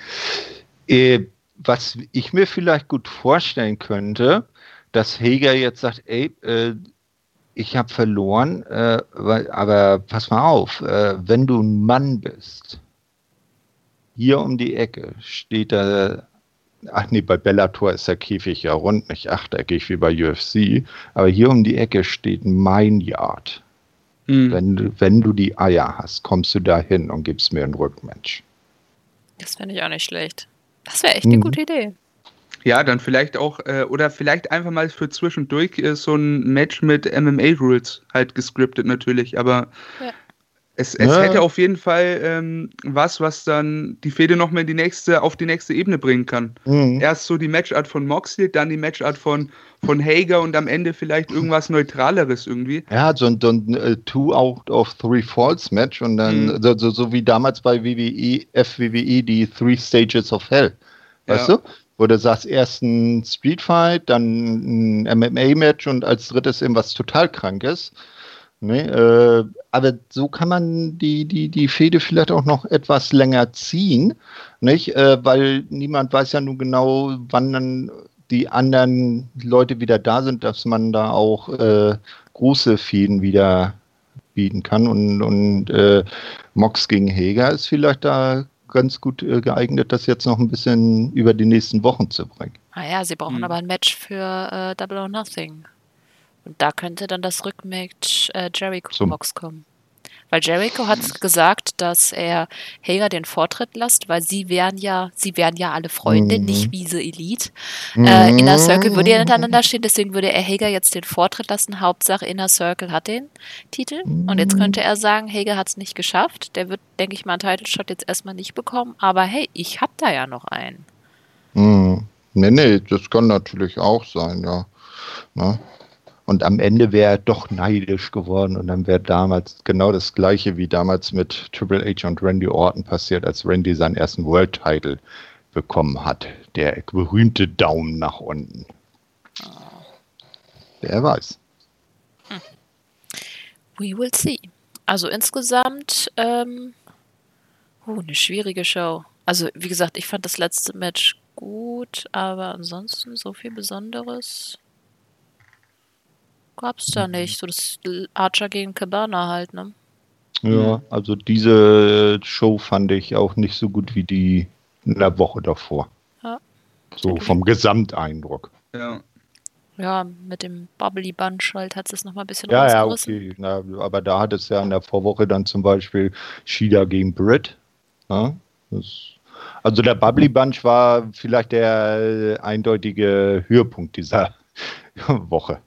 Äh, was ich mir vielleicht gut vorstellen könnte, dass Hager jetzt sagt, ey, äh, ich habe verloren, äh, aber pass mal auf, äh, wenn du ein Mann bist, hier um die Ecke steht da Ach nee, bei Bellator ist der Käfig ja rund, nicht achteckig wie bei UFC. Aber hier um die Ecke steht mein Yard. Mhm. Wenn, du, wenn du die Eier hast, kommst du da hin und gibst mir ein Rückmatch. Das fände ich auch nicht schlecht. Das wäre echt eine mhm. gute Idee. Ja, dann vielleicht auch, äh, oder vielleicht einfach mal für zwischendurch äh, so ein Match mit MMA-Rules, halt gescriptet natürlich, aber ja. Es, es ja. hätte auf jeden Fall ähm, was, was dann die Fehde noch mal die nächste, auf die nächste Ebene bringen kann. Mhm. Erst so die Matchart von Moxley, dann die Matchart von, von Hager und am Ende vielleicht irgendwas Neutraleres irgendwie. Ja, so ein, so ein uh, Two out of Three Falls Match und dann mhm. so, so, so, wie damals bei WWE, FWWE, die Three Stages of Hell. Weißt ja. du? Wo du sagst, erst ein Street Fight, dann ein MMA-Match und als drittes irgendwas total Krankes. Nee, äh, aber so kann man die, die, die Fehde vielleicht auch noch etwas länger ziehen, nicht? Äh, weil niemand weiß ja nun genau, wann dann die anderen Leute wieder da sind, dass man da auch äh, große Fäden wieder bieten kann. Und, und äh, Mox gegen Heger ist vielleicht da ganz gut äh, geeignet, das jetzt noch ein bisschen über die nächsten Wochen zu bringen. Ah ja, sie brauchen hm. aber ein Match für äh, Double or Nothing. Und da könnte dann das Rückmatch äh, Jericho Box kommen. Weil Jericho hat gesagt, dass er Hager den Vortritt lässt, weil sie wären ja, sie wären ja alle Freunde, mhm. nicht Wiese Elite. Mhm. Äh, Inner Circle würde ja hintereinander stehen, deswegen würde er Hager jetzt den Vortritt lassen. Hauptsache Inner Circle hat den Titel. Mhm. Und jetzt könnte er sagen, Hager hat es nicht geschafft. Der wird, denke ich mal, einen Title Shot jetzt erstmal nicht bekommen. Aber hey, ich hab da ja noch einen. Mhm. Nee, nee, das kann natürlich auch sein, ja. Na? Und am Ende wäre er doch neidisch geworden und dann wäre damals genau das gleiche wie damals mit Triple H und Randy Orton passiert, als Randy seinen ersten World Title bekommen hat. Der berühmte Daumen nach unten. Wer weiß. We will see. Also insgesamt ähm, oh, eine schwierige Show. Also wie gesagt, ich fand das letzte Match gut, aber ansonsten so viel Besonderes gab's da nicht. So das Archer gegen Cabana halt, ne? Ja, also diese Show fand ich auch nicht so gut wie die in der Woche davor. Ja. So vom Gesamteindruck. Ja. Ja, mit dem Bubbly Bunch halt hat es nochmal ein bisschen Ja, ja, okay. Na, aber da hat es ja in der Vorwoche dann zum Beispiel Shida gegen Britt. Ja, das, also der Bubbly Bunch war vielleicht der eindeutige Höhepunkt dieser [LAUGHS] Woche.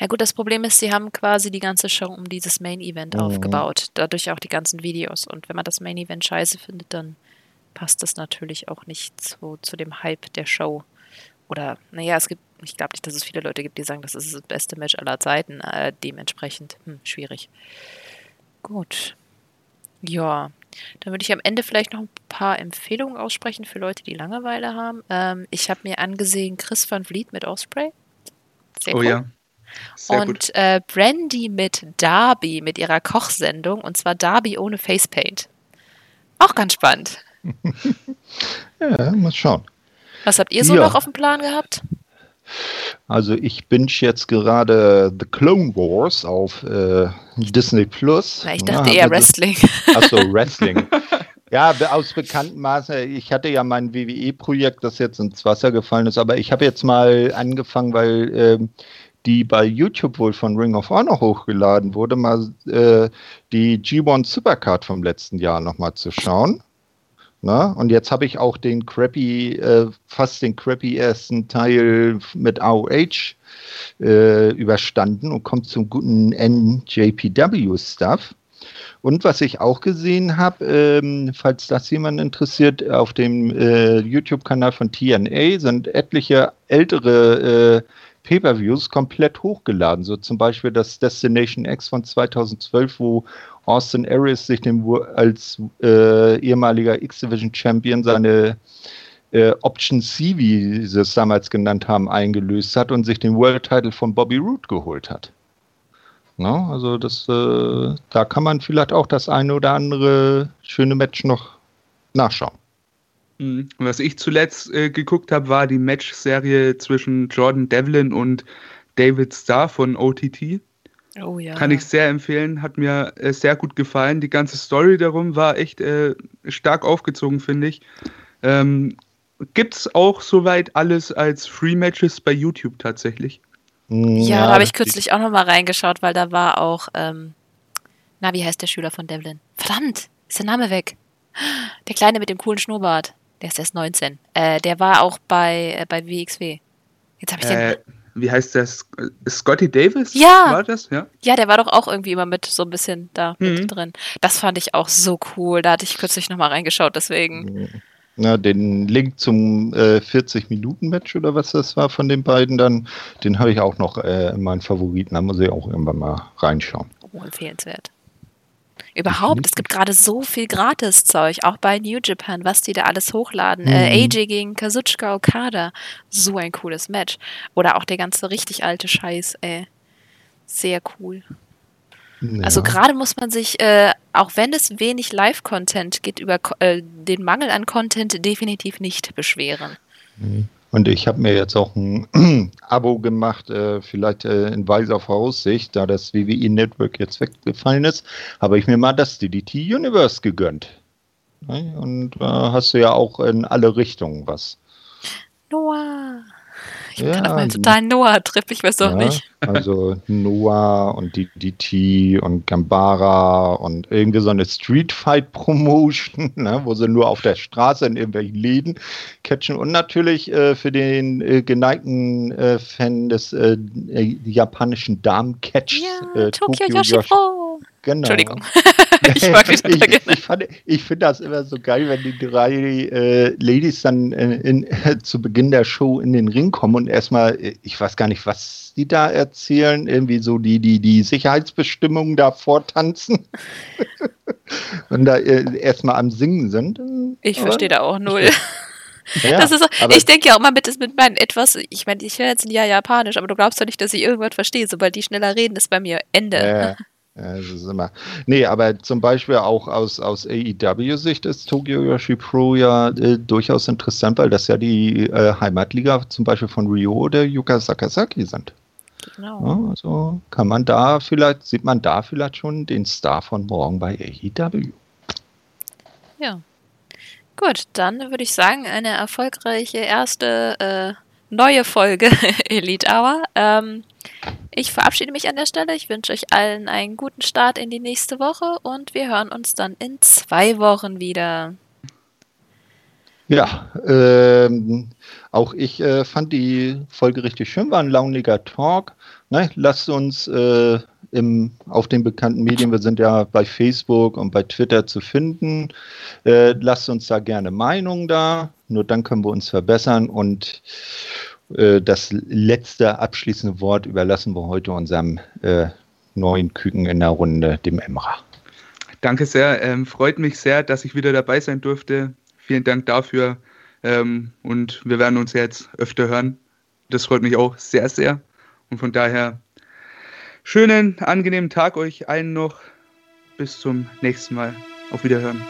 Ja gut, das Problem ist, sie haben quasi die ganze Show um dieses Main Event mhm. aufgebaut. Dadurch auch die ganzen Videos. Und wenn man das Main Event scheiße findet, dann passt das natürlich auch nicht zu, zu dem Hype der Show. Oder, naja, es gibt, ich glaube nicht, dass es viele Leute gibt, die sagen, das ist das beste Match aller Zeiten. Äh, dementsprechend, hm, schwierig. Gut. Ja, dann würde ich am Ende vielleicht noch ein paar Empfehlungen aussprechen für Leute, die Langeweile haben. Ähm, ich habe mir angesehen Chris van Vliet mit Osprey. Sehr oh cool. ja. Sehr und äh, Brandy mit Darby, mit ihrer Kochsendung, und zwar Darby ohne Facepaint. Auch ganz spannend. [LAUGHS] ja, mal schauen. Was habt ihr so ja. noch auf dem Plan gehabt? Also ich binge jetzt gerade The Clone Wars auf äh, Disney Plus. Na, ich dachte ja, eher Wrestling. Achso, [LAUGHS] Wrestling. Ja, aus bekannten Maßen, ich hatte ja mein WWE-Projekt, das jetzt ins Wasser gefallen ist, aber ich habe jetzt mal angefangen, weil äh, die bei YouTube wohl von Ring of Honor hochgeladen wurde, mal äh, die G1 Supercard vom letzten Jahr nochmal zu schauen. Na? Und jetzt habe ich auch den crappy, äh, fast den crappy ersten Teil mit AOH äh, überstanden und kommt zum guten NJPW-Stuff. Und was ich auch gesehen habe, ähm, falls das jemand interessiert, auf dem äh, YouTube-Kanal von TNA sind etliche ältere äh, Pay-per-Views komplett hochgeladen. So zum Beispiel das Destination X von 2012, wo Austin Aries sich dem, als äh, ehemaliger X-Division Champion seine äh, Option C, wie sie es damals genannt haben, eingelöst hat und sich den World Title von Bobby Roode geholt hat. No, also das, äh, da kann man vielleicht auch das eine oder andere schöne Match noch nachschauen. Mhm. Was ich zuletzt äh, geguckt habe, war die Match-Serie zwischen Jordan Devlin und David Starr von OTT. Oh ja. Kann ich sehr empfehlen, hat mir äh, sehr gut gefallen. Die ganze Story darum war echt äh, stark aufgezogen, finde ich. Ähm, Gibt es auch soweit alles als Free Matches bei YouTube tatsächlich? Hm, ja, ja da habe ich kürzlich auch nochmal reingeschaut, weil da war auch, ähm, na, wie heißt der Schüler von Devlin? Verdammt, ist der Name weg. Der Kleine mit dem coolen Schnurrbart. Der ist erst 19. Äh, der war auch bei, äh, bei WXW. Jetzt habe ich den. Äh, wie heißt das? Scotty Davis? Ja. War das? Ja. Ja, der war doch auch irgendwie immer mit so ein bisschen da mhm. mit drin. Das fand ich auch so cool. Da hatte ich kürzlich nochmal reingeschaut, deswegen. Na, den Link zum äh, 40-Minuten-Match oder was das war von den beiden dann, den habe ich auch noch äh, in meinen Favoriten. Da muss ich auch irgendwann mal reinschauen. Oh, empfehlenswert. Überhaupt, es gibt gerade so viel Gratis-Zeug, auch bei New Japan, was die da alles hochladen. Äh, mhm. Äh, AJ gegen Kazuchika Okada, so ein cooles Match. Oder auch der ganze richtig alte Scheiß, ey. Sehr cool. Ja. Also gerade muss man sich, äh, auch wenn es wenig Live-Content gibt, über äh, den Mangel an Content definitiv nicht beschweren. Mhm. Und ich habe mir jetzt auch ein [CLEARS THROAT] Abo gemacht, äh, vielleicht äh, in weiser Voraussicht, da das WWE Network jetzt weggefallen ist, habe ich mir mal das DDT Universe gegönnt. Und da äh, hast du ja auch in alle Richtungen was. Noah. Ich bin ja, auf meinem totalen Noah-Trip, ich weiß doch ja, nicht. [LAUGHS] Also Noah und DDT und Gambara und irgendwie so eine Street Fight Promotion, [LAUGHS] ne, wo sie nur auf der Straße in irgendwelchen Läden catchen und natürlich äh, für den äh, geneigten äh, Fan des äh, äh, japanischen Damen-Catch ja, äh, Tokyo, Tokyo Yoshipro. Genau. Entschuldigung. [LAUGHS] [LAUGHS] ich, ich, ich, ich finde das immer so geil, wenn die drei äh, Ladies dann äh, in, äh, [LAUGHS] zu Beginn der Show in den Ring kommen und erstmal, äh, ich weiß gar nicht, was die da erzählen, irgendwie so die, die, die Sicherheitsbestimmungen da vortanzen [LAUGHS] und da äh, erstmal am Singen sind. Ich verstehe da auch null. Ja, das ist ich denke ja auch immer mit, mit meinen etwas, ich meine, ich höre jetzt ein Jahr Japanisch, aber du glaubst doch nicht, dass ich irgendwas verstehe. Sobald die schneller reden, ist bei mir Ende. Ja, das ist immer. Nee, aber zum Beispiel auch aus, aus AEW-Sicht ist Tokyo Yoshi Pro ja äh, durchaus interessant, weil das ja die äh, Heimatliga zum Beispiel von Ryo oder Yuka Sakazaki sind. Genau. Ja, also kann man da vielleicht, sieht man da vielleicht schon den Star von morgen bei AEW. Ja. Gut, dann würde ich sagen, eine erfolgreiche erste äh, neue Folge [LAUGHS] Elite Hour. Ähm, ich verabschiede mich an der Stelle. Ich wünsche euch allen einen guten Start in die nächste Woche und wir hören uns dann in zwei Wochen wieder. Ja, ähm, auch ich äh, fand die Folge richtig schön, war ein launiger Talk. Ne? Lasst uns äh, im, auf den bekannten Medien, wir sind ja bei Facebook und bei Twitter zu finden. Äh, lasst uns da gerne Meinungen da, nur dann können wir uns verbessern und äh, das letzte abschließende Wort überlassen wir heute unserem äh, neuen Küken in der Runde, dem Emra. Danke sehr. Ähm, freut mich sehr, dass ich wieder dabei sein durfte. Vielen Dank dafür. Ähm, und wir werden uns jetzt öfter hören. Das freut mich auch sehr, sehr. Und von daher schönen, angenehmen Tag euch allen noch. Bis zum nächsten Mal. Auf Wiederhören.